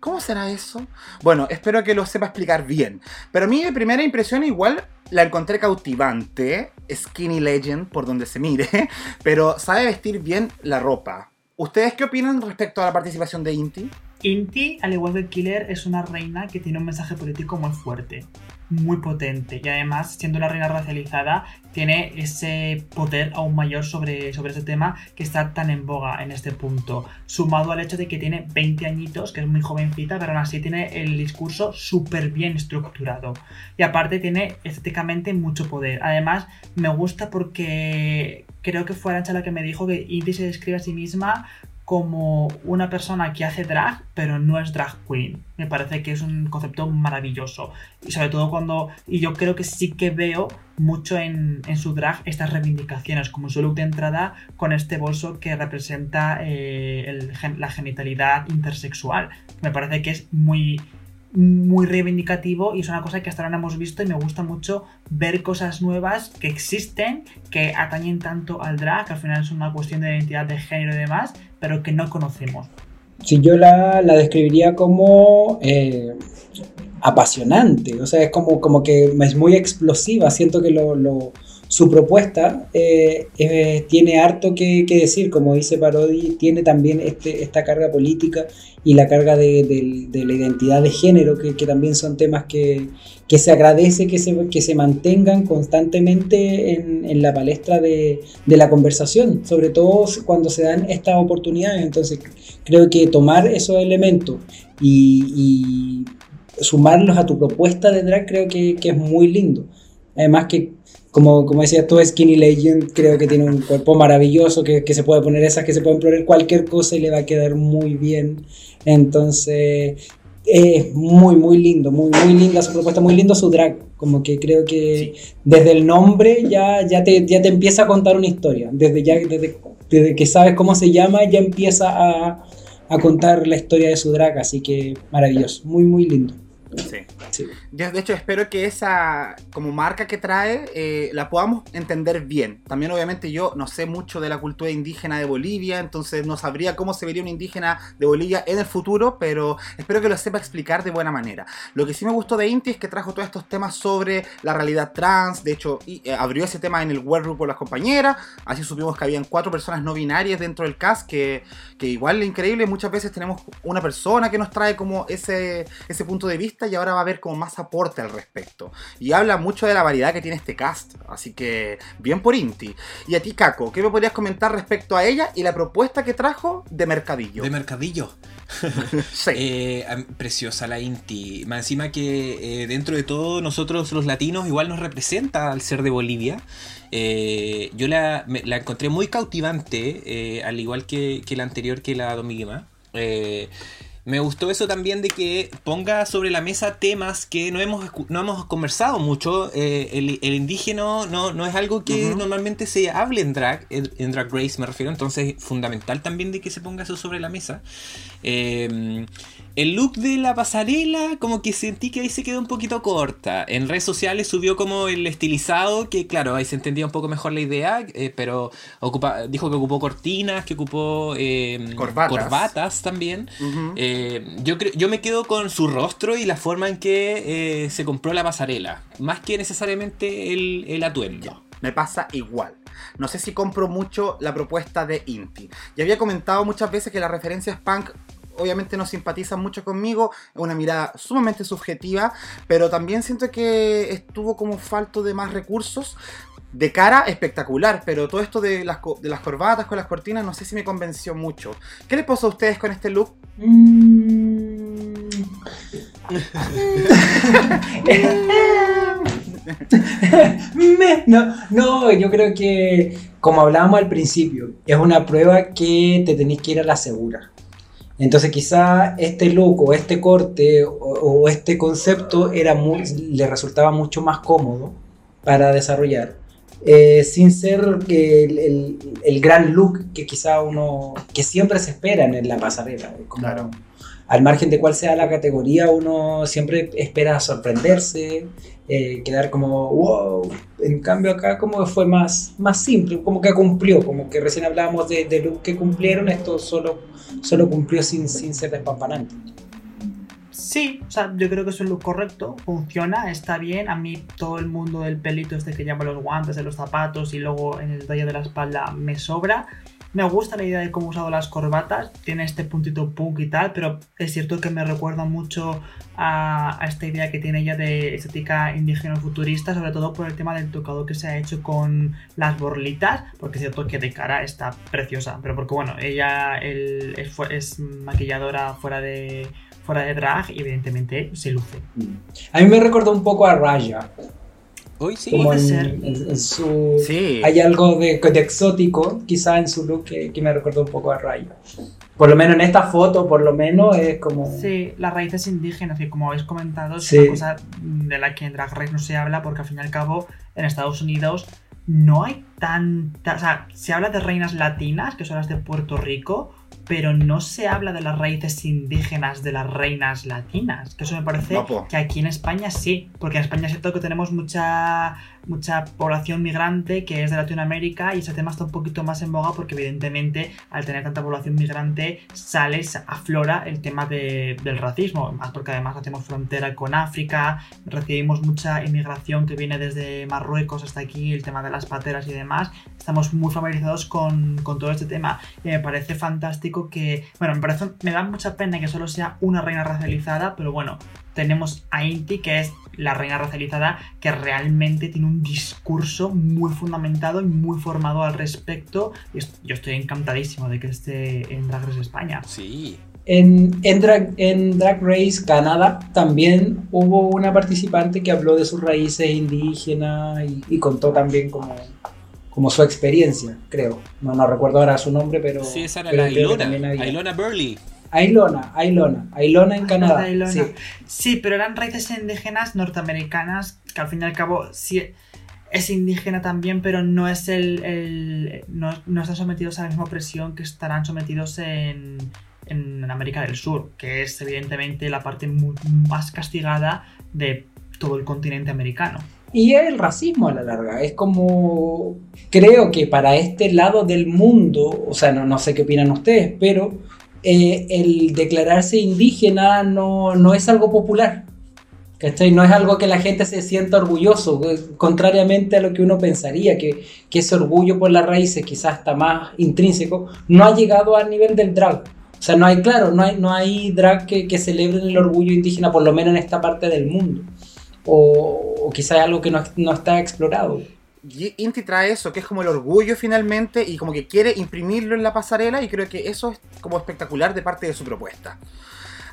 ¿cómo será eso? Bueno, espero que lo sepa explicar bien. Pero a mí de primera impresión igual la encontré cautivante, skinny legend por donde se mire, pero sabe vestir bien la ropa. ¿Ustedes qué opinan respecto a la participación de Inti? Inti, al igual que Killer, es una reina que tiene un mensaje político muy fuerte, muy potente. Y además, siendo una reina racializada, tiene ese poder aún mayor sobre, sobre ese tema que está tan en boga en este punto. Sumado al hecho de que tiene 20 añitos, que es muy jovencita, pero aún así tiene el discurso súper bien estructurado. Y aparte tiene estéticamente mucho poder. Además, me gusta porque creo que fue Arancha la que me dijo que Inti se describe a sí misma como una persona que hace drag, pero no es drag queen. Me parece que es un concepto maravilloso. Y sobre todo cuando. Y yo creo que sí que veo mucho en, su drag estas reivindicaciones, como su look de entrada con este bolso que representa eh, la genitalidad intersexual. Me parece que es muy muy reivindicativo y es una cosa que hasta ahora no hemos visto y me gusta mucho ver cosas nuevas que existen, que atañen tanto al drag, que al final es una cuestión de identidad de género y demás, pero que no conocemos. Sí, yo la, la describiría como eh, apasionante, o sea, es como, como que es muy explosiva, siento que lo, lo su propuesta eh, eh, tiene harto que, que, decir, como dice Parodi, tiene también este, esta carga política y la carga de, la identidad de género, que, también son temas que, se agradece que se, mantengan constantemente en, la palestra de, la conversación, sobre todo cuando se dan estas oportunidades. Entonces, creo que tomar esos elementos y, y sumarlos a tu propuesta de drag creo que es muy lindo. Además que como, como decías tú, Skinny Legend creo que tiene un cuerpo maravilloso, que, que, se puede poner esas, que se pueden poner cualquier cosa y le va a quedar muy bien. Entonces, es muy, muy lindo, muy, muy linda su propuesta, muy lindo su drag. Como que creo que sí. desde el nombre ya, ya, te, ya te empieza a contar una historia. Desde, ya, desde, desde que sabes cómo se llama, ya empieza a, a contar la historia de su drag. Así que maravilloso, muy, muy lindo. Sí. sí. De hecho, espero que esa como marca que trae eh, la podamos entender bien. También, obviamente, yo no sé mucho de la cultura indígena de Bolivia, entonces no sabría cómo se vería un indígena de Bolivia en el futuro, pero espero que lo sepa explicar de buena manera. Lo que sí me gustó de Inti es que trajo todos estos temas sobre la realidad trans. De hecho, y, eh, abrió ese tema en el workgroup por las compañeras. Así supimos que habían cuatro personas no binarias dentro del cast, que, que igual es increíble. Muchas veces tenemos una persona que nos trae como ese, ese punto de vista y ahora va a haber como más aporte al respecto. Y habla mucho de la variedad que tiene este cast, así que bien por Inti. Y a ti, Caco, ¿qué me podrías comentar respecto a ella y la propuesta que trajo de Mercadillo? De Mercadillo. sí. eh, preciosa la Inti. Más encima que eh, dentro de todo nosotros los latinos igual nos representa al ser de Bolivia. Eh, yo la, me, la, encontré muy cautivante, eh, al igual que, que, la anterior que la Domiguema. Eh, me gustó eso también de que ponga sobre la mesa temas que no hemos, no hemos conversado mucho. Eh, el, el, indígena no, no es algo que uh -huh. normalmente se hable en drag, en, en, Drag Race me refiero, entonces fundamental también de que se ponga eso sobre la mesa. Eh, el look de la pasarela, como que sentí que ahí se quedó un poquito corta. En redes sociales subió como el estilizado, que claro, ahí se entendía un poco mejor la idea, eh, pero ocupa, dijo que ocupó cortinas, que ocupó eh, corbatas. corbatas. también. Uh -huh. eh, yo, creo, yo me quedo con su rostro y la forma en que eh, se compró la pasarela, más que necesariamente el, el atuendo. Me pasa igual. No sé si compro mucho la propuesta de Inti. Ya había comentado muchas veces que las referencias punk obviamente no simpatizan mucho conmigo, es una mirada sumamente subjetiva, pero también siento que estuvo como falto de más recursos. De cara espectacular, pero todo esto de las, de las corbatas con las cortinas no sé si me convenció mucho. ¿Qué les pasó a ustedes con este look? Mm. no, no, yo creo que, como hablábamos al principio, es una prueba que te tenéis que ir a la segura. Entonces quizá este look o este corte o, o este concepto era muy, le resultaba mucho más cómodo para desarrollar. Eh, sin ser el, el, el, gran look que quizá uno, que siempre se espera en la pasarela. Como, claro. Al margen de cuál sea la categoría, uno siempre espera sorprenderse, eh, quedar como, wow. En cambio acá como que fue más, más simple, como que cumplió, como que recién hablábamos de, de look que cumplieron, esto solo, solo cumplió sin, sin ser despampanante. Sí, o sea, yo creo que es un look correcto, funciona, está bien. A mí todo el mundo del pelito este que llama los guantes, de los zapatos y luego en el detalle de la espalda me sobra. Me gusta la idea de cómo ha usado las corbatas, tiene este puntito punk y tal, pero es cierto que me recuerda mucho a, esta idea que tiene ella de estética indígena futurista, sobre todo por el tema del tocado que se ha hecho con las borlitas, porque es cierto que de cara está preciosa, pero porque bueno, ella el- es, es maquilladora fuera de, fuera de drag y evidentemente se luce. A mí me recordó un poco a Raya. Hoy sí. Como Puede en, ser. en- en su. Sí. Hay algo de, de exótico, quizá en su look, que, que me recordó un poco a Raya. Por lo menos en esta foto, por lo menos es como. Sí, las raíces indígenas, que como habéis comentado, es Sí. una cosa de la que en Drag Race no se habla, porque al fin y al cabo, en Estados Unidos no hay tanta. O sea, se habla de reinas latinas, que son las de Puerto Rico, pero no se habla de las raíces indígenas de las reinas latinas. Que eso me parece que aquí en España sí, porque en España es cierto que tenemos mucha mucha población migrante que es de Latinoamérica y ese tema está un poquito más en boga porque evidentemente al tener tanta población migrante sale, aflora el tema de- del racismo, más porque además hacemos frontera con África, recibimos mucha inmigración que viene desde Marruecos hasta aquí, el tema de las pateras y demás, estamos muy familiarizados con, con todo este tema. Y me parece fantástico que, bueno, me parece, me da mucha pena que solo sea una reina racializada, pero bueno, tenemos a Inti, que es la reina racializada, que realmente tiene un discurso muy fundamentado y muy formado al respecto. Yo estoy encantadísimo de que esté en Drag Race España. Sí. En, en, drag, en Drag Race Canadá también hubo una participante que habló de sus raíces indígenas y, y contó también como, como su experiencia, creo. No, no recuerdo ahora su nombre, pero. Sí, esa era la creo que Ilona. también había- Ilona Burley. Ailona, Ailona, Ailona en Canadá. Ailona. sí. Sí, pero eran raíces indígenas norteamericanas, que al fin y al cabo sí es indígena también, pero no es el. el- no, no están sometidos a la misma presión que estarán sometidos en, en América del Sur, que es evidentemente la parte más castigada de todo el continente americano. Y el racismo a la larga. Es como. Creo que para este lado del mundo, o sea, no, no sé qué opinan ustedes, pero eh, el declararse indígena no, no es algo popular. ¿Cachai? No es algo que la gente se sienta orgulloso, eh, contrariamente a lo que uno pensaría, que, que ese orgullo por las raíces, quizás está más intrínseco, no ha llegado al nivel del drag. O sea, no hay, claro, no hay, no hay drag que, que celebren el orgullo indígena, por lo menos en esta parte del mundo. O, o quizás algo que no, no está explorado. Inti trae eso, que es como el orgullo finalmente y como que quiere imprimirlo en la pasarela y creo que eso es como espectacular de parte de su propuesta.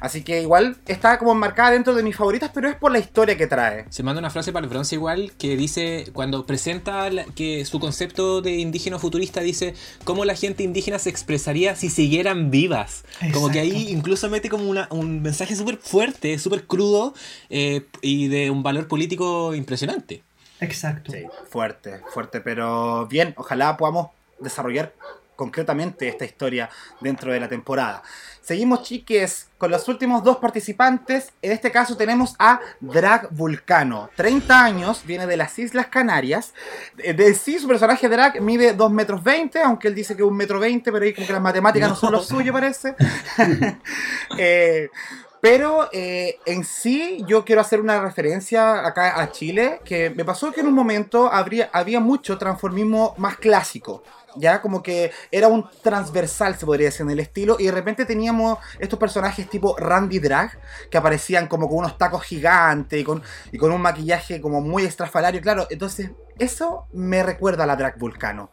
Así que igual está como enmarcada dentro de mis favoritas, pero es por la historia que trae. Se manda una frase para el bronce igual que dice, cuando presenta la- que su concepto de indígena futurista dice cómo la gente indígena se expresaría si siguieran vivas. Como que ahí Exacto. incluso mete como una- un mensaje súper fuerte, súper crudo eh, y de un valor político impresionante. Exacto. Sí, fuerte, fuerte, pero bien, ojalá podamos desarrollar concretamente esta historia dentro de la temporada. Seguimos, chiques, con los últimos dos participantes. En este caso tenemos a Drag Vulcano. 30 años, viene de las Islas Canarias. De, de sí, su personaje Drag mide 2 metros 20, aunque él dice que 1 metro 20, pero ahí como que las matemáticas no, son lo suyo, parece. Eh, pero eh, en sí yo quiero hacer una referencia acá a Chile, que me pasó que en un momento habría, había mucho transformismo más clásico. Ya como que era un transversal, se podría decir, en el estilo. Y de repente teníamos estos personajes tipo Randy Drag, que aparecían como con unos tacos gigantes y con, y con un maquillaje como muy estrafalario. Claro, entonces eso me recuerda a la Drag Vulcano.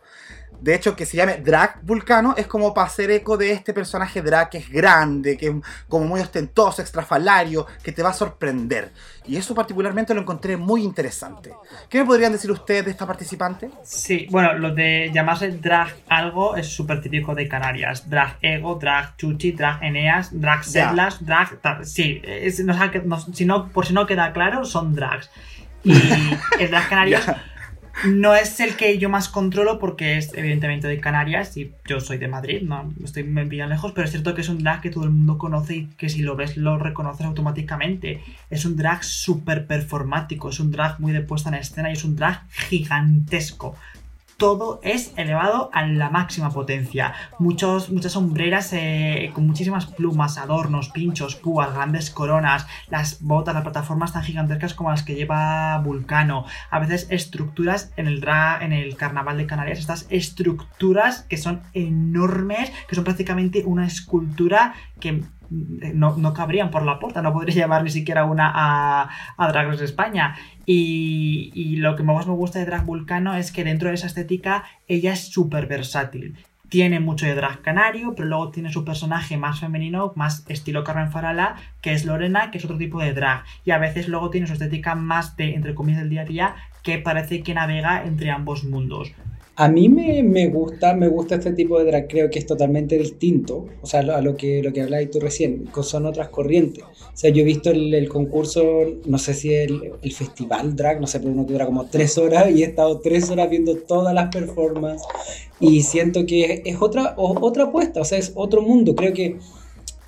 De hecho, que se llame Drag Vulcano es como para hacer eco de este personaje drag que es grande, que es como muy ostentoso, extrafalario, que te va a sorprender. Y eso particularmente lo encontré muy interesante. ¿Qué me podrían decir ustedes de esta participante? Sí, bueno, lo de llamarse drag algo es súper típico de Canarias. Drag ego, drag chuchi, drag eneas, drag Ya. setlas, drag... Sí, es- no- si no, por si no queda claro, son drags. Y el drag Canarias no es el que yo más controlo porque es evidentemente de Canarias y yo soy de Madrid, no estoy me pillan lejos, pero es cierto que es un drag que todo el mundo conoce y que si lo ves lo reconoces automáticamente. Es un drag súper performático, es un drag muy de puesta en escena y es un drag gigantesco. Todo es elevado a la máxima potencia. Muchos, muchas sombreras eh, con muchísimas plumas, adornos, pinchos, púas, grandes coronas, las botas, las plataformas tan gigantescas como las que lleva Vulcano. A veces estructuras en el, dra en el carnaval de Canarias, estas estructuras que son enormes, que son prácticamente una escultura que no, cabrían por la puerta, no podría llevar ni siquiera una a, a Drag España. Y, lo que más me gusta de Drag Vulcano es que dentro de esa estética ella es súper versátil. Tiene mucho de drag canario, pero luego tiene su personaje más femenino, más estilo Carmen Farala, que es Lorena, que es otro tipo de drag. Y a veces luego tiene su estética más de, entre comillas, del día a día, que parece que navega entre ambos mundos. A mí me, me, gusta, me gusta este tipo de drag, creo que es totalmente distinto, o sea, a lo que, lo que hablabas tú recién, son otras corrientes. O sea, yo he visto el, concurso, no sé si el, el, festival drag, no sé, pero uno que dura como tres horas y he estado tres horas viendo todas las performances y siento que es otra, otra apuesta, o sea, es otro mundo. Creo que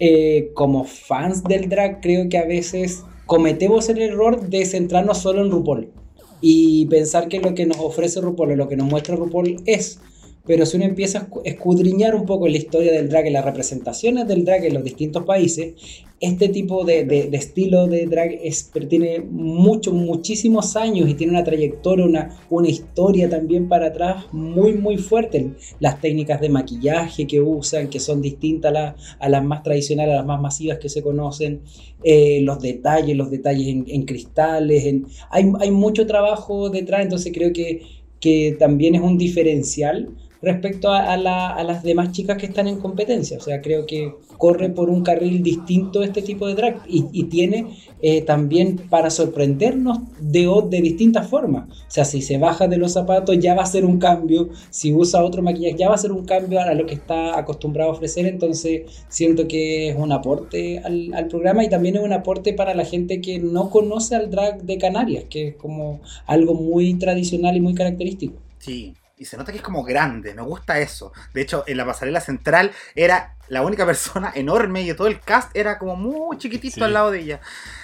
eh, como fans del drag, creo que a veces cometemos el error de centrarnos solo en RuPaul y pensar que lo que nos ofrece RuPaul o lo que nos muestra RuPaul es. Pero si uno empieza a escudriñar un poco la historia del drag y las representaciones del drag en los distintos países, este tipo de, de, estilo de drag es, tiene muchos, muchísimos años y tiene una trayectoria, una, una historia también para atrás muy, muy fuerte. Las técnicas de maquillaje que usan, que son distintas a, las más tradicionales, a las más masivas que se conocen, eh, los detalles, los detalles en, cristales, en, hay, hay mucho trabajo detrás, entonces creo que, que también es un diferencial respecto a, las demás chicas que están en competencia. O sea, creo que corre por un carril distinto este tipo de drag y, tiene eh, también para sorprendernos de, de distintas formas. O sea, si se baja de los zapatos ya va a ser un cambio, si usa otro maquillaje ya va a ser un cambio a lo que está acostumbrado a ofrecer. Entonces siento que es un aporte al, al programa y también es un aporte para la gente que no conoce al drag de Canarias, que es como algo muy tradicional y muy característico. Sí, y se nota que es como grande, me gusta eso. De hecho, en la pasarela central era la única persona enorme y todo el cast era como muy chiquitito al lado de ella.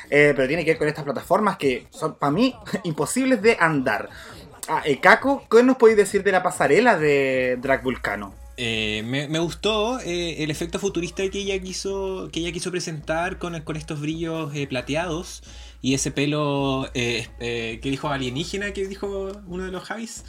Eh, pero tiene que ver con estas plataformas que son para mí imposibles de andar. Ah, eh, Caco, ¿qué nos podéis decir de la pasarela de Drag Vulcano? Eh, me, gustó el efecto futurista que ella quiso, que ella quiso presentar con, con estos brillos plateados y ese pelo que dijo alienígena que dijo uno de los Javis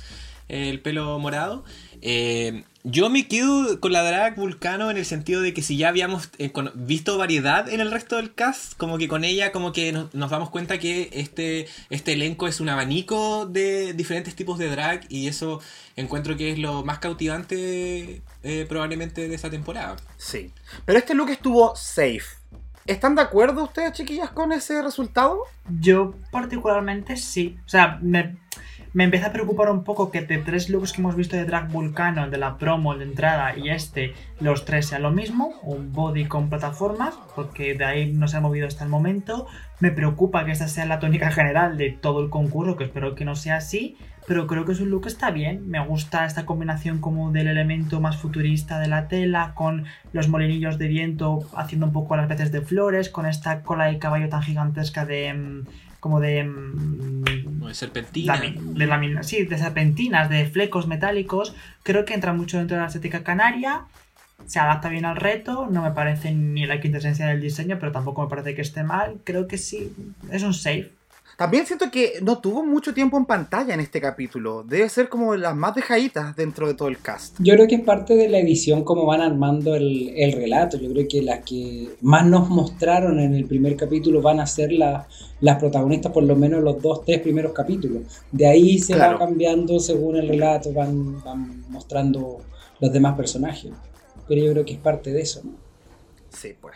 el pelo morado. Eh, yo me quedo con la drag Vulcano en el sentido de que si ya habíamos eh, visto variedad en el resto del cast, como que con ella como que nos, damos cuenta que este, este elenco es un abanico de diferentes tipos de drag y eso encuentro que es lo más cautivante eh, probablemente de esta temporada. Sí, pero este look estuvo safe. ¿Están de acuerdo ustedes, chiquillas, con ese resultado? Yo particularmente sí. O sea, me, me empieza a preocupar un poco que de tres looks que hemos visto de Drag Vulcano, de la promo, de entrada y este, los tres sean lo mismo, un body con plataformas, porque de ahí no se ha movido hasta el momento. Me preocupa que esta sea la tónica general de todo el concurso, que espero que no sea así, pero creo que su look está bien. Me gusta esta combinación como del elemento más futurista de la tela, con los molinillos de viento haciendo un poco las veces de flores, con esta cola de caballo tan gigantesca de mm, como de... Mm, de serpentina. De sí, de serpentinas, de flecos metálicos. Creo que entra mucho dentro de la estética canaria. Se adapta bien al reto. No me parece ni la quintesencia del diseño, pero tampoco me parece que esté mal. Creo que sí, es un safe. También siento que no tuvo mucho tiempo en pantalla en este capítulo. Debe ser como las más dejaditas dentro de todo el cast. Yo creo que es parte de la edición como van armando el, relato. Yo creo que las que más nos mostraron en el primer capítulo van a ser las protagonistas por lo menos los dos, tres primeros capítulos. De ahí se va cambiando según el relato, van, van mostrando los demás personajes. Pero yo creo que es parte de eso, ¿no? Sí, pues.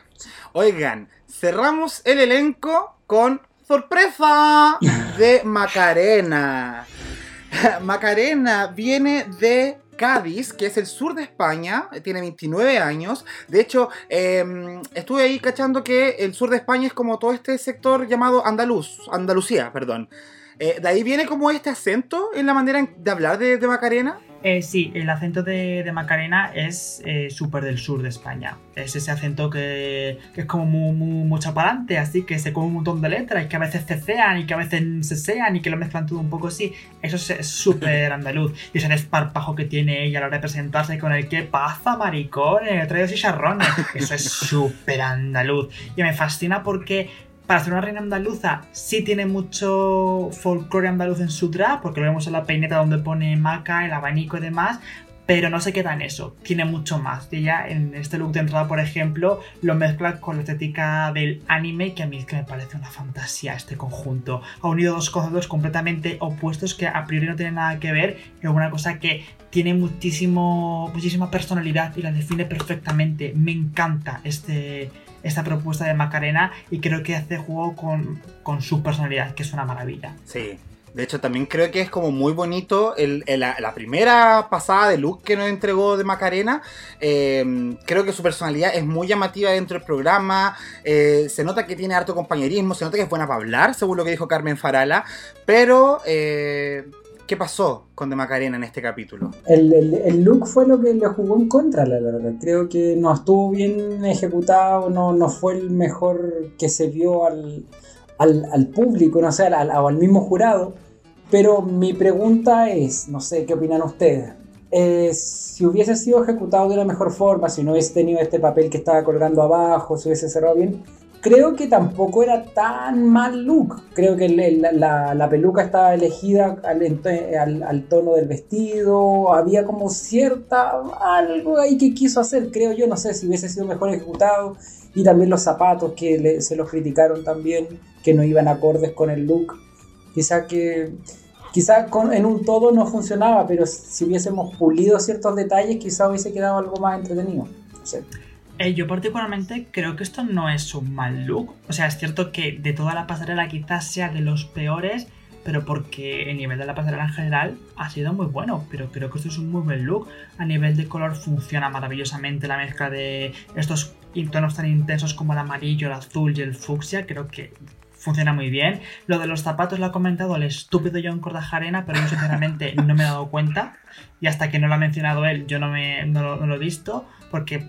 Oigan, cerramos el elenco con sorpresa de Macarena. Macarena viene de Cádiz, que es el sur de España, tiene 29 años. De hecho, em, estuve ahí cachando que el sur de España es como todo este sector llamado andaluz, Andalucía, perdón. Eh, ¿De ahí viene como este acento en la manera de hablar de, Macarena? Eh, sí, el acento de, de Macarena es eh, súper del sur de España. Es ese acento que, que es como muy, muy, muy chaparante, así que se come un montón de letras y que a veces cecean y que a veces sesean y que lo mezclan todo un poco así. Eso es- súper andaluz. Y ese desparpajo que tiene ella a la hora de presentarse con el que pasa, maricón, el traído chicharrones. Eso es súper andaluz. Y me fascina porque para ser una reina andaluza sí tiene mucho folclore andaluz en su drag, porque lo vemos en la peineta donde pone maca, el abanico y demás, pero no se queda en eso, tiene mucho más. Y ella en este look de entrada, por ejemplo, lo mezcla con la estética del anime, que a mí es que me parece una fantasía este conjunto. Ha unido dos conceptos completamente opuestos que a priori no tienen nada que ver, es una cosa que tiene muchísimo, muchísima personalidad y la define perfectamente. Me encanta este, esta propuesta de Macarena y creo que hace juego con, con su personalidad, que es una maravilla. Sí. De hecho, también creo que es como muy bonito el, la, primera pasada de look que nos entregó de Macarena. eh, creo que su personalidad es muy llamativa dentro del programa. eh, se nota que tiene harto compañerismo, se nota que es buena para hablar, según lo que dijo Carmen Farala. Pero, eh, ¿qué pasó con de Macarena en este capítulo? El, el- el look fue lo que le jugó en contra, la verdad. Creo que no estuvo bien ejecutado, no, no fue el mejor que se vio al, al, al público, no sé, al, al- mismo jurado. Pero mi pregunta es, no sé, ¿qué opinan ustedes? Eh, si hubiese sido ejecutado de la mejor forma, si no hubiese tenido este papel que estaba colgando abajo, si hubiese cerrado bien, creo que tampoco era tan mal look. Creo que la, peluca estaba elegida al, tono del vestido, había como cierta algo ahí que quiso hacer, creo yo, no sé si hubiese sido mejor ejecutado. Y también los zapatos que le- se los criticaron también, que no iban acordes con el look. Quizá que quizá con- en un todo no funcionaba, pero si hubiésemos pulido ciertos detalles, quizá hubiese quedado algo más entretenido. Eh, yo particularmente creo que esto no es un mal look. O sea, es cierto que de toda la pasarela quizás sea de los peores, pero porque el nivel de la pasarela en general ha sido muy bueno. Pero creo que esto es un muy buen look. A nivel de color funciona maravillosamente la mezcla de estos tonos tan intensos como el amarillo, el azul y el fucsia. Creo que funciona muy bien. Lo de los zapatos lo ha comentado el estúpido John Cordajarena, pero yo sinceramente no me he dado cuenta. Y hasta que no lo ha mencionado él, yo no, me, lo, no lo he visto, porque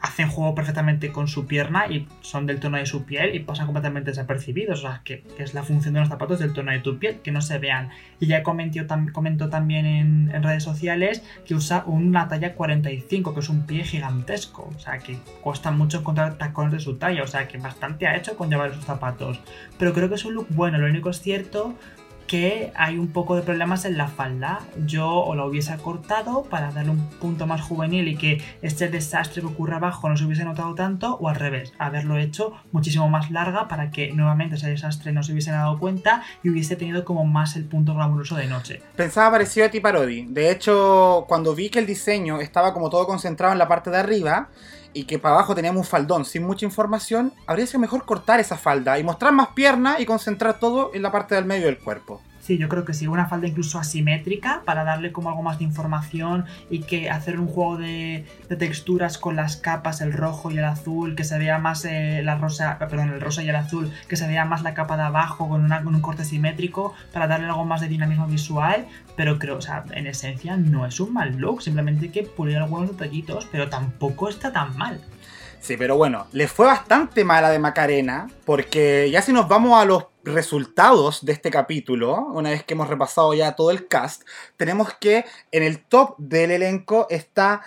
hacen juego perfectamente con su pierna y son del tono de su piel y pasan completamente desapercibidos. O sea, que, que es la función de los zapatos del tono de tu piel, que no se vean. Y ya comentó, tam- también en, en redes sociales que usa una talla 45, que es un pie gigantesco. O sea, que cuesta mucho encontrar tacones de su talla. O sea, que bastante ha hecho con llevar esos zapatos. Pero creo que es un look bueno. Lo único es cierto que hay un poco de problemas en la falda. Yo o la hubiese cortado para darle un punto más juvenil y que este desastre que ocurre abajo no se hubiese notado tanto, o al revés, haberlo hecho muchísimo más larga para que nuevamente ese desastre no se hubiese dado cuenta y hubiese tenido como más el punto glamuroso de noche. Pensaba parecido a ti, Parodi. De hecho, cuando vi que el diseño estaba como todo concentrado en la parte de arriba y que para abajo teníamos un faldón sin mucha información, habría sido mejor cortar esa falda y mostrar más pierna y concentrar todo en la parte del medio del cuerpo. Sí, yo creo que sí, una falda incluso asimétrica para darle como algo más de información y que hacer un juego de, texturas con las capas, el rojo y el azul, que se vea más eh, la rosa, perdón, el rosa y el azul, que se vea más la capa de abajo con, una, con un corte simétrico para darle algo más de dinamismo visual, pero creo, o sea, en esencia no es un mal look, simplemente hay que pulir algunos detallitos, pero tampoco está tan mal. Sí, pero bueno, le fue bastante mala de Macarena, porque ya si nos vamos a los resultados de este capítulo, una vez que hemos repasado ya todo el cast, tenemos que en el top del elenco está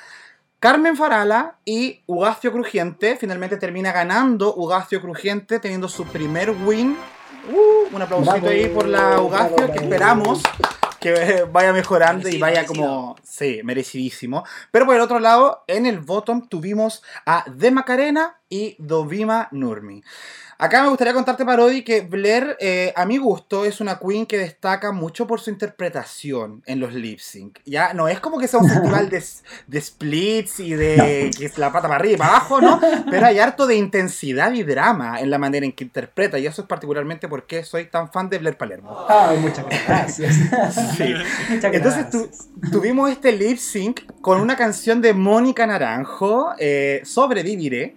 Carmen Farala y Ugacio Crujiente. Finalmente termina ganando Ugacio Crujiente, teniendo su primer win. Uh, un aplausito ahí por la Ugacio, que esperamos que vaya mejorando y vaya merecido. como... Sí, merecidísimo. Pero por el otro lado, en el bottom tuvimos a De Macarena y Dovima Nurmi. Acá me gustaría contarte, Parodi, que Blair, eh, a mi gusto, es una queen que destaca mucho por su interpretación en los lip sync. Ya no es como que sea un festival de, de splits y de que es la pata para arriba y para abajo, ¿no? Pero hay harto de intensidad y drama en la manera en que interpreta. Y eso es particularmente porque soy tan fan de Blair Palermo. Ay, muchas gracias. Sí. Muchas Entonces tu- gracias. tuvimos este lip sync con una canción de Mónica Naranjo, eh, Sobreviviré,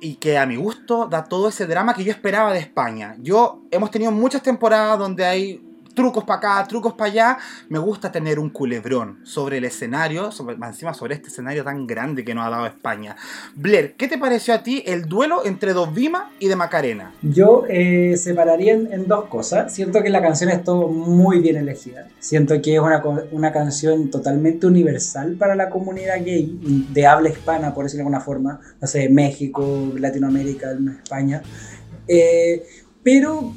y que a mi gusto da todo ese drama que yo esperaba de España. Yo hemos tenido muchas temporadas donde hay trucos para acá, trucos para allá. Me gusta tener un culebrón sobre el escenario, sobre, encima sobre este escenario tan grande que nos ha dado España. Blair, ¿qué te pareció a ti el duelo entre Dovima y de Macarena? Yo eh, separaría en, dos cosas. Siento que la canción estuvo muy bien elegida. Siento que es una, canción totalmente universal para la comunidad gay, de habla hispana, por decirlo de alguna forma. No sé, México, Latinoamérica, España. Eh, pero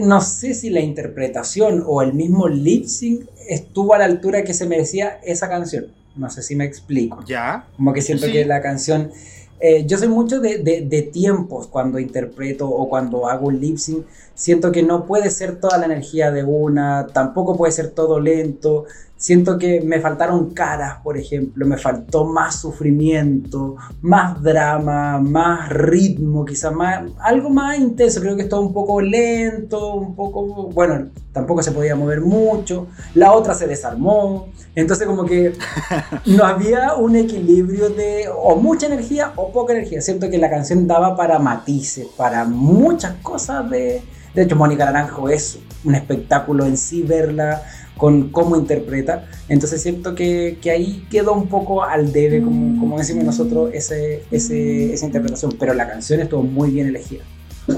no sé si la interpretación o el mismo lip sync estuvo a la altura que se merecía esa canción. No sé si me explico. ¿Ya? Como que siento Sí. que la canción. eh, yo soy mucho de, de- de tiempos cuando interpreto o cuando hago un lip sync. Siento que no puede ser toda la energía de una, tampoco puede ser todo lento. Siento que me faltaron caras, por ejemplo, me faltó más sufrimiento, más drama, más ritmo, quizás más, algo más intenso. Creo que esto un poco lento, un poco, bueno, tampoco se podía mover mucho. La otra se desarmó, entonces como que no había un equilibrio de o mucha energía o poca energía. Siento que la canción daba para matices, para muchas cosas de... De hecho, Mónica Naranjo es un espectáculo en sí verla con cómo interpreta. Entonces siento que, que ahí quedó un poco al debe, como, como decimos nosotros, ese, ese- esa interpretación. Pero la canción estuvo muy bien elegida.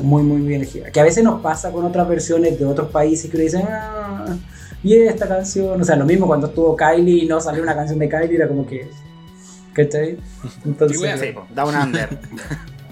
Muy, muy bien elegida. Que a veces nos pasa con otras versiones de otros países que le dicen, ah, y esta canción. O sea, lo mismo cuando estuvo Kylie y no salió una canción de Kylie, era como que. ¿Cachai? Entonces, Sí, wea, Sí, Down Under.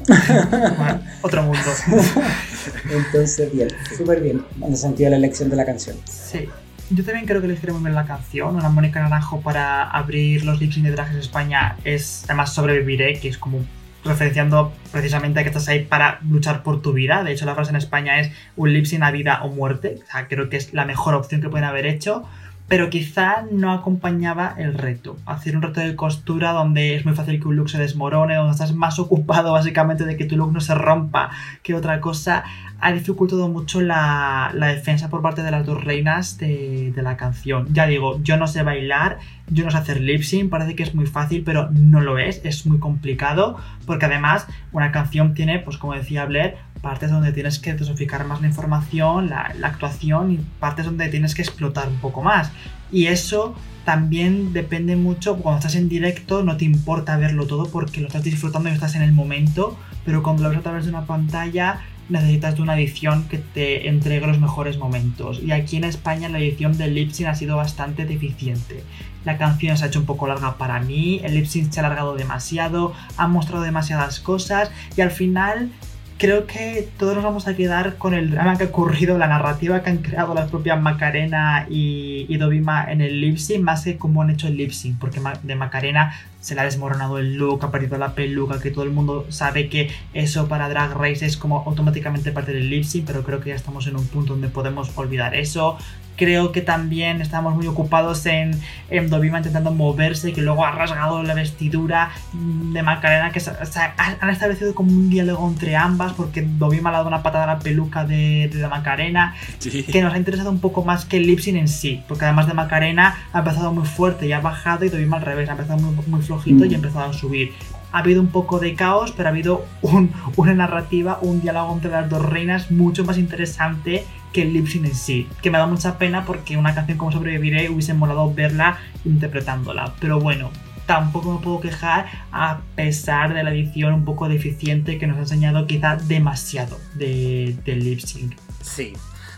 Bueno, otro mundo. entonces bien, súper bien en el sentido de la elección de la canción. Sí. Yo también creo que elegiré muy bien la canción. Una Mónica Naranjo para abrir los lip de Trajes España es además Sobreviviré, que es como referenciando precisamente a que estás ahí para luchar por tu vida. De hecho, la frase en España es un lip sync a vida o muerte. O sea, creo que es la mejor opción que pueden haber hecho. Pero quizá no acompañaba el reto. Hacer un reto de costura donde es muy fácil que un look se desmorone, donde estás más ocupado básicamente de que tu look no se rompa que otra cosa, ha dificultado mucho la, defensa por parte de las dos reinas de, de la canción. Ya digo, yo no sé bailar, yo no sé hacer lip sync, parece que es muy fácil, pero no lo es, es muy complicado, porque además una canción tiene, pues como decía Blair, partes donde tienes que dosificar más la información, la, la actuación, y partes donde tienes que explotar un poco más. Y eso también depende mucho, cuando estás en directo no te importa verlo todo porque lo estás disfrutando y estás en el momento, pero cuando lo ves a través de una pantalla necesitas de una edición que te entregue los mejores momentos. Y aquí en España la edición del lip ha sido bastante deficiente. La canción se ha hecho un poco larga para mí, el lip se ha alargado demasiado, ha mostrado demasiadas cosas y al final creo que todos nos vamos a quedar con el drama que ha ocurrido, la narrativa que han creado las propias Macarena y, y Dovima en el lip más que cómo han hecho el lip porque de Macarena se le ha desmoronado el look, ha perdido la peluca, que todo el mundo sabe que eso para Drag Race es como automáticamente parte del lip pero creo que ya estamos en un punto donde podemos olvidar eso. Creo que también estamos muy ocupados en, en Dovima intentando moverse, que luego ha rasgado la vestidura mm, de Macarena, que se- o sea, han establecido como un diálogo entre ambas, porque Dovima le ha dado una patada a la peluca de, de Macarena, Sí. que nos ha interesado un poco más que el lip sync en sí, porque además de Macarena ha empezado muy fuerte y ha bajado, y Dovima al revés, ha empezado muy, muy flojito y ha empezado a subir. Ha habido un poco de caos, pero ha habido un- una narrativa, un diálogo entre las dos reinas mucho más interesante que el lip en sí. Que me da mucha pena porque una canción como Sobreviviré hubiese molado verla interpretándola. Pero bueno, tampoco me puedo quejar a pesar de la edición un poco deficiente que nos ha enseñado quizá demasiado de, del lip sync. Sí.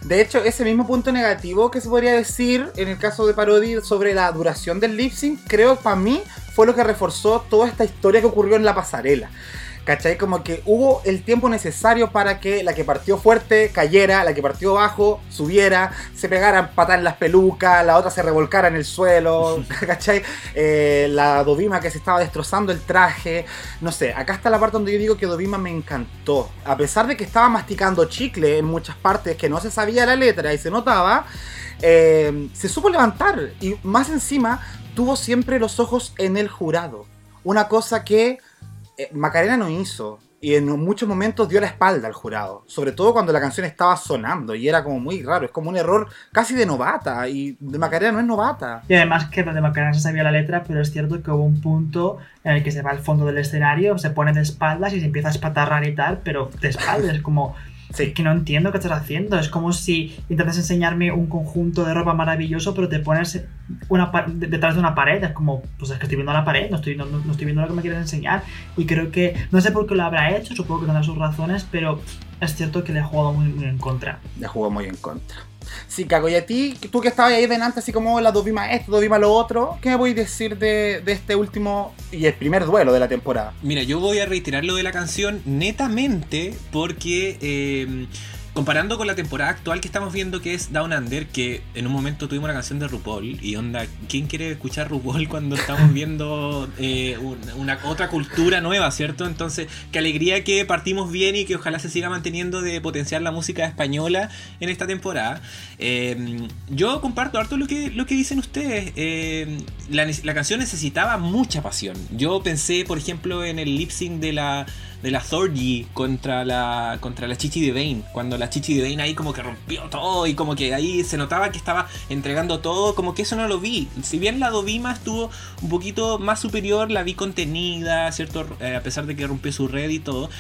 De hecho, ese mismo punto negativo que se podría decir en el caso de Parody sobre la duración del lip sync, creo para mí fue lo que reforzó toda esta historia que ocurrió en la pasarela. ¿Cachai? Como que hubo el tiempo necesario para que la que partió fuerte cayera, la que partió bajo subiera, se pegaran patas en las pelucas, la otra se revolcara en el suelo, ¿cachai? Eh, la Dovima que se estaba destrozando el traje, no sé, acá está la parte donde yo digo que Dovima me encantó. A pesar de que estaba masticando chicle en muchas partes que no se sabía la letra y se notaba, eh, se supo levantar y más encima tuvo siempre los ojos en el jurado. Una cosa que eh, Macarena no hizo. Y en muchos momentos dio la espalda al jurado. Sobre todo cuando la canción estaba sonando. Y era como muy raro. Es como un error casi de novata. Y de Macarena no es novata. Y además que de Macarena se sabía la letra, pero es cierto que hubo un punto en el que se va al fondo del escenario, se pone de espaldas y se empieza a espatarrar y tal, pero de espaldas, como Sí. que no entiendo qué estás haciendo. Es como si intentas enseñarme un conjunto de ropa maravilloso, pero te pones una detrás de una pared. Es como, pues es que estoy viendo la pared, no estoy, no, no estoy viendo lo que me quieres enseñar. Y creo que, no sé por qué lo habrá hecho, supongo que tendrá sus razones, pero es cierto que le he jugado muy, muy en contra. Le jugó muy en contra. Sí, Caco, y a ti, tú que estabas ahí delante, así como la Dovima esto, Dovima lo otro, ¿qué me podéis decir de, de este último y el primer duelo de la temporada? Mira, yo voy a reiterar lo de la canción netamente porque eh, comparando con la temporada actual que estamos viendo que es Down Under, que en un momento tuvimos la canción de RuPaul y onda, ¿quién quiere escuchar RuPaul cuando estamos viendo eh, un- una otra cultura nueva, ¿cierto? Entonces, qué alegría que partimos bien y que ojalá se siga manteniendo de potenciar la música española en esta temporada. Eh, yo comparto harto lo que, lo que dicen ustedes. Eh, la, la canción necesitaba mucha pasión. Yo pensé, por ejemplo, en el lip sync de la de la Thorgy contra la contra la Chichi de Vane, cuando la Chichi de Vane ahí como que rompió todo y como que ahí se notaba que estaba entregando todo, como que eso no lo vi. Si bien la Dovima estuvo un poquito más superior, la vi contenida, ¿cierto? Eh, a pesar de que rompió su red y todo.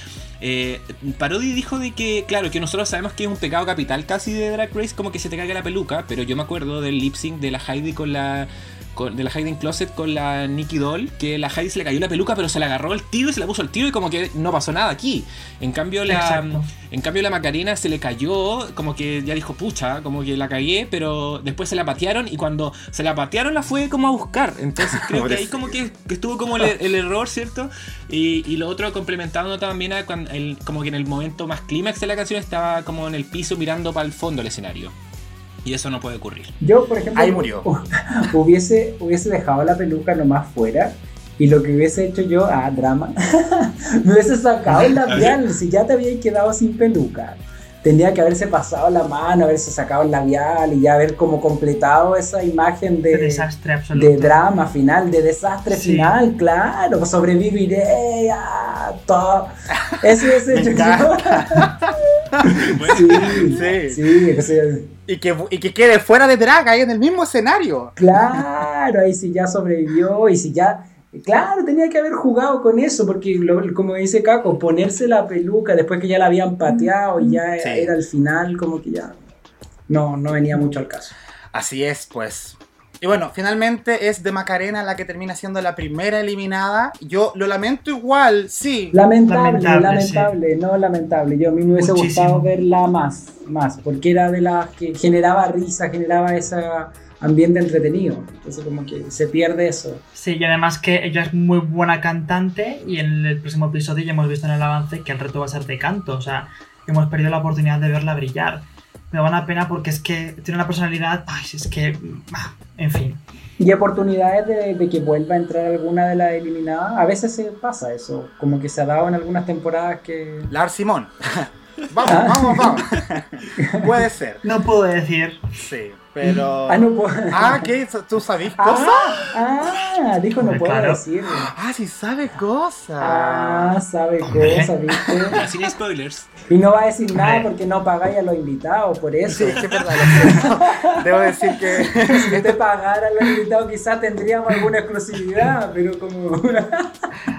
Eh, Parodi dijo de que, claro, que nosotros sabemos que es un pecado capital casi de Drag Race, como que se te caiga la peluca, pero yo me acuerdo del lip sync de la Heidi con la. Con- de la Heidi en Closet con la Nikki Doll, que la Heidi se le cayó la peluca, pero se la agarró el tiro y se la puso el tiro y como que no pasó nada aquí. En cambio, la, Exacto. en cambio la Macarena se le cayó, como que ya dijo, pucha, como que la cagué, pero después se la patearon y cuando se la patearon la fue como a buscar. Entonces creo que ahí como que, que estuvo como el, el error, ¿cierto? Y, y lo otro complementando también a cuando el- como que en el momento más clímax de la canción estaba como en el piso mirando para el fondo del escenario. Y eso no puede ocurrir. Yo, por ejemplo, Ahí murió. hubiese, hubiese dejado la peluca nomás fuera y lo que hubiese hecho yo, ah, drama, me hubiese sacado el labial. Si ya te habías quedado sin peluca, tendría que haberse pasado la mano, haberse sacado el labial y ya haber como completado esa imagen De de, desastre absoluto. de drama final, de desastre Sí. final, claro, sobreviviré a todo. Me hecho yo. encanta. Sí, Sí. sí, Y que, y que quede fuera de drag ahí en el mismo escenario. Claro, ahí si ya sobrevivió y si ya... Claro, tenía que haber jugado con eso, porque lo- como dice Caco, ponerse la peluca después que ya la habían pateado y ya Sí. era el final, como que ya... No, no venía mucho al caso. Así es, pues. Y bueno, finalmente es de Macarena la que termina siendo la primera eliminada. Yo lo lamento igual, sí. Lamentable, Lamentable, lamentable, no lamentable. Yo a mí me hubiese Muchísimo. gustado verla más, más, porque era de las que generaba risa, generaba ese ambiente entretenido. Entonces como que se pierde eso. Sí, y además que ella es muy buena cantante y en el próximo episodio ya hemos visto en el avance que el reto va a ser de canto, o sea, hemos perdido la oportunidad de verla brillar. Me da una pena porque es que tiene una personalidad, ay, es que, ah, en fin. Y oportunidades de, de que vuelva a entrar alguna de las eliminadas. A veces se pasa eso, como que se ha dado en algunas temporadas que... Lars Simón. vamos, vamos, vamos. Puede ser, No puedo decir. sí. Pero. Ah, no puedo. Ah, ¿qué? ¿Tú sabes cosas? Ah, ah, dijo no puedo claro. decir. Ah, sí sabes cosas. Ah, sabe cosas, ¿viste? Sin spoilers. Y no va a decir nada porque no pagáis a los invitados, por eso. Sí, es que es verdad. lo siento. Debo decir que. Si te pagara a los invitados quizás tendríamos alguna exclusividad, pero como...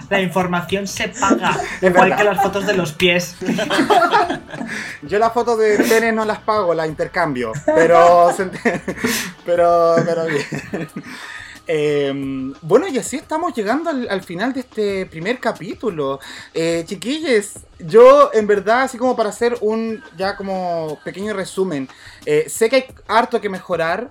La información se paga, Es igual verdad. que las fotos de los pies. Yo las fotos de tenis no las pago, las intercambio. Pero. se Pero, pero bien. Eh, bueno, y así estamos llegando al, al final de este primer capítulo. Eh, chiquilles, yo en verdad, así como para hacer un ya como pequeño resumen, eh, sé que hay harto que mejorar.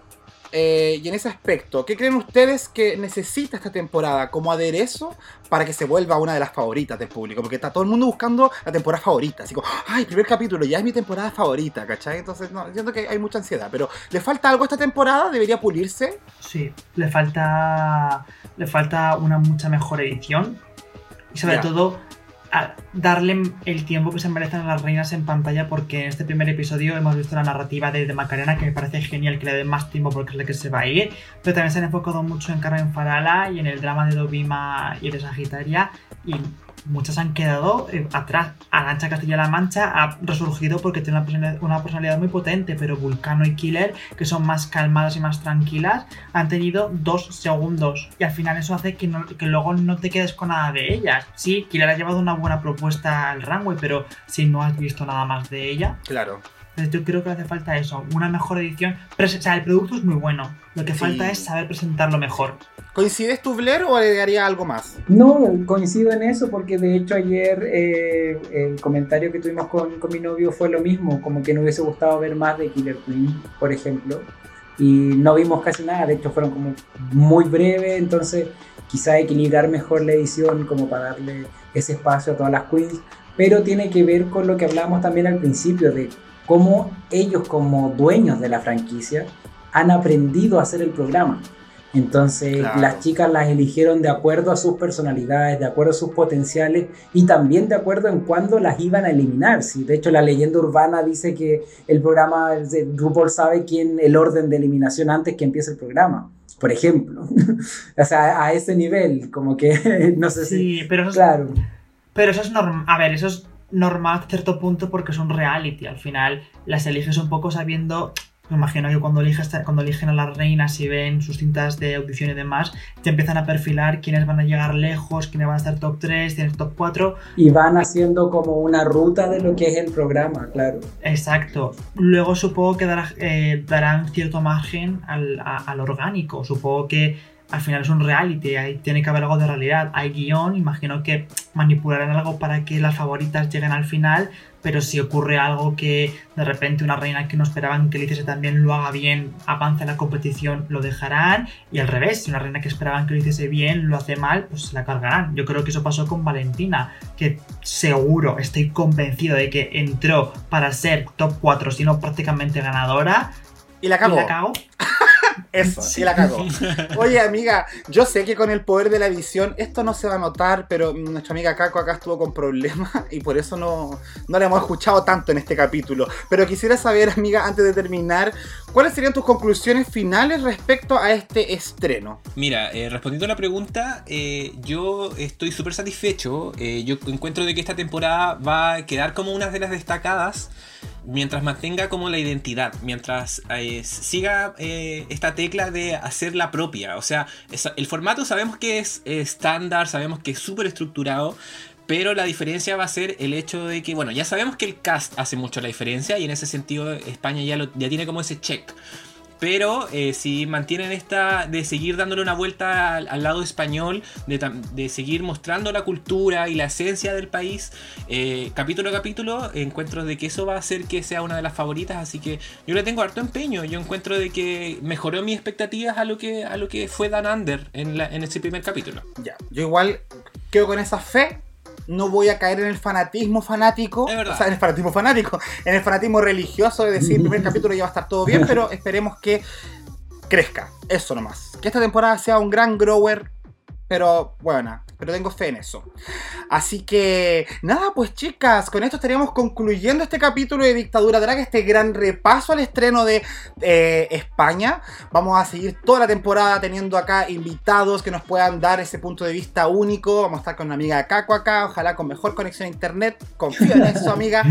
Eh, y en ese aspecto, ¿qué creen ustedes que necesita esta temporada como aderezo para que se vuelva una de las favoritas del público? Porque está todo el mundo buscando la temporada favorita. Así como, ay, primer capítulo, ya es mi temporada favorita, ¿cachai? Entonces, no, siento que hay mucha ansiedad. Pero, ¿le falta algo a esta temporada? ¿Debería pulirse? Sí, le falta, le falta una mucha mejor edición y sobre todo darle el tiempo que se merecen a las reinas en pantalla porque en este primer episodio hemos visto la narrativa de, de Macarena que me parece genial que le den más tiempo porque es la que se va a ir, pero también se han enfocado mucho en Carmen Farala y en el drama de Dovima y de Sagitaria y muchas han quedado eh, atrás. Arancha Castilla-La Mancha ha resurgido porque tiene una personalidad, muy potente, pero Vulcano y Killer, que son más calmadas y más tranquilas, han tenido dos segundos. Y al final eso hace que, que luego no te quedes con nada de ellas. Sí, Killer ha llevado una buena propuesta al Runway, pero si no has visto nada más de ella, Claro. Entonces yo creo que hace falta eso, una mejor edición. Pero, o sea, el producto es muy bueno, lo que Sí. falta es saber presentarlo mejor. ¿Coincides tú, Blair, o agregaría algo más? No, coincido en eso porque de hecho ayer eh, el comentario que tuvimos con, con mi novio fue lo mismo, como que no hubiese gustado ver más de Killer Queen, por ejemplo, y no vimos casi nada, de hecho fueron como muy breves, entonces quizá equilibrar mejor la edición como para darle ese espacio a todas las queens, pero tiene que ver con lo que hablábamos también al principio, de cómo ellos como dueños de la franquicia han aprendido a hacer el programa. Entonces Claro. las chicas las eligieron de acuerdo a sus personalidades, de acuerdo a sus potenciales y también de acuerdo en cuándo las iban a eliminar. Sí, de hecho, la leyenda urbana dice que el programa, de RuPaul sabe quién el orden de eliminación antes que empiece el programa, por ejemplo. o sea, a ese nivel, como que no sé si... Sí, pero eso es, Claro. pero eso es normal. A ver, eso es normal hasta cierto punto porque es un reality. Al final las eliges un poco sabiendo. Me imagino que cuando, eliges, cuando eligen a las reinas y ven sus cintas de audición y demás, te empiezan a perfilar quiénes van a llegar lejos, quiénes van a estar top 3, quiénes top 4. Y van haciendo como una ruta de lo que es el programa, claro. Exacto. Luego supongo que dará- eh, darán cierto margen al, a- al orgánico. Supongo que al final es un reality, ahí tiene que haber algo de realidad. Hay guion, imagino que manipularán algo para que las favoritas lleguen al final, pero si ocurre algo que de repente una reina que no esperaban que lo hiciese también lo haga bien, avance en la competición, lo dejarán. Y al revés, si una reina que esperaban que lo hiciese bien lo hace mal, pues se la cargarán. Yo creo que eso pasó con Valentina, que seguro, estoy convencido de que entró para ser top 4, si no prácticamente ganadora. Y la Y cagó. la cagó. Eso, sí la cagó. Oye, amiga, yo sé que con el poder de la edición esto no se va a notar, pero nuestra amiga Caco acá estuvo con problemas y por eso no, no la hemos escuchado tanto en este capítulo. Pero quisiera saber, amiga, antes de terminar, ¿cuáles serían tus conclusiones finales respecto a este estreno? Mira, eh, respondiendo a la pregunta, eh, yo estoy súper satisfecho. Eh, yo encuentro de que esta temporada va a quedar como una de las destacadas mientras mantenga como la identidad, mientras eh, siga eh, esta tecla de hacerla propia. O sea, el formato sabemos que es estándar, sabemos que es súper estructurado. Pero la diferencia va a ser el hecho de que, bueno, ya sabemos que el cast hace mucho la diferencia y en ese sentido España ya, lo- ya tiene como ese check. Pero eh, si mantienen esta de seguir dándole una vuelta al, lado español, de, de seguir mostrando la cultura y la esencia del país, eh, capítulo a capítulo, encuentro de que eso va a hacer que sea una de las favoritas. Así que yo le tengo harto empeño. Yo encuentro de que mejoró mis expectativas a lo que, a lo que fue Dan Under en, la- en ese primer capítulo. Ya, yo igual quedo con esa fe. No voy a caer en el fanatismo fanático. Es verdad. O sea, en el fanatismo fanático. En el fanatismo religioso de decir, el primer capítulo ya va a estar todo bien, pero esperemos que crezca. Eso nomás. Que esta temporada sea un gran grower. Pero bueno, pero tengo fe en eso. Así que, nada, pues chicas, con esto estaríamos concluyendo este capítulo de Dictadura Drag, este gran repaso al estreno de eh, España. Vamos a seguir toda la temporada teniendo acá invitados que nos puedan dar ese punto de vista único. Vamos a estar con una amiga de Caco acá, ojalá con mejor conexión a internet. Confío en eso, amiga.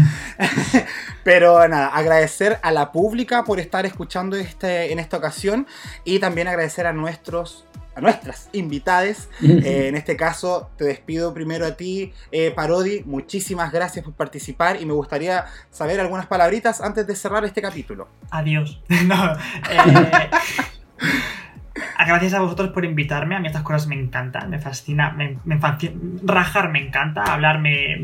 Pero nada, agradecer a la pública por estar escuchando este, en esta ocasión y también agradecer a nuestros a nuestras invitadas. Eh, en este caso, te despido primero a ti, eh, Parodi. Muchísimas gracias por participar y me gustaría saber algunas palabritas antes de cerrar este capítulo. Adiós. No, eh, gracias a vosotros por invitarme. A mí estas cosas me encantan, me fascina. Me, me rajar me encanta, hablar me-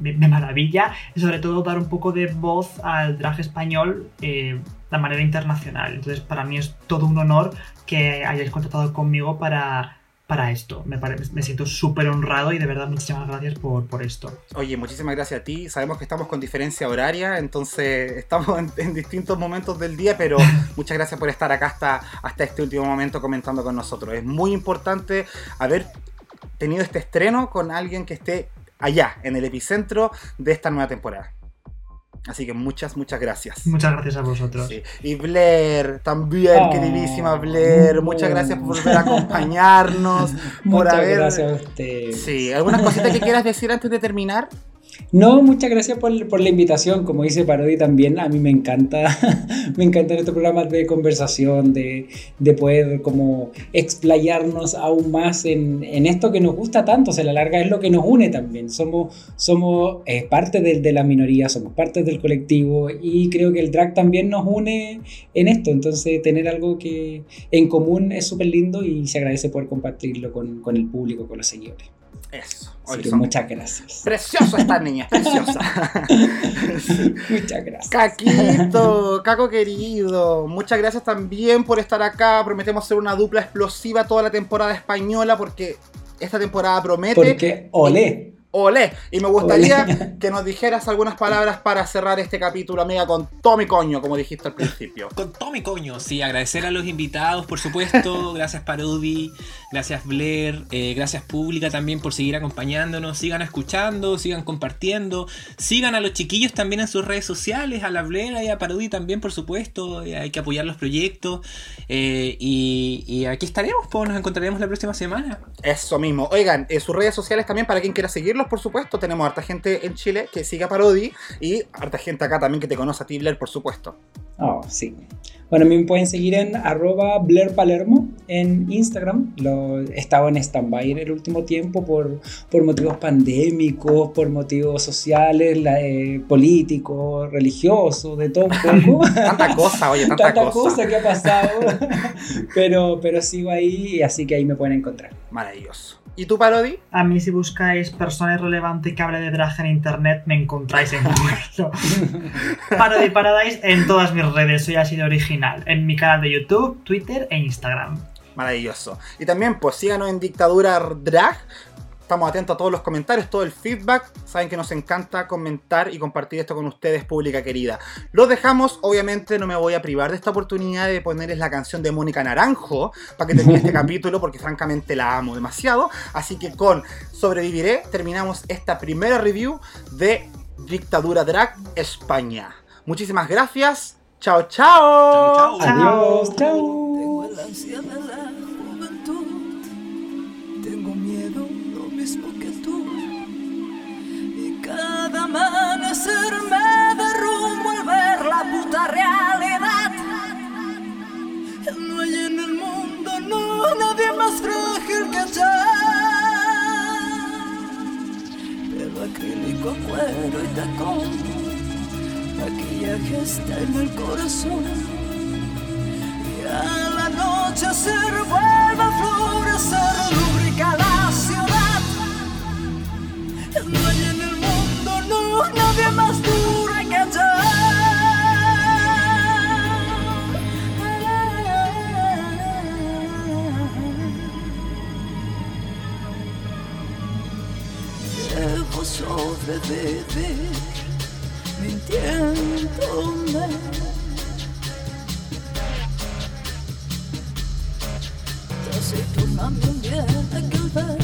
me- me maravilla. Y sobre todo dar un poco de voz al drag español eh, de manera internacional. Entonces, para mí es todo un honor que hayáis contactado conmigo para, para esto. Me, pare- me siento súper honrado y de verdad muchísimas gracias por, por esto. Oye, muchísimas gracias a ti. Sabemos que estamos con diferencia horaria, entonces estamos en, en distintos momentos del día, pero muchas gracias por estar acá hasta, hasta este último momento comentando con nosotros. Es muy importante haber tenido este estreno con alguien que esté allá, en el epicentro de esta nueva temporada. Así que muchas, muchas gracias. Muchas gracias a vosotros. Sí. Y Blair, también, Oh, queridísima Blair, muchas gracias por volver a acompañarnos, por Muchas haber... gracias a ustedes. Sí, ¿algunas cositas que quieras decir antes de terminar? No, muchas gracias por, la invitación. Como dice Parodi también, a mí me encanta, me encantan estos programas de conversación, de, de poder como explayarnos aún más en, esto que nos gusta tanto. O sea, la larga es lo que nos une también. Somos, somos eh, parte de, la minoría, somos parte del colectivo y creo que el drag también nos une en esto. Entonces, tener algo que en común es súper lindo y se agradece poder compartirlo con el público, con los seguidores. Eso. Así que muchas gracias. Preciosa esta niña, preciosa. Muchas gracias. Caquito, Caco querido, muchas gracias también por estar acá. Prometemos ser una dupla explosiva toda la temporada española porque esta temporada promete. Porque olé. Olé. Y me gustaría Olé. que nos dijeras algunas palabras para cerrar este capítulo, amiga, con Tommy Coño, como dijiste al principio. Con Tommy Coño, sí, agradecer a los invitados, por supuesto. gracias Parodi, gracias Blair, eh, gracias Pública también por seguir acompañándonos. Sigan escuchando, sigan compartiendo. Sigan a los chiquillos también en sus redes sociales, a la Blair y a Parodi también, por supuesto. Hay que apoyar los proyectos. Eh, y, y, aquí estaremos, pues nos encontraremos la próxima semana. Eso mismo. Oigan, en sus redes sociales también, para quien quiera por supuesto. Tenemos harta gente en Chile que sigue a Parodi y harta gente acá también que te conoce a ti, Blair, por supuesto. Oh, sí. Bueno, a mí me pueden seguir en arroba Blair Palermo en Instagram. Lo, he estado en stand-by en el último tiempo por, por motivos pandémicos, por motivos sociales, la, eh, políticos, religiosos, de todo un poco. tanta cosa, oye, tanta, tanta cosa. cosa que ha pasado. pero, pero sigo ahí, así que ahí me pueden encontrar. Maravilloso. ¿Y tú, Parodi? A mí, si buscáis persona irrelevante que hable de drag en internet, me encontráis en Google. Parody Paradise en todas mis redes, soy así de original. En mi canal de YouTube, Twitter e Instagram. Maravilloso. Y también, pues síganos en Dictadura Drag. Estamos atentos a todos los comentarios, todo el feedback. Saben que nos encanta comentar y compartir esto con ustedes, pública querida. Los dejamos, obviamente no me voy a privar de esta oportunidad de ponerles la canción de Mónica Naranjo para que termine este capítulo, porque francamente la amo demasiado. Así que con Sobreviviré terminamos esta primera review de Dictadura Drag España. Muchísimas gracias. Chao, chao. Chao, chao. Adiós, chao. Tengo el ansia de la juventud. Tengo miedo lo mismo que tú. Y cada amanecer me derrumbo al ver la puta realidad. No hay en el mundo, no, nadie más frágil que yo. Pelo acrílico, cuero y tacón. Maquillaje está en el corazón. Y a la noche se vuelve a florecer, lubrica la ciudad. No hay en el mundo, no, nadie más dura que yo. Debo sobrevivir mintiéndome. Te estoy tornando un bien que